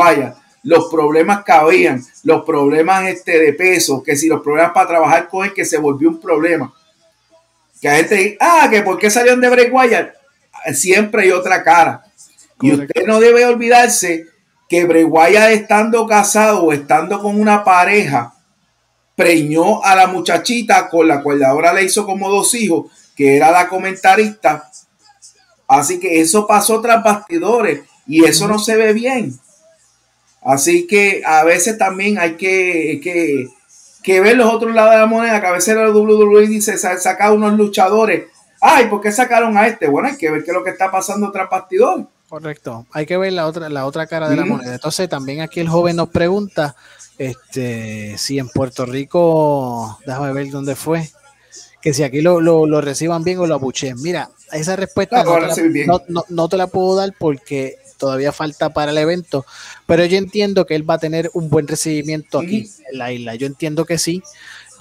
los problemas que habían, los problemas este, de peso, que si los problemas para trabajar con él, que se volvió un problema. Que a gente dice, ah, que por qué salieron de Bray siempre hay otra cara. Y usted no debe olvidarse que Wyatt estando casado o estando con una pareja, preñó a la muchachita con la cual ahora le hizo como dos hijos, que era la comentarista. Así que eso pasó tras bastidores y eso no se ve bien. Así que a veces también hay que, ver los otros lados de la moneda, que a veces la WWE dice, saca unos luchadores. Ay, ¿por qué sacaron a este? Bueno, hay que ver qué es lo que está pasando tras bastidor. Correcto, hay que ver la otra, la otra cara de la moneda. Entonces también aquí el joven nos pregunta este, si en Puerto Rico, déjame ver dónde fue, que si aquí lo, reciban bien o lo abuchen. Mira, esa respuesta no, te la puedo dar porque todavía falta para el evento, pero yo entiendo que él va a tener un buen recibimiento aquí en la isla. Yo entiendo que sí.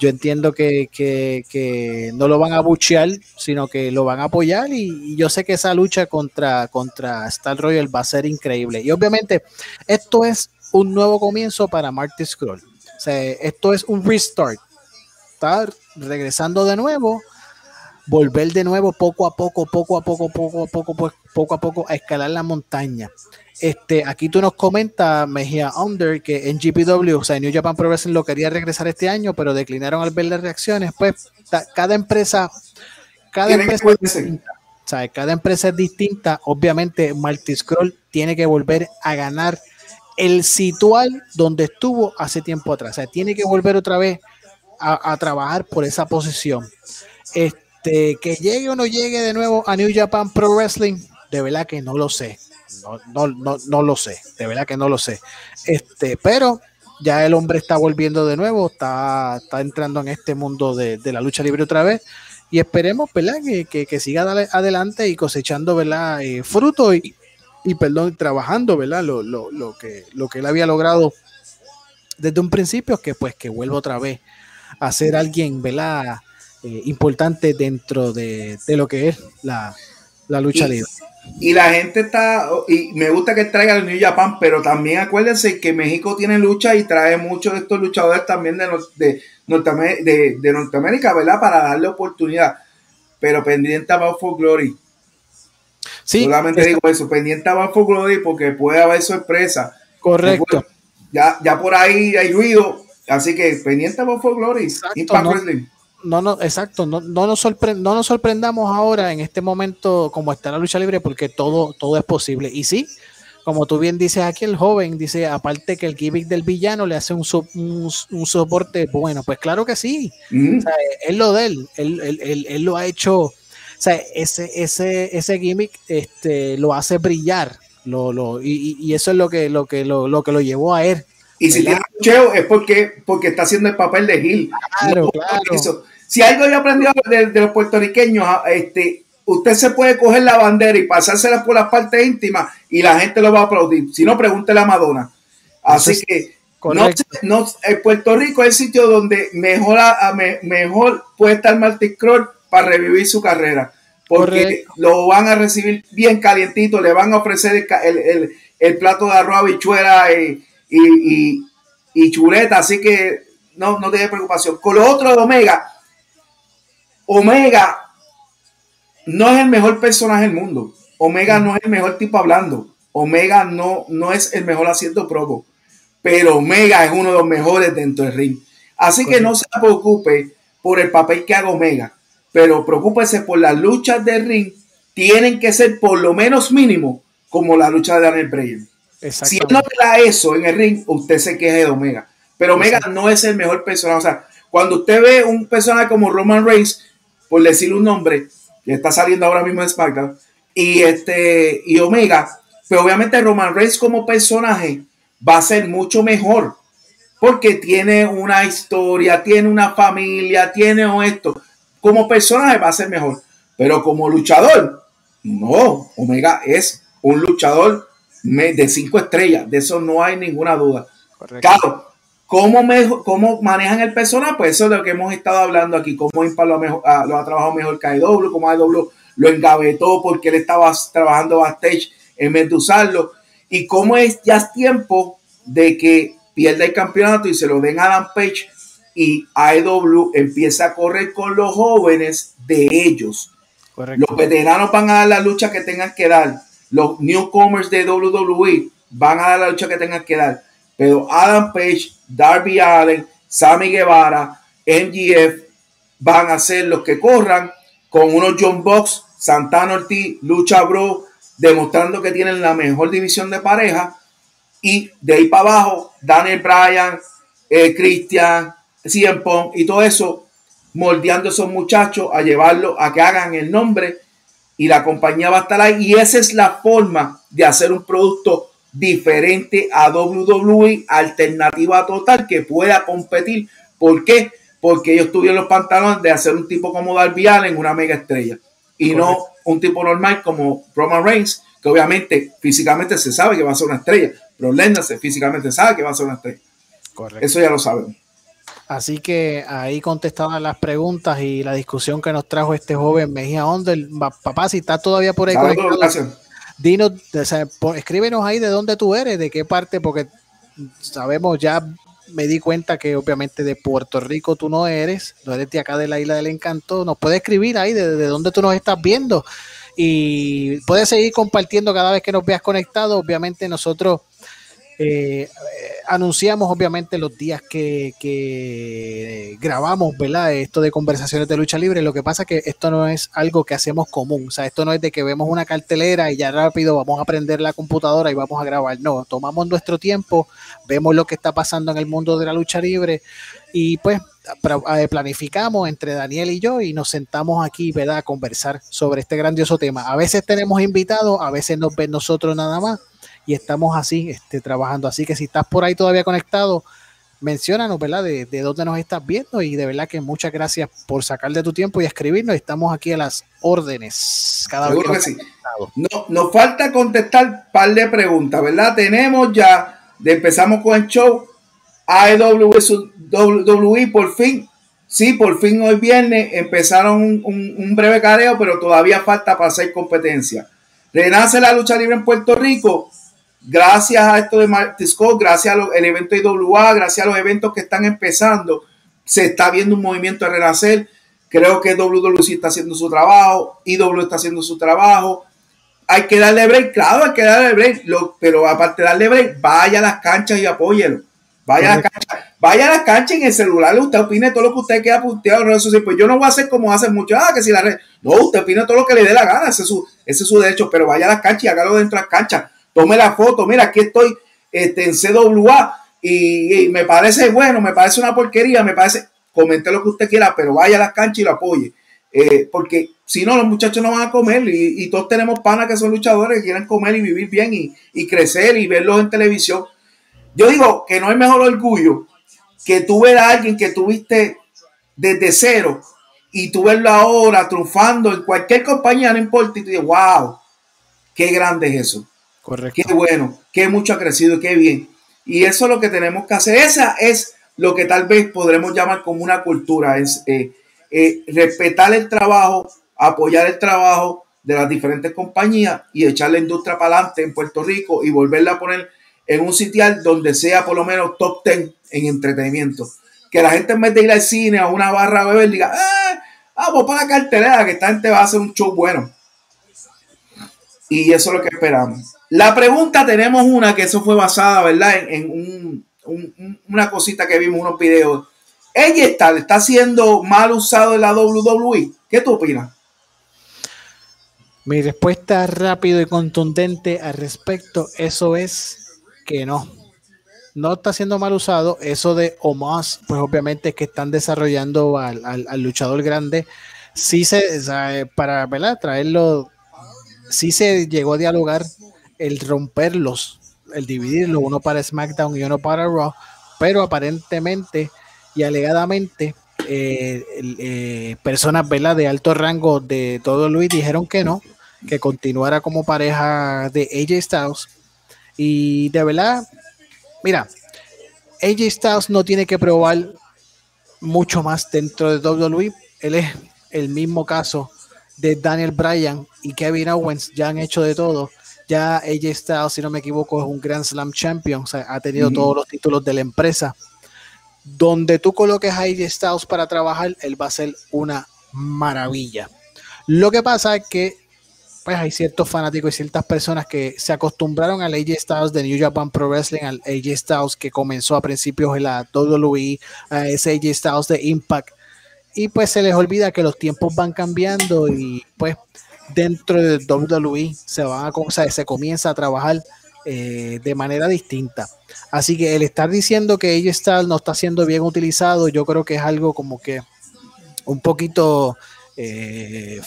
Yo entiendo que, no lo van a buchear, sino que lo van a apoyar y, yo sé que esa lucha contra, contra Star Royal va a ser increíble. Y obviamente esto es un nuevo comienzo para Marty Scroll. O sea, esto es un restart. Está regresando de nuevo volver de nuevo poco a poco, poco a poco, poco a poco, pues, poco a poco a escalar la montaña. Este, aquí tú nos comentas, Mejía Under, que en GPW, o sea, New Japan Pro Wrestling lo quería regresar este año, pero declinaron al ver las reacciones. Pues cada empresa, cada empresa, es distinta, cada empresa es distinta. Obviamente, Marty Scroll tiene que volver a ganar el situal donde estuvo hace tiempo atrás. O sea, tiene que volver otra vez a, a trabajar por esa posición. Este, que llegue o no llegue de nuevo a New Japan Pro Wrestling, de verdad que no lo sé. No, no, no, lo sé, de verdad que no lo sé. Este, pero ya el hombre está volviendo de nuevo, está, está entrando en este mundo de, la lucha libre otra vez. Y esperemos, ¿verdad? Que, que, siga adelante y cosechando, ¿verdad? Eh, fruto y, y, perdón, trabajando, ¿verdad? Lo, lo, lo, que, lo que él había logrado desde un principio, que pues que vuelva otra vez a ser alguien, ¿verdad? Eh, importante dentro de, lo que es la, lucha libre. Y la gente está, y me gusta que traiga el New Japan, pero también acuérdense que México tiene lucha y trae muchos de estos luchadores también de, de, Norteamérica, ¿verdad? Para darle oportunidad. Pero pendiente a Bound for Glory. Sí, Solamente digo eso, pendiente a Bound for Glory porque puede haber sorpresa. Correcto. ya, ya por ahí hay ruido, así que pendiente a Bound for Glory. Impact Wrestling no, no, exacto, no, no, nos no nos sorprendamos ahora en este momento como está la lucha libre porque todo, todo es posible. Y sí, como tú bien dices aquí, el joven dice, aparte que el gimmick del villano le hace un, un, soporte bueno, pues claro que sí. es lo de él, él, lo ha hecho, o sea, ese, ese, ese gimmick este, lo hace brillar. Lo, lo, y, y, eso es lo que lo que lo, lo que lo llevó a él y si tiene cheo es porque, porque está haciendo el papel de Gil. Claro, claro. Si algo yo he aprendido de, los puertorriqueños, este, usted se puede coger la bandera y pasársela por las partes íntimas y la gente lo va a aplaudir. Si no, pregúntele a Madonna. Así que no, Puerto Rico es el sitio donde mejor, mejor puede estar Martin Kroll para revivir su carrera. Porque lo van a recibir bien calientito, le van a ofrecer el, plato de arroz, bichuela y, y, y, chuleta. Así que no, no tiene preocupación. Con lo otro de Omega, Omega no es el mejor personaje del mundo. Omega no es el mejor tipo hablando. Omega no, no es el mejor haciendo promo. Pero Omega es uno de los mejores dentro del ring. Así que no se preocupe por el papel que haga Omega. Pero preocúpese por las luchas de ring. Tienen que ser por lo menos mínimo como la lucha de Daniel Bryan. Si no da eso en el ring, usted se queje de Omega. Pero Omega no es el mejor personaje. O sea, cuando usted ve un personaje como Roman Reigns, por decirle un nombre, que está saliendo ahora mismo en SmackDown, y este y Omega, pero obviamente Roman Reigns como personaje va a ser mucho mejor porque tiene una historia, tiene una familia, tiene esto. Como personaje va a ser mejor, pero como luchador, no. Omega es un luchador de cinco estrellas, de eso no hay ninguna duda. Claro, ¿cómo, ¿cómo manejan el personaje? Pues eso es lo que hemos estado hablando aquí, cómo Impal lo, ha, ah, lo ha trabajado mejor que AEW, cómo AEW lo engavetó porque él estaba trabajando backstage en vez de usarlo. Y cómo es ya es tiempo de que pierda el campeonato y se lo den a Adam Page y AEW empieza a correr con los jóvenes de ellos. Los veteranos van a dar la lucha que tengan que dar. Los newcomers de WWE van a dar la lucha que tengan que dar. Pero Adam Page, Darby Allen, Sammy Guevara, MGF van a ser los que corran con unos John Box, Santana Ortiz, Lucha Bro, demostrando que tienen la mejor división de pareja. Y de ahí para abajo, Daniel Bryan, eh, Christian, Punk y todo eso, moldeando a esos muchachos a llevarlo a que hagan el nombre y la compañía va a estar ahí. Y esa es la forma de hacer un producto diferente a WWE, alternativa total, que pueda competir. ¿Por qué? Porque ellos tuvieron los pantalones de hacer un tipo como Darby Allen, una mega estrella, y no un tipo normal como Roman Reigns, que obviamente físicamente se sabe que va a ser una estrella, pero Lennon se físicamente sabe que va a ser una estrella. Correcto. Eso ya lo sabemos. Así que ahí contestaban las preguntas y la discusión que nos trajo este joven Mejía Onder. Papá, si está todavía por ahí dinos, escríbenos ahí de dónde tú eres, de qué parte, porque sabemos ya, me di cuenta que obviamente de Puerto Rico tú no eres, no eres de acá de la Isla del Encanto, nos puedes escribir ahí de, de dónde tú nos estás viendo. Y puedes seguir compartiendo cada vez que nos veas conectado, obviamente nosotros eh, anunciamos obviamente los días que, grabamos, ¿verdad? Esto de conversaciones de lucha libre. Lo que pasa es que esto no es algo que hacemos común. O sea, esto no es de que vemos una cartelera y ya rápido vamos a prender la computadora y vamos a grabar. No, tomamos nuestro tiempo, vemos lo que está pasando en el mundo de la lucha libre y pues eh, planificamos entre Daniel y yo y nos sentamos aquí, ¿verdad? A conversar sobre este grandioso tema. A veces tenemos invitados, a veces nos ven nosotros nada más y estamos así este, trabajando. Así que si estás por ahí todavía conectado, menciónanos, ¿verdad? De, de, dónde nos estás viendo y de verdad que muchas gracias por sacar de tu tiempo y escribirnos. Estamos aquí a las órdenes. Cada vez que, No, nos falta contestar un par de preguntas, ¿verdad? Tenemos ya, empezamos con el show AEW WWE por fin. Sí, por fin hoy viernes empezaron un, un breve careo, pero todavía falta para hacer competencia. Renace la lucha libre en Puerto Rico gracias a esto de Martisco, gracias al evento IWA, gracias a los eventos que están empezando, se está viendo un movimiento de renacer. Creo que WWC está haciendo su trabajo, IW está haciendo su trabajo. Hay que darle break, claro, hay que darle break, pero aparte de darle break, vaya a las canchas y apóyelo. Vaya a las canchas, vaya a las canchas en el celular, usted opine todo lo que usted quiera puteado en redes sociales. Pues yo no voy a hacer como hacen muchos, ah, que si la red. No, usted opine todo lo que le dé la gana, ese es su, ese es su derecho, pero vaya a las canchas y hágalo dentro de las canchas tome la foto, mira, aquí estoy este, en CWA y, me parece bueno, me parece una porquería, me parece, comente lo que usted quiera, pero vaya a las canchas y lo apoye. Eh, porque si no, los muchachos no van a comer y, todos tenemos panas que son luchadores que quieren comer y vivir bien y, crecer y verlos en televisión. Yo digo que no es mejor orgullo que tú ver a alguien que tuviste desde cero y tú verlo ahora triunfando en cualquier compañía, no importa, y tú dices, wow, qué grande es eso. Correcto. Qué bueno, qué mucho ha crecido, qué bien. Y eso es lo que tenemos que hacer. Esa es lo que tal vez podremos llamar como una cultura, es eh, eh, respetar el trabajo, apoyar el trabajo de las diferentes compañías y echar la industria para adelante en Puerto Rico y volverla a poner en un sitial donde sea por lo menos top 10 en entretenimiento. Que la gente en vez de ir al cine a una barra a beber diga, ¡eh! Vamos para la cartelera, que esta gente va a hacer un show bueno. Y eso es lo que esperamos. La pregunta, tenemos una que eso fue basada, ¿verdad? En, una cosita que vimos, unos videos. Ella está, está siendo mal usado en la WWE. ¿Qué tú opinas? Mi respuesta rápido y contundente al respecto, eso es que no. No está siendo mal usado. Eso de Omas, pues obviamente es que están desarrollando al, luchador grande. Sí se, para ¿verdad? traerlo, sí se llegó a dialogar el romperlos, el dividirlo, uno para SmackDown y uno para Raw, pero aparentemente y alegadamente eh, eh, personas de alto rango de todo Luis dijeron que no, que continuara como pareja de AJ Styles. Y de verdad, mira, AJ Styles no tiene que probar mucho más dentro de WWE. Él es el mismo caso de Daniel Bryan y Kevin Owens, ya han hecho de todo ya AJ Styles, si no me equivoco, es un Grand Slam Champion, o sea, ha tenido todos los títulos de la empresa. Donde tú coloques a AJ Styles para trabajar, él va a ser una maravilla. Lo que pasa es que pues hay ciertos fanáticos y ciertas personas que se acostumbraron al AJ Styles de New Japan Pro Wrestling, al AJ Styles que comenzó a principios de la WWE, a ese AJ Styles de Impact, y pues se les olvida que los tiempos van cambiando y pues dentro de WWE se, van a, se comienza a trabajar eh, de manera distinta. Así que el estar diciendo que ella está, no está siendo bien utilizado, yo creo que es algo como que un poquito, eh,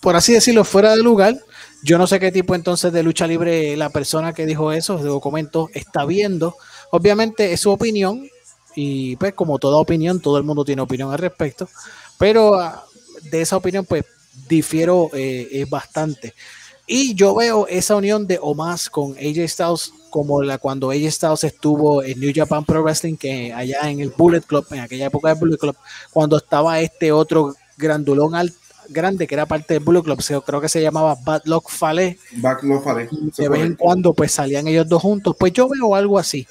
por así decirlo, fuera de lugar. Yo no sé qué tipo entonces de lucha libre la persona que dijo eso, de documento, está viendo. Obviamente es su opinión y pues como toda opinión, todo el mundo tiene opinión al respecto, pero ah, de esa opinión pues difiero eh, bastante. Y yo veo esa unión de Omas con AJ Styles como la cuando AJ Styles estuvo en New Japan Pro Wrestling, que allá en el Bullet Club, en aquella época del Bullet Club, cuando estaba este otro grandulón al, grande que era parte del Bullet Club, creo que se llamaba Bad Luck Fale. Bad Luck Fale. De vez en cuando pues salían ellos dos juntos. Pues yo veo algo así.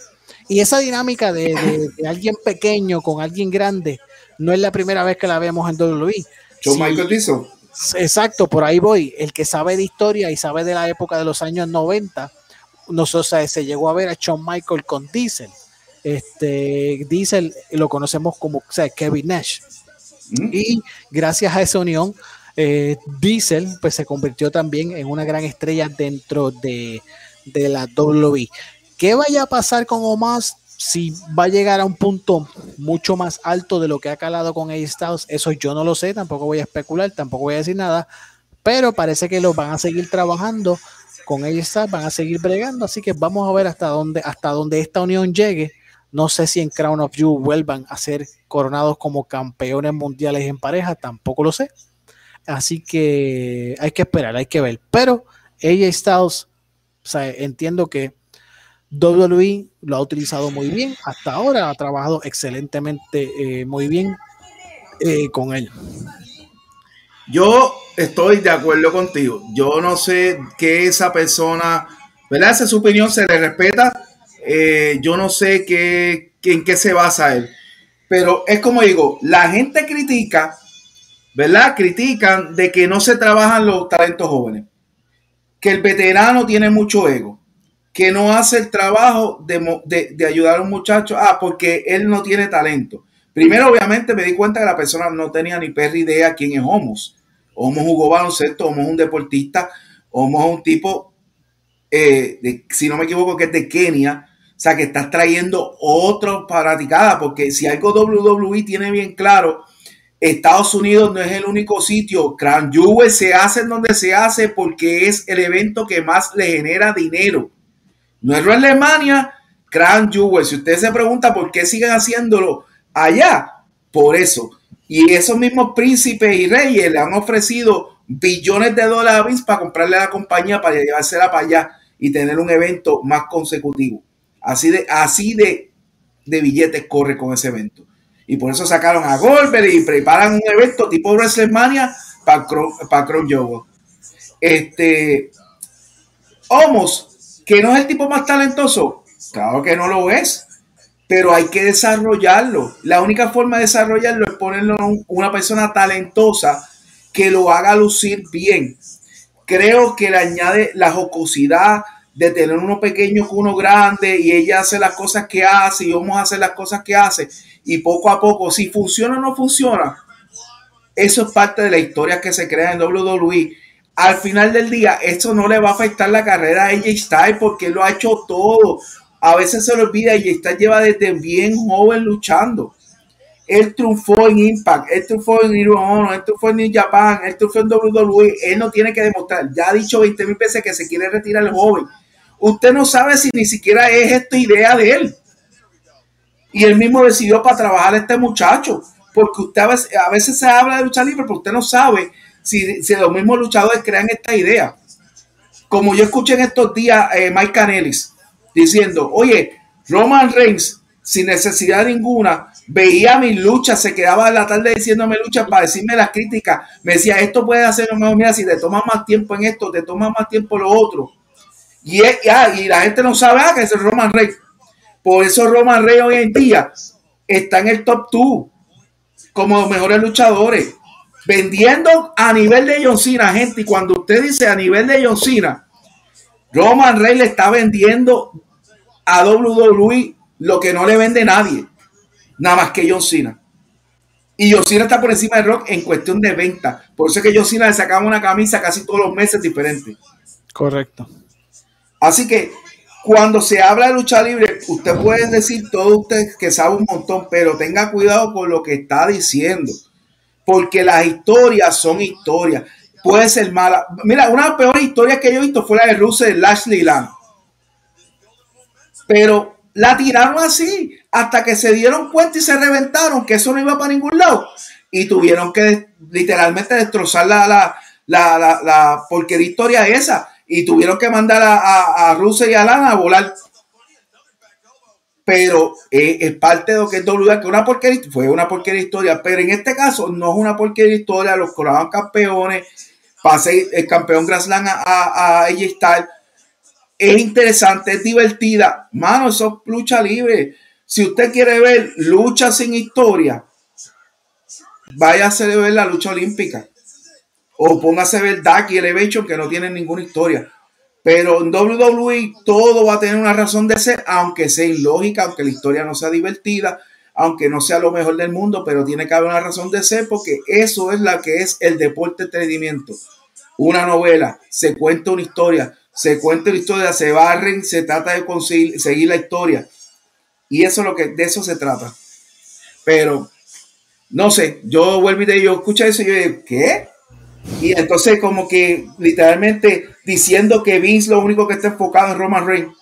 Y esa dinámica de, alguien pequeño con alguien grande no es la primera vez que la vemos en WWE. John Michael hizo Exacto, por ahí voy. El que sabe de historia y sabe de la época de los años 90, nosotros se llegó a ver a Shawn Michael con Diesel. Este Diesel lo conocemos como Kevin Nash. Mm. Y gracias a esa unión, eh, Diesel pues, se convirtió también en una gran estrella dentro de, de la WWE. ¿Qué vaya a pasar con Omar? Si va a llegar a un punto mucho más alto de lo que ha calado con A Styles, eso yo no lo sé, tampoco voy a especular, tampoco voy a decir nada, pero parece que lo van a seguir trabajando con A Styles, van a seguir bregando, así que vamos a ver hasta dónde, hasta dónde esta unión llegue. No sé si en Crown of You vuelvan a ser coronados como campeones mundiales en pareja, tampoco lo sé. Así que hay que esperar, hay que ver. Pero AJ Styles, o entiendo que WWE lo ha utilizado muy bien hasta ahora, ha trabajado excelentemente eh, muy bien eh, con él. Yo estoy de acuerdo contigo. Yo no sé qué esa persona, ¿verdad? Esa su opinión, se le respeta. Eh, yo no sé qué, en qué se basa él. Pero es como digo, la gente critica, ¿verdad? Critican de que no se trabajan los talentos jóvenes. Que el veterano tiene mucho ego que no hace el trabajo de, ayudar a un muchacho, ah, porque él no tiene talento. Primero, obviamente, me di cuenta que la persona no tenía ni perra idea quién es Homos. Homos jugó baloncesto, Homos es un deportista, Homos es un tipo, eh, de, si no me equivoco, que es de Kenia. O sea, que estás trayendo otro paraticada, porque si algo WWE tiene bien claro, Estados Unidos no es el único sitio. Crown Jewel se hace en donde se hace porque es el evento que más le genera dinero. Es Alemania, Crown Jewel. Si usted se pregunta por qué siguen haciéndolo allá, por eso. Y esos mismos príncipes y reyes le han ofrecido billones de dólares para comprarle a la compañía para llevársela para allá y tener un evento más consecutivo. Así de, así de, de billetes corre con ese evento. Y por eso sacaron a Goldberg y preparan un evento tipo WrestleMania para para Crown Este, Homos, que no es el tipo más talentoso, claro que no lo es, pero hay que desarrollarlo. La única forma de desarrollarlo es ponerlo en una persona talentosa que lo haga lucir bien. Creo que le añade la jocosidad de tener uno pequeño con uno grande y ella hace las cosas que hace y vamos a hacer las cosas que hace y poco a poco, si funciona o no funciona, eso es parte de la historia que se crea en WWE. Al final del día, eso no le va a afectar la carrera a AJ Styles porque lo ha hecho todo. A veces se le olvida y Styles lleva desde bien joven luchando. Él triunfó en Impact, él triunfó en Ring él en New Japan, él triunfó en WWE. Él no tiene que demostrar. Ya ha dicho 20 mil veces que se quiere retirar el joven. Usted no sabe si ni siquiera es esta idea de él. Y él mismo decidió para trabajar a este muchacho. Porque usted a veces, se habla de lucha libre, pero usted no sabe si, los mismos luchadores crean esta idea. Como yo escuché en estos días eh, Mike Canelis diciendo, oye, Roman Reigns, sin necesidad ninguna, veía mi lucha, se quedaba en la tarde diciéndome lucha para decirme las críticas, me decía, esto puede hacer mira, si te toma más tiempo en esto, te toma más tiempo lo otro. Y, y la gente no sabe ah, que es el Roman Reigns. Por eso Roman Reigns hoy en día está en el top 2 como los mejores luchadores. Vendiendo a nivel de John Cena, gente. Y cuando usted dice a nivel de John Cena, Roman Reigns le está vendiendo a WWE lo que no le vende nadie. Nada más que John Cena. Y John Cena está por encima de Rock en cuestión de venta. Por eso es que John Cena le sacaba una camisa casi todos los meses diferente. Correcto. Así que cuando se habla de lucha libre, usted puede decir todo usted que sabe un montón, pero tenga cuidado con lo que está diciendo. Porque las historias son historias. Puede ser mala. Mira, una de las peores historias que yo he visto fue la de Russell de Lashley Land. Pero la tiraron así hasta que se dieron cuenta y se reventaron que eso no iba para ningún lado. Y tuvieron que literalmente destrozar la, la, la, la, la porquería historia esa y tuvieron que mandar a, a, y a Lana a volar. Pero eh, es parte de lo que es WWE, que una porquería, fue una porquería historia, pero en este caso no es una porquería historia, los coronaban campeones, pase el campeón Grassland a, a, a Es interesante, es divertida. Mano, eso es lucha libre. Si usted quiere ver lucha sin historia, vaya a ver la lucha olímpica. O póngase a ver Dark y Elevation que no tienen ninguna historia. Pero en WWE todo va a tener una razón de ser, aunque sea ilógica, aunque la historia no sea divertida, aunque no sea lo mejor del mundo, pero tiene que haber una razón de ser porque eso es la que es el deporte de entretenimiento. Una novela, se cuenta una historia, se cuenta una historia, se barren, se trata de conseguir, seguir la historia. Y eso es lo que de eso se trata. Pero no sé, yo vuelvo y te digo, escucha eso y yo digo, ¿qué? Y entonces como que literalmente diciendo que Vince lo único que está enfocado en Roman Reigns.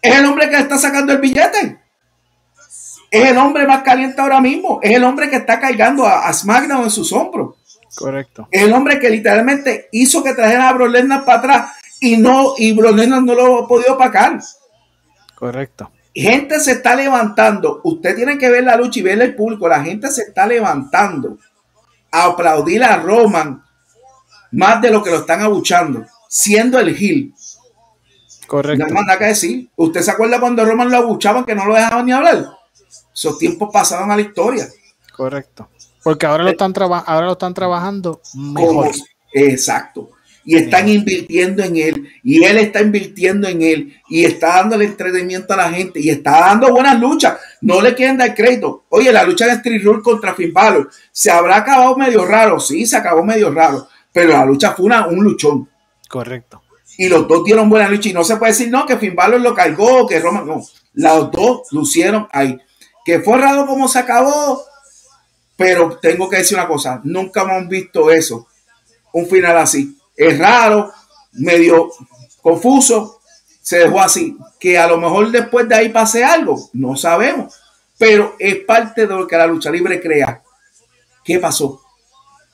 Es el hombre que está sacando el billete. Es el hombre más caliente ahora mismo. Es el hombre que está cargando a, SmackDown en sus hombros. Correcto. Es el hombre que literalmente hizo que trajera a Brock para atrás y no y Brock no lo ha podido pagar. Correcto. Gente se está levantando. Usted tiene que ver la lucha y verle el público. La gente se está levantando a aplaudir a Roman más de lo que lo están abuchando, siendo el Gil. Correcto. No hay nada que decir. ¿Usted se acuerda cuando Roman lo abuchaban que no lo dejaban ni hablar? Esos tiempos pasaron a la historia. Correcto. Porque ahora lo están, ahora lo están trabajando mejor. exacto. Y están invirtiendo en él. Y él está invirtiendo en él. Y está dando el entretenimiento a la gente. Y está dando buenas luchas. No le quieren dar crédito. Oye, la lucha de Street Rule contra Finn Balor. ¿Se habrá acabado medio raro? Sí, se acabó medio raro pero la lucha fue una, un luchón. Correcto. Y los dos dieron buena lucha y no se puede decir, no, que Finn Balor lo cargó, que Roma, no, los dos lucieron ahí. Que fue raro como se acabó, pero tengo que decir una cosa, nunca hemos visto eso, un final así. Es raro, medio confuso, se dejó así. Que a lo mejor después de ahí pase algo, no sabemos, pero es parte de lo que la lucha libre crea ¿Qué pasó?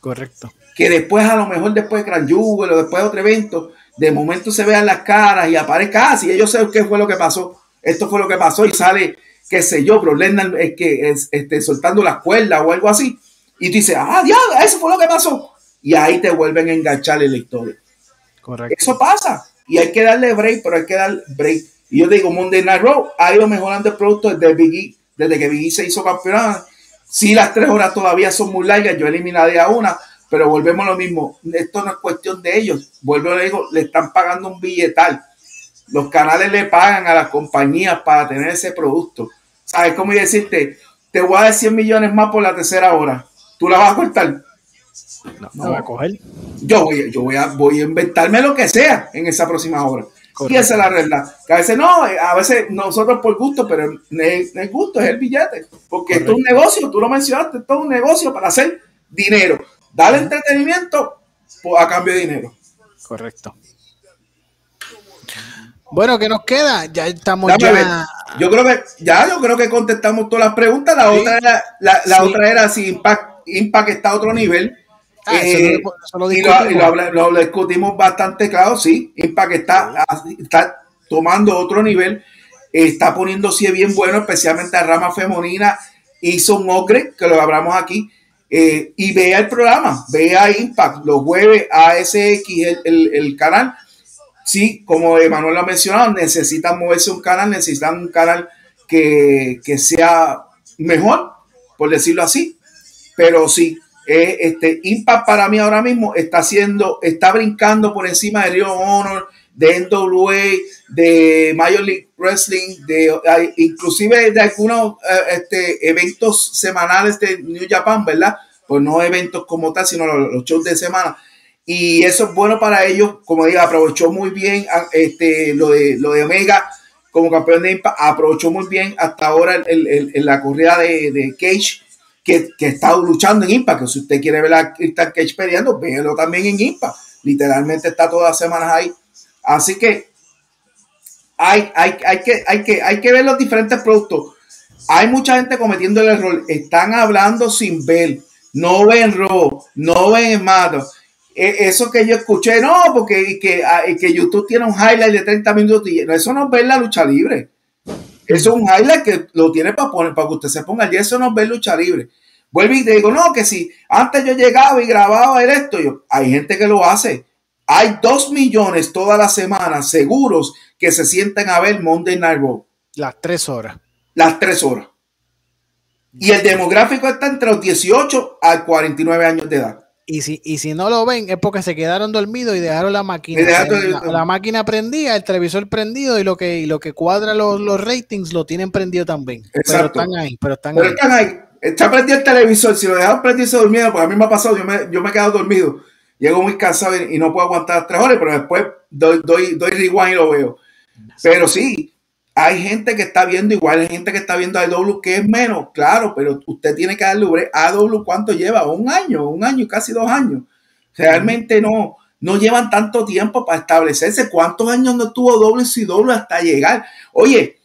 Correcto. Que después, a lo mejor después de Gran o después de otro evento, de momento se vean las caras y aparezca, ah, ellos saben qué fue lo que pasó. Esto fue lo que pasó y sale, qué sé yo, pero es que es, este, soltando las cuerdas o algo así. Y tú dices, ah, diablo, eso fue lo que pasó. Y ahí te vuelven a enganchar en la historia. Correcto. Eso pasa. Y hay que darle break, pero hay que dar break. Y yo digo, Monday Night Raw ha ido mejorando el producto desde Biggie, desde que Biggie se hizo campeón. Si las tres horas todavía son muy largas, yo eliminaría una, pero volvemos a lo mismo. Esto no es cuestión de ellos. Vuelvo a digo, le están pagando un billetal. Los canales le pagan a las compañías para tener ese producto. ¿Sabes cómo decirte? Te voy a dar 100 millones más por la tercera hora. ¿Tú la vas a cortar? No, no. voy a coger. Yo voy, yo voy a, voy a inventarme lo que sea en esa próxima hora. Y esa es la realidad. Que a veces no, a veces nosotros por gusto, pero el, gusto es el billete. Porque esto es un negocio, tú lo mencionaste, esto es un negocio para hacer dinero. Dale entretenimiento a cambio de dinero. Correcto. Bueno, ¿qué nos queda? Ya estamos ya. Yo creo que ya, yo creo que contestamos todas las preguntas. La otra era, la, otra era si Impact, Impact está a otro nivel. Ah, eh, lo, y, lo, discutimos bastante claro, sí. Impact está, está tomando otro nivel, está poniéndose bien bueno, especialmente a rama femenina. Hizo un ocre, que lo hablamos aquí, eh, y vea el programa, vea Impact, los jueves ASX, el, el, el canal. Sí, como Emanuel ha mencionado, necesitan moverse un canal, necesitan un canal que, sea mejor, por decirlo así. Pero sí, eh, este Impact para mí ahora mismo está haciendo, está brincando por encima de Rio Honor, de NWA, de Major League Wrestling, de inclusive de algunos eh, este, eventos semanales de New Japan, ¿verdad? Pues no eventos como tal, sino los, shows de semana. Y eso es bueno para ellos, como digo, aprovechó muy bien ah, este, lo, de, lo de Omega como campeón de Impact, aprovechó muy bien hasta ahora en la corrida de, de Cage, que, que, está luchando en Impact, que si usted quiere ver a Cage peleando, véalo también en Impact. Literalmente está todas las semanas ahí Así que hay, hay, hay, que, hay, que, hay que ver los diferentes productos. Hay mucha gente cometiendo el error. Están hablando sin ver. No ven Raw, no ven Mato. E, eso que yo escuché, no, porque que, ah, que YouTube tiene un highlight de 30 minutos. Y eso no es ver la lucha libre. Eso es un highlight que lo tiene para poner, para que usted se ponga Y eso no es ver lucha libre. Vuelvo y te digo, no, que si antes yo llegaba y grababa esto, yo, hay gente que lo hace. Hay dos millones todas las semanas seguros que se sienten a ver Monday Night Raw. Las tres horas. Las tres horas. Y el demográfico está entre los 18 a 49 años de edad. Y si, y si no lo ven es porque se quedaron dormidos y dejaron la máquina. la, máquina prendida, el televisor prendido y lo que, lo que cuadra los, ratings lo tienen prendido también. Pero están ahí, pero están ahí. Están ahí. Está prendido el televisor. Si lo dejaron prendido se durmieron, porque a mí me ha pasado, yo me, yo me he quedado dormido llego muy cansado y, no puedo aguantar tres horas, pero después doy, doy, doy rewind y lo veo. Pero sí, hay gente que está viendo igual, hay gente que está viendo a W que es menos, claro, pero usted tiene que darle a W cuánto lleva, un año, un año, casi dos años. Realmente no, no llevan tanto tiempo para establecerse. ¿Cuántos años no tuvo WCW hasta llegar? Oye,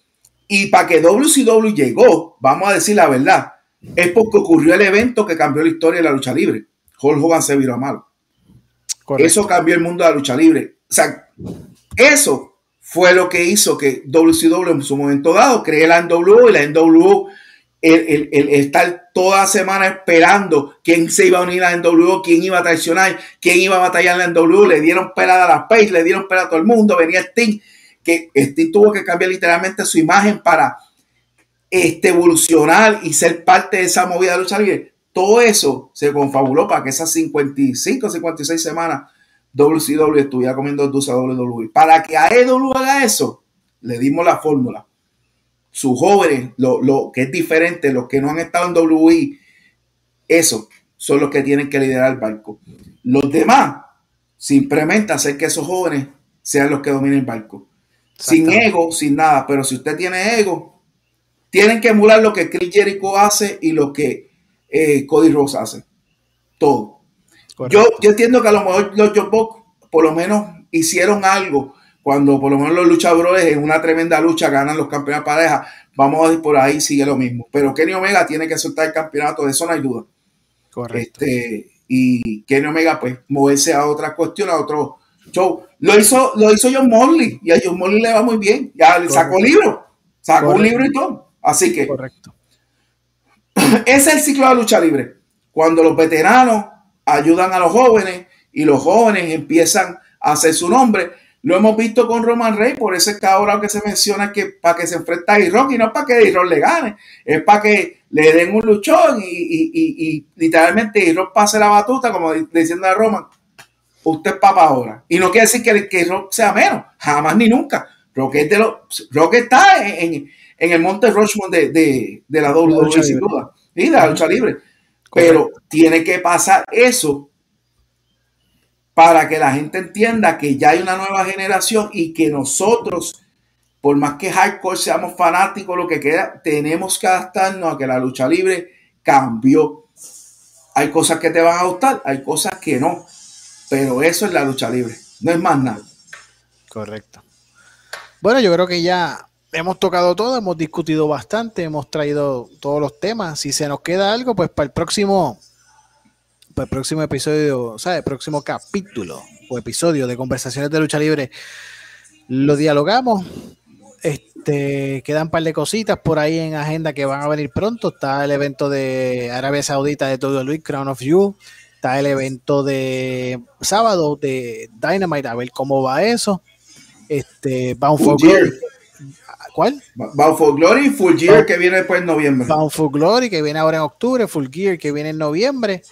y para que WCW llegó, vamos a decir la verdad, es porque ocurrió el evento que cambió la historia de la lucha libre. Hulk Hogan se viró a malo. Eso cambió el mundo de la lucha libre. O sea, eso fue lo que hizo que WCW en su momento dado cree la NWO y la NWO el, el, estar toda semana esperando quién se iba a unir a la NWO, quién iba a traicionar, quién iba a batallar en la NWO, le dieron pelada a las Page, le dieron pelada a todo el mundo, venía Sting, que Sting tuvo que cambiar literalmente su imagen para este, evolucionar y ser parte de esa movida de lucha libre. Todo eso se confabuló para que esas 55, 56 semanas WCW estuviera comiendo dulce a WWE. Para que AEW haga eso, le dimos la fórmula. Sus jóvenes, lo, que es diferente, los que no han estado en WWE, eso son los que tienen que liderar el barco. Los demás, simplemente hacer que esos jóvenes sean los que dominen el barco. Sin ego, sin nada. Pero si usted tiene ego, tienen que emular lo que Chris Jericho hace y lo que eh, Cody Rose hace. Todo. Yo, yo entiendo que a lo mejor los Box por lo menos hicieron algo cuando por lo menos los luchadores en una tremenda lucha ganan los campeonatos pareja. Vamos a ir por ahí, sigue lo mismo. Pero Kenny Omega tiene que soltar el campeonato, de eso no hay duda. Correcto. Este, y Kenny Omega, pues, moverse a otra cuestión, a otro show. Lo hizo, lo hizo John Morley y a John Morley le va muy bien. Ya sacó libro, sacó un libro y todo. Así que. Correcto. Ese es el ciclo de la lucha libre. Cuando los veteranos ayudan a los jóvenes y los jóvenes empiezan a hacer su nombre. Lo hemos visto con Roman Rey, por eso es que ahora que se menciona que para que se enfrenta a Iron y no es para que Iron le gane, es para que le den un luchón y, literalmente Iron pase la batuta, como diciendo a Roman, usted es papa ahora. Y no quiere decir que, que Rock sea menos, jamás ni nunca. Rock, de Rock está en, el monte Rushmore de, la WWE, sin duda, y de la lucha libre. Pero tiene que pasar eso para que la gente entienda que ya hay una nueva generación y que nosotros, por más que hardcore seamos fanáticos, lo que queda, tenemos que adaptarnos a que la lucha libre cambió. Hay cosas que te van a gustar, hay cosas que no, pero eso es la lucha libre, no es más nada. Correcto. Bueno, yo creo que ya hemos tocado todo, hemos discutido bastante, hemos traído todos los temas. Si se nos queda algo, pues para el próximo, para el próximo episodio, o sea, el próximo capítulo o episodio de conversaciones de lucha libre, lo dialogamos. Este, quedan un par de cositas por ahí en agenda que van a venir pronto. Está el evento de Arabia Saudita de todo Luis, Crown of You. Está el evento de sábado de Dynamite, a ver cómo va eso. Este, Bound for ¿Cuál? Bound for Glory Full Gear que viene después en noviembre. Bound for Glory que viene ahora en octubre, Full Gear que viene en noviembre.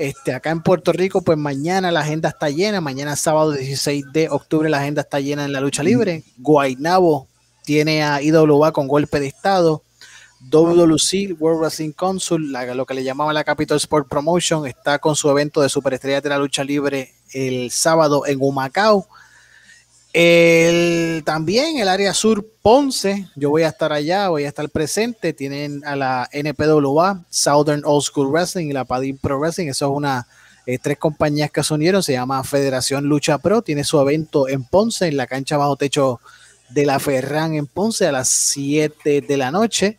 Este, acá en Puerto Rico, pues mañana la agenda está llena. Mañana sábado 16 de octubre la agenda está llena en la lucha libre. Guaynabo tiene a IWA con golpe de estado. WC World Wrestling Council, lo que le llamaba la Capital Sport Promotion, está con su evento de superestrellas de la lucha libre el sábado en Humacao. El, también el área sur Ponce, yo voy a estar allá, voy a estar presente. Tienen a la NPWA, Southern Old School Wrestling y la Padín Pro Wrestling. Eso es una, eh, tres compañías que se unieron, se llama Federación Lucha Pro. Tiene su evento en Ponce, en la cancha bajo techo de la Ferran en Ponce a las 7 de la noche.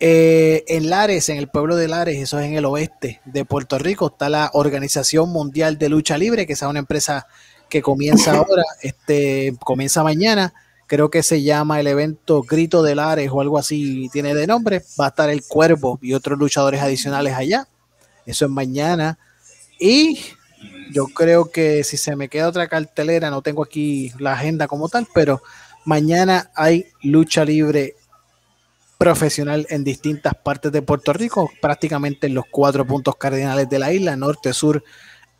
Eh, en Lares, en el pueblo de Lares, eso es en el oeste de Puerto Rico, está la Organización Mundial de Lucha Libre, que es una empresa que comienza ahora, este, comienza mañana. Creo que se llama el evento Grito de Lares o algo así tiene de nombre. Va a estar el Cuervo y otros luchadores adicionales allá. Eso es mañana. Y yo creo que si se me queda otra cartelera, no tengo aquí la agenda como tal, pero mañana hay lucha libre profesional en distintas partes de Puerto Rico, prácticamente en los cuatro puntos cardinales de la isla, norte, sur,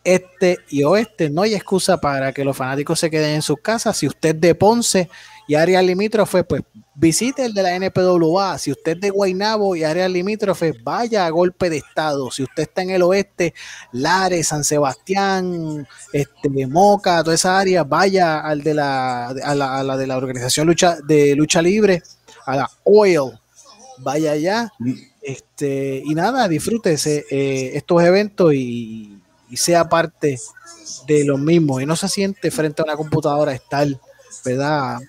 este y oeste. No hay excusa para que los fanáticos se queden en sus casas. Si usted de Ponce y área limítrofe, pues visite el de la NPWA. Si usted de Guaynabo y área limítrofe, vaya a golpe de estado. Si usted está en el oeste, Lares, San Sebastián, este, Moca, toda esa área, vaya al de la, a la, de la organización lucha, de lucha libre, a la Oil. Vaya allá. Mm. Este, y nada, disfrútese eh, estos eventos y y sea parte de lo mismo. Y no se siente frente a una computadora estar, ¿verdad?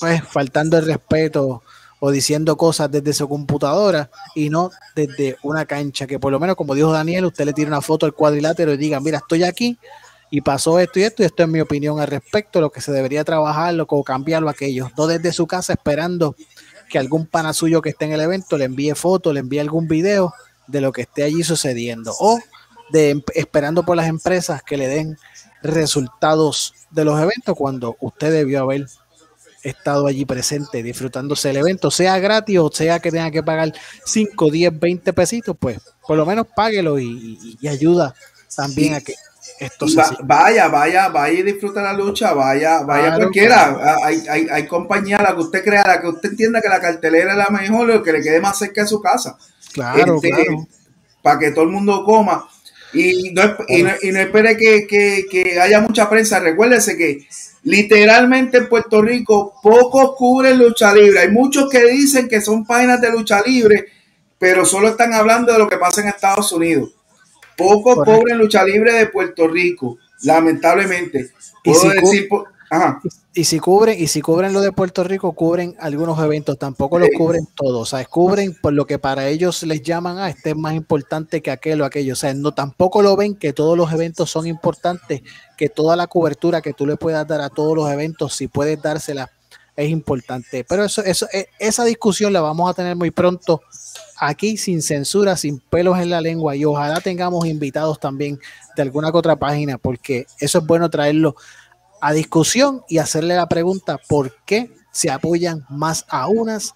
Pues faltando el respeto o diciendo cosas desde su computadora y no desde una cancha, que por lo menos como dijo Daniel, usted le tira una foto al cuadrilátero y diga, mira, estoy aquí y pasó esto y esto y esto es mi opinión al respecto, lo que se debería trabajarlo o cambiarlo aquello, no desde su casa esperando que algún pana suyo que esté en el evento le envíe foto, le envíe algún video de lo que esté allí sucediendo. O de esperando por las empresas que le den resultados de los eventos cuando usted debió haber estado allí presente disfrutándose del evento, sea gratis o sea que tenga que pagar 5, 10, 20 pesitos, pues por lo menos páguelo y, ayuda también a que esto se Vaya, vaya, vaya y disfruta la lucha, vaya, vaya cualquiera. Hay, hay, hay compañía, la que usted crea, la que usted entienda que la cartelera es la mejor o que le quede más cerca de su casa. Claro, este, claro. Para que todo el mundo coma. Y no, y no, espere que, haya mucha prensa. Recuérdese que literalmente en Puerto Rico pocos cubren lucha libre. Hay muchos que dicen que son páginas de lucha libre, pero solo están hablando de lo que pasa en Estados Unidos. Pocos cubren lucha libre de Puerto Rico, lamentablemente. Puedo decir, Y, si cubren, y si cubren lo de Puerto Rico, cubren algunos eventos, tampoco los cubren todos, o sea, cubren por lo que para ellos les llaman a ah, este es más importante que aquel o aquello, o sea, no tampoco lo ven que todos los eventos son importantes, que toda la cobertura que tú le puedas dar a todos los eventos, si puedes dársela, es importante. Pero eso, eso, e, esa discusión la vamos a tener muy pronto aquí sin censura, sin pelos en la lengua y ojalá tengamos invitados también de alguna que otra página, porque eso es bueno traerlo a discusión y hacerle la pregunta por qué se apoyan más a unas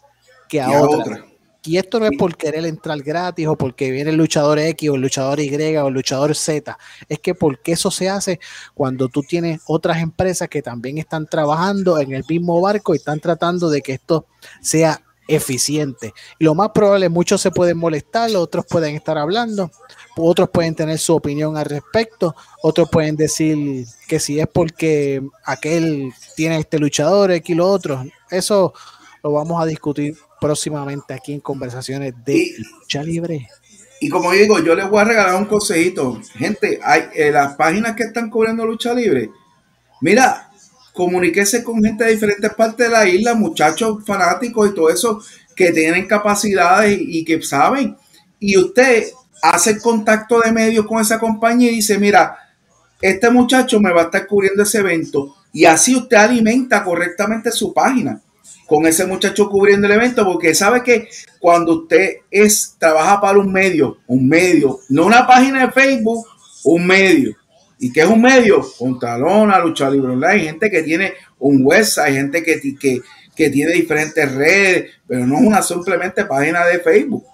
que a, otras. Y esto no es por querer entrar gratis o porque viene el luchador X o el luchador Y o el luchador Z. Es que porque eso se hace cuando tú tienes otras empresas que también están trabajando en el mismo barco y están tratando de que esto sea eficiente. Y lo más probable, muchos se pueden molestar, otros pueden estar hablando, otros pueden tener su opinión al respecto, otros pueden decir que si es porque aquel tiene este luchador, aquí lo otro. Eso lo vamos a discutir próximamente aquí en conversaciones de lucha libre. Y como digo, yo les voy a regalar un consejito. Gente, hay eh, las páginas que están cubriendo lucha libre. Mira, comuníquese con gente de diferentes partes de la isla, muchachos fanáticos y todo eso que tienen capacidades y, que saben. Y usted hace contacto de medios con esa compañía y dice, mira, este muchacho me va a estar cubriendo ese evento. Y así usted alimenta correctamente su página con ese muchacho cubriendo el evento, porque sabe que cuando usted es, trabaja para un medio, un medio, no una página de Facebook, un medio ¿Y qué es un medio? Talona, Lucha Libre Online, gente que tiene un website, gente que, que, que tiene diferentes redes, pero no es una simplemente página de Facebook.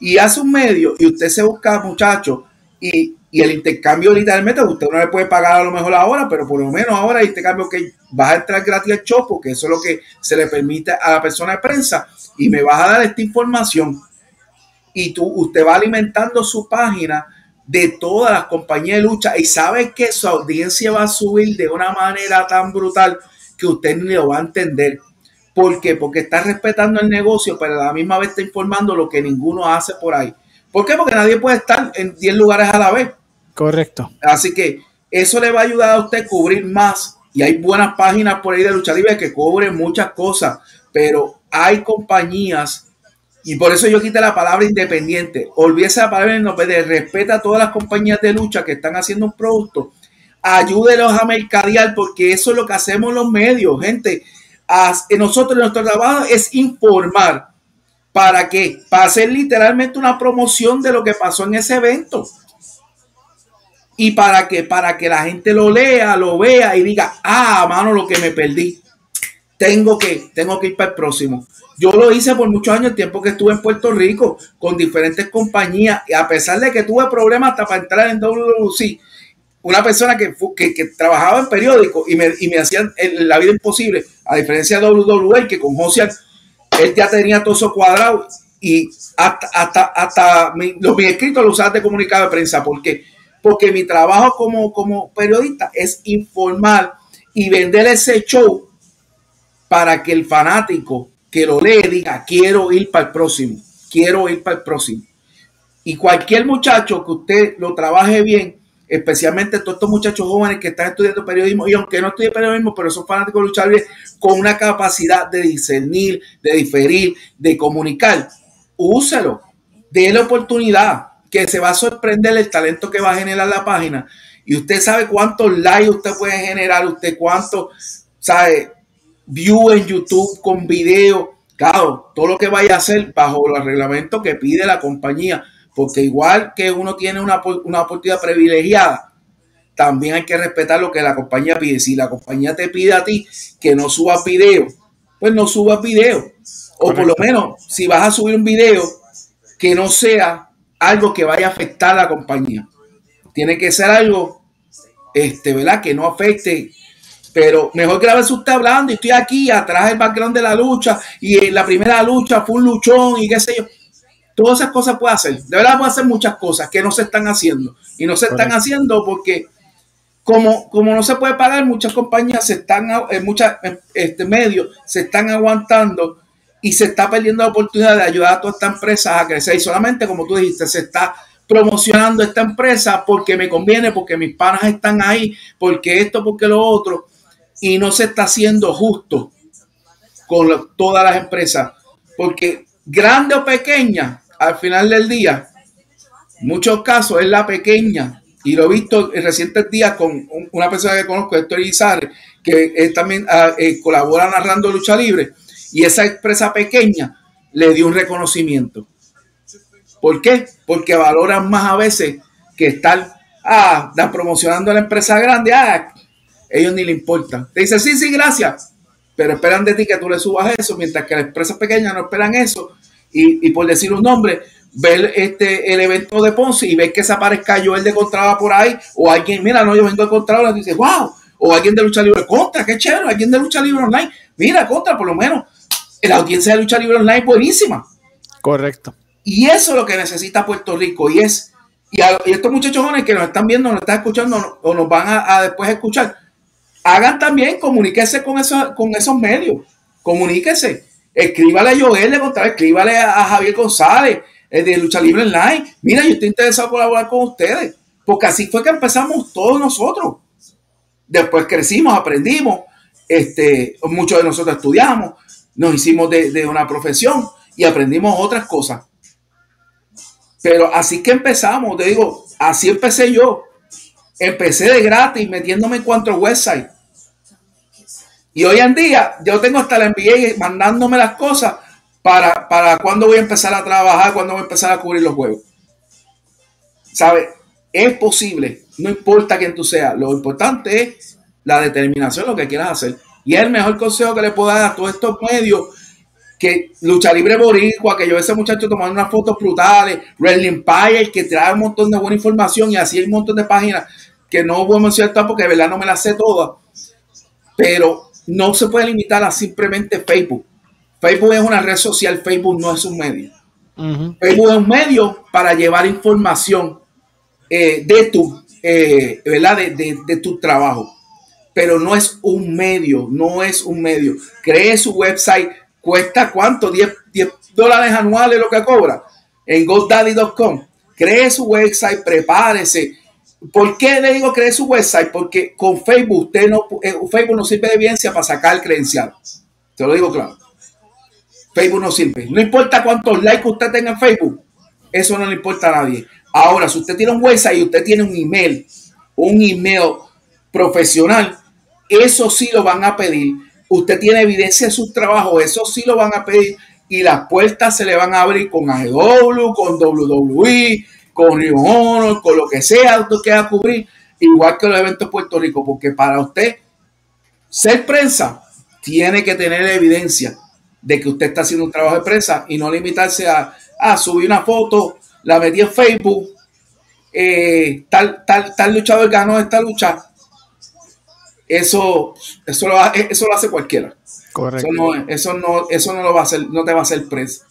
Y hace un medio y usted se busca, muchachos, y, y, el intercambio literalmente, usted no le puede pagar a lo mejor ahora, pero por lo menos ahora el intercambio que vas a entrar gratis al show, porque eso es lo que se le permite a la persona de prensa, y me vas a dar esta información. Y tú, usted va alimentando su página de todas las compañías de lucha y sabe que su audiencia va a subir de una manera tan brutal que usted ni lo va a entender. ¿Por qué? Porque está respetando el negocio, pero a la misma vez está informando lo que ninguno hace por ahí. ¿Por qué? Porque nadie puede estar en 10 lugares a la vez. Correcto. Así que eso le va a ayudar a usted a cubrir más. Y hay buenas páginas por ahí de lucha libre que cubren muchas cosas, pero hay compañías y por eso yo quité la palabra independiente. Olvídese la palabra independiente. Respeta a todas las compañías de lucha que están haciendo un producto. Ayúdelos a mercadear porque eso es lo que hacemos los medios, gente. nosotros, nuestro trabajo es informar. ¿Para qué? Para hacer literalmente una promoción de lo que pasó en ese evento. ¿Y para qué? Para que la gente lo lea, lo vea y diga, ah, mano, lo que me perdí. Tengo que, tengo que ir para el próximo. Yo lo hice por muchos años, el tiempo que estuve en Puerto Rico, con diferentes compañías, y a pesar de que tuve problemas hasta para entrar en WWC, una persona que, que, trabajaba en periódico y me, y me hacían la vida imposible, a diferencia de WWE, que con José, él ya tenía todo eso cuadrado y hasta, hasta, hasta los mis escritos los usaba de comunicado de prensa. porque Porque mi trabajo como, como periodista es informar y vender ese show para que el fanático que lo lee diga, quiero ir para el próximo, quiero ir para el próximo. Y cualquier muchacho que usted lo trabaje bien, especialmente todos estos muchachos jóvenes que están estudiando periodismo, y aunque no estudien periodismo, pero son fanáticos de luchar bien, con una capacidad de discernir, de diferir, de comunicar, úselo, déle oportunidad, que se va a sorprender el talento que va a generar la página. Y usted sabe cuántos likes usted puede generar, usted cuánto, sabe, view en YouTube con video. Claro, todo lo que vaya a hacer bajo los reglamentos que pide la compañía, porque igual que uno tiene una, una oportunidad privilegiada, también hay que respetar lo que la compañía pide. Si la compañía te pide a ti que no subas video, pues no subas video. O por lo menos, si vas a subir un video, que no sea algo que vaya a afectar a la compañía. Tiene que ser algo, este, ¿verdad? Que no afecte pero mejor que la vez usted hablando y estoy aquí atrás del background de la lucha y en la primera lucha fue un luchón y qué sé yo. Todas esas cosas puede hacer. De verdad puede hacer muchas cosas que no se están haciendo. Y no se están haciendo porque como, como no se puede pagar, muchas compañías se están, en muchos este, medios se están aguantando y se está perdiendo la oportunidad de ayudar a todas estas empresas a crecer. Y solamente, como tú dijiste, se está promocionando esta empresa porque me conviene, porque mis panas están ahí, porque esto, porque lo otro y no se está haciendo justo con todas las empresas, porque grande o pequeña, al final del día, muchos casos es la pequeña, y lo he visto en recientes días con una persona que conozco, Héctor Izarre, que también ah, eh, colabora narrando lucha libre, y esa empresa pequeña le dio un reconocimiento. ¿Por qué? Porque valoran más a veces que estar ah, promocionando a la empresa grande. Ah, ellos ni le importan. Te dicen, sí, sí, gracias. Pero esperan de ti que tú le subas eso, mientras que las empresas pequeñas no esperan eso. Y, por decir un nombre, ver este, el evento de Ponce y ver que se aparezca el de Contraba por ahí, o alguien, mira, no, yo vengo de Contraba, y dice, wow, o alguien de lucha libre contra, qué chévere, alguien de lucha libre online, mira, contra, por lo menos, la audiencia de lucha libre online es buenísima. Correcto. Y eso es lo que necesita Puerto Rico, y es, y, estos muchachos jóvenes que nos están viendo, nos están escuchando, o nos van a, a después escuchar, hagan también, comuníquese con, eso, con esos medios, comuníquese, escríbale a Joel de Contreras, escríbale a, Javier González el de Lucha Libre Online, mira, yo estoy interesado en colaborar con ustedes, porque así fue que empezamos todos nosotros. Después crecimos, aprendimos, este, muchos de nosotros estudiamos, nos hicimos de, de una profesión y aprendimos otras cosas. Pero así que empezamos, te digo, así empecé yo. Empecé de gratis metiéndome en cuanto website. Y hoy en día yo tengo hasta la NBA mandándome las cosas para, para cuándo voy a empezar a trabajar, cuándo voy a empezar a cubrir los juegos. ¿Sabe? Es posible, no importa quién tú seas, lo importante es la determinación, lo que quieras hacer. Y el mejor consejo que le puedo dar a todos estos medios que Lucha Libre Boricua, que yo ese muchacho tomando unas fotos brutales, Wrestling Empire, que trae un montón de buena información y así hay un montón de páginas que no voy a mencionar porque de verdad no me las sé todas, pero no se puede limitar a simplemente Facebook. Facebook es una red social, Facebook no es un medio. Facebook es un medio para llevar información eh, de tu, eh, ¿verdad? De, tu trabajo. Pero no es un medio, no es un medio. Cree su website, cuesta cuánto, 10, 10 dólares anuales lo que cobra en GoDaddy.com. Cree su website, prepárese, ¿Por qué le digo creer su website? Porque con Facebook usted no, eh, Facebook no sirve de evidencia para sacar el credencial. Te lo digo claro. Facebook no sirve. No importa cuántos likes usted tenga en Facebook, eso no le importa a nadie. Ahora, si usted tiene un website y usted tiene un email, un email profesional, eso sí lo van a pedir. Usted tiene evidencia de su trabajo, eso sí lo van a pedir y las puertas se le van a abrir con AEW, con WWE, con Río Honor, con lo que sea usted quiera cubrir, igual que los eventos de Puerto Rico, porque para usted ser prensa tiene que tener evidencia de que usted está haciendo un trabajo de prensa y no limitarse a, subir una foto, la metí en Facebook, eh, tal, tal, tal luchador ganó esta lucha. Eso, eso, lo, eso lo hace cualquiera. Correcto. Eso no, eso no, eso no lo va a hacer, no te va a hacer prensa.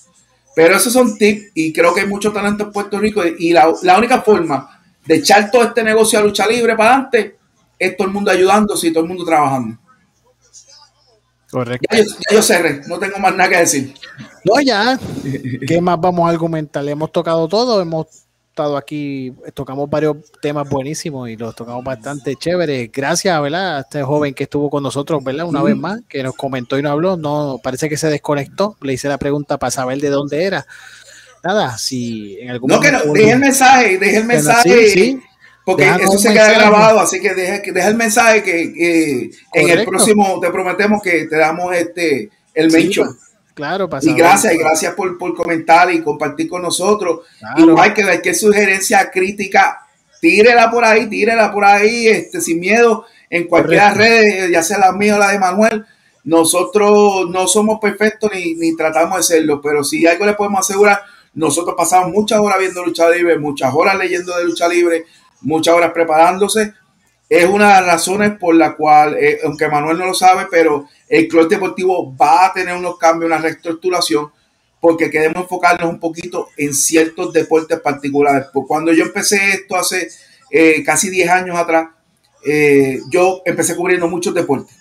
Pero esos son tips y creo que hay mucho talento en Puerto Rico y la, única forma de echar todo este negocio a lucha libre para adelante es todo el mundo ayudándose y todo el mundo trabajando. Correcto. Ya yo, cerré, no tengo más nada que decir. No, ya. ¿Qué más vamos a argumentar? Hemos tocado todo, hemos estado aquí, tocamos varios temas buenísimos y los tocamos bastante chéveres. Gracias, ¿verdad? A este joven que estuvo con nosotros, ¿verdad? Una vez más, que nos comentó y nos habló. No, parece que se desconectó. Le hice la pregunta para saber de dónde era. Nada, si en algún No, que no, deje el mensaje, deje el mensaje. Sí, Porque eso se queda grabado, así que deja, deja el mensaje que, en el próximo te prometemos que te damos este el mention. Claro, Y gracias, y gracias por, comentar y compartir con nosotros. Igual que cualquier sugerencia crítica, tírela por ahí, tírela por ahí, este, sin miedo, en cualquier red, ya sea la mía o la de Manuel. Nosotros no somos perfectos ni, ni tratamos de serlo, pero si algo le podemos asegurar, nosotros pasamos muchas horas viendo lucha libre, muchas horas leyendo de lucha libre, muchas horas preparándose. Es una de las razones por la cual, eh, aunque Manuel no lo sabe, pero el club deportivo va a tener unos cambios, una reestructuración, porque queremos enfocarnos un poquito en ciertos deportes particulares. Pues cuando yo empecé esto hace eh, casi 10 años atrás, eh, yo empecé cubriendo muchos deportes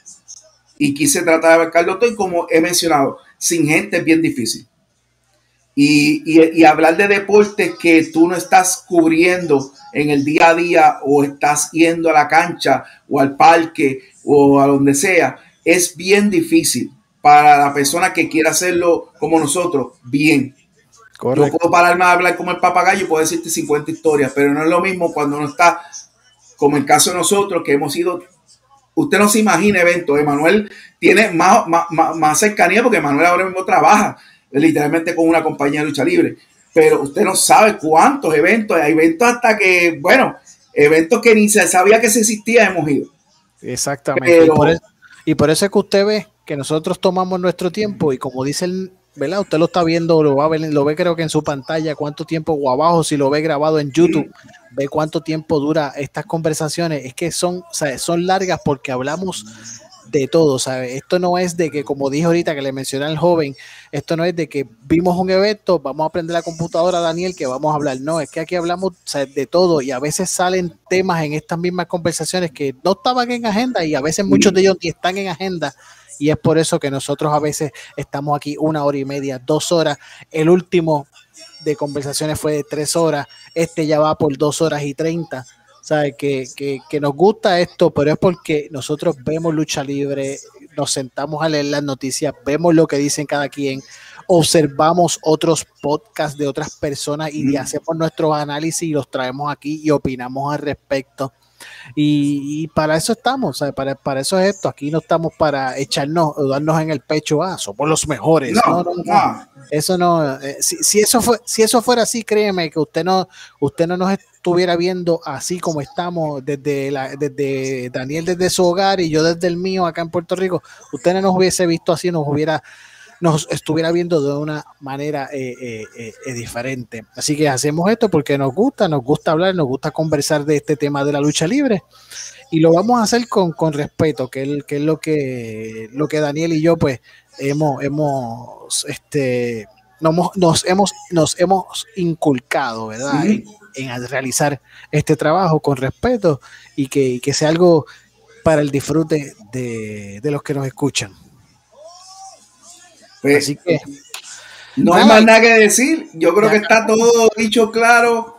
y quise tratar de abarcarlo todo y como he mencionado, sin gente es bien difícil. y, hablar de deportes que tú no estás cubriendo en el día a día o estás yendo a la cancha o al parque o a donde sea, es bien difícil para la persona que quiera hacerlo como nosotros, bien. Yo puedo pararme a hablar como el papagayo y puedo decirte 50 historias, pero no es lo mismo cuando uno está, como el caso de nosotros, que hemos ido usted no se imagina eventos. Emanuel tiene más, más, más, cercanía porque Emanuel ahora mismo trabaja literalmente con una compañía de lucha libre. Pero usted no sabe cuántos eventos, hay eventos hasta que, bueno, eventos que ni se sabía que se existía hemos ido. Exactamente. Y, por eso, es que usted ve que nosotros tomamos nuestro tiempo y como dice el, ¿verdad? Usted lo está viendo, lo va a ver, lo ve creo que en su pantalla, cuánto tiempo o abajo, si lo ve grabado en YouTube, ve cuánto tiempo dura estas conversaciones. Es que son, son largas porque hablamos de todo, ¿sabes? Esto no es de que, como dije ahorita que le mencioné al joven, esto no es de que vimos un evento, vamos a aprender la computadora, Daniel, que vamos a hablar. No, es que aquí hablamos de todo y a veces salen temas en estas mismas conversaciones que no estaban en agenda y a veces muchos de ellos ni están en agenda. Y es por eso que nosotros a veces estamos aquí una hora y media, dos horas. El último de conversaciones fue de tres horas, este ya va por dos horas y treinta ¿sabe? Que, que, que, nos gusta esto, pero es porque nosotros vemos lucha libre, nos sentamos a leer las noticias, vemos lo que dicen cada quien, observamos otros podcasts de otras personas y mm. hacemos nuestros análisis y los traemos aquí y opinamos al respecto. Y, para eso estamos, Para, para, eso es esto. Aquí no estamos para echarnos, darnos en el pecho, ah, somos los mejores. No, no, no, Eso no, eh, si, eso fue, si eso fuera así, créeme que usted no, usted no nos estuviera viendo así como estamos desde, la, desde Daniel desde su hogar y yo desde el mío acá en Puerto Rico, usted no nos hubiese visto así, nos hubiera nos estuviera viendo de una manera eh, eh, eh, diferente. Así que hacemos esto porque nos gusta, nos gusta hablar, nos gusta conversar de este tema de la lucha libre y lo vamos a hacer con, con respeto, que es, que es lo que lo que Daniel y yo pues hemos hemos este nos, hemos nos hemos inculcado, ¿verdad? En, realizar este trabajo con respeto y que, que sea algo para el disfrute de, de los que nos escuchan. Pues, Así que. No hay más nada que decir. Yo creo que está todo dicho claro.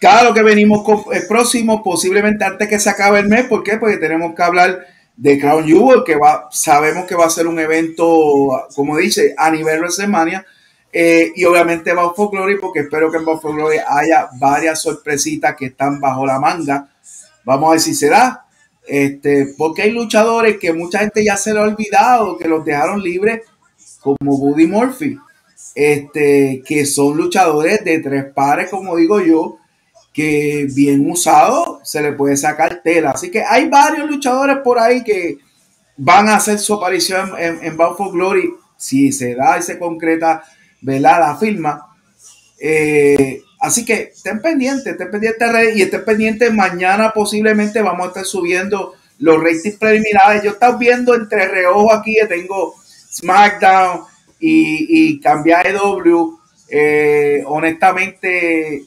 Claro que venimos con el próximo, posiblemente antes que se acabe el mes. ¿Por qué? Porque tenemos que hablar de Crown Jewel, que va, sabemos que va a ser un evento, como dice, a nivel WrestleMania. Eh, y obviamente va for Glory, porque espero que en Bound for Glory haya varias sorpresitas que están bajo la manga. Vamos a ver si será. Este, porque hay luchadores que mucha gente ya se lo ha olvidado, que los dejaron libres como Buddy Murphy, este, que son luchadores de tres pares, como digo yo, que bien usado se le puede sacar tela. Así que hay varios luchadores por ahí que van a hacer su aparición en, en Bound for Glory si se da y se concreta velada firma. Eh, así que estén pendientes, estén pendientes y estén pendientes. Mañana posiblemente vamos a estar subiendo los ratings preliminares. Yo estaba viendo entre reojo aquí tengo SmackDown y, y cambiar EW, eh, honestamente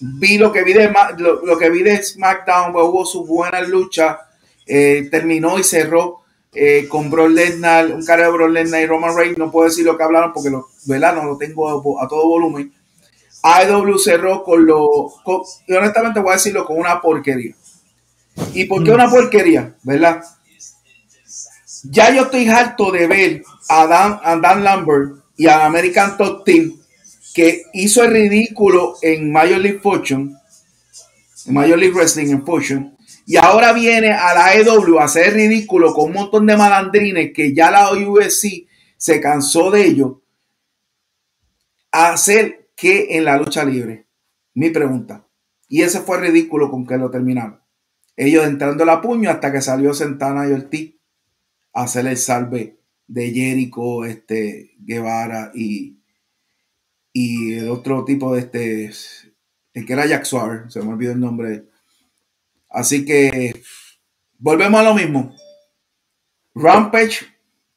vi lo que vi de lo, que vi de SmackDown, pues, hubo su buena lucha, eh, terminó y cerró eh, con Brock Lesnar, un cara de Brock Lesnar y Roman Reigns, no puedo decir lo que hablaron porque lo, ¿verdad? no lo tengo a, todo volumen. AEW cerró con lo, y honestamente voy a decirlo con una porquería. ¿Y por qué una porquería? ¿Verdad? Ya yo estoy harto de ver a Dan, Dan Lambert y al American Top Team que hizo el ridículo en Major League Fortune, en Major League Wrestling en Fortune, y ahora viene a la EW a hacer ridículo con un montón de malandrines que ya la UFC se cansó de ello, a hacer que en la lucha libre. Mi pregunta. Y ese fue ridículo con que lo terminaron. Ellos entrando la puño hasta que salió Santana y Ortiz hacer el salve de Jericho, este, Guevara y, y el otro tipo de este, el que era Jack Swar, se me olvidó el nombre. Así que volvemos a lo mismo. Rampage,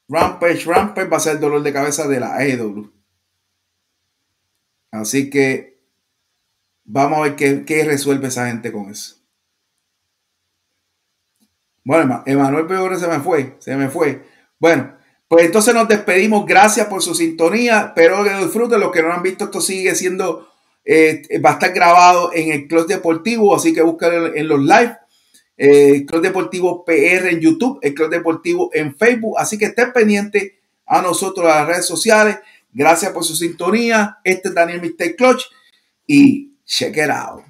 Rampage, Rampage va a ser el dolor de cabeza de la AEW. Así que vamos a ver qué, qué resuelve esa gente con eso. Bueno, Emanuel Peor se me fue, se me fue. Bueno, Pues entonces nos despedimos. Gracias por su sintonía. Espero que lo disfruten. Los que no han visto, esto sigue siendo, eh, va a estar grabado en el Club Deportivo, así que búscalo en los live. Eh, Club Deportivo PR en YouTube, el Club Deportivo en Facebook. Así que estén pendientes a nosotros, a las redes sociales. Gracias por su sintonía. Este es Daniel Mr. Clutch y check it out.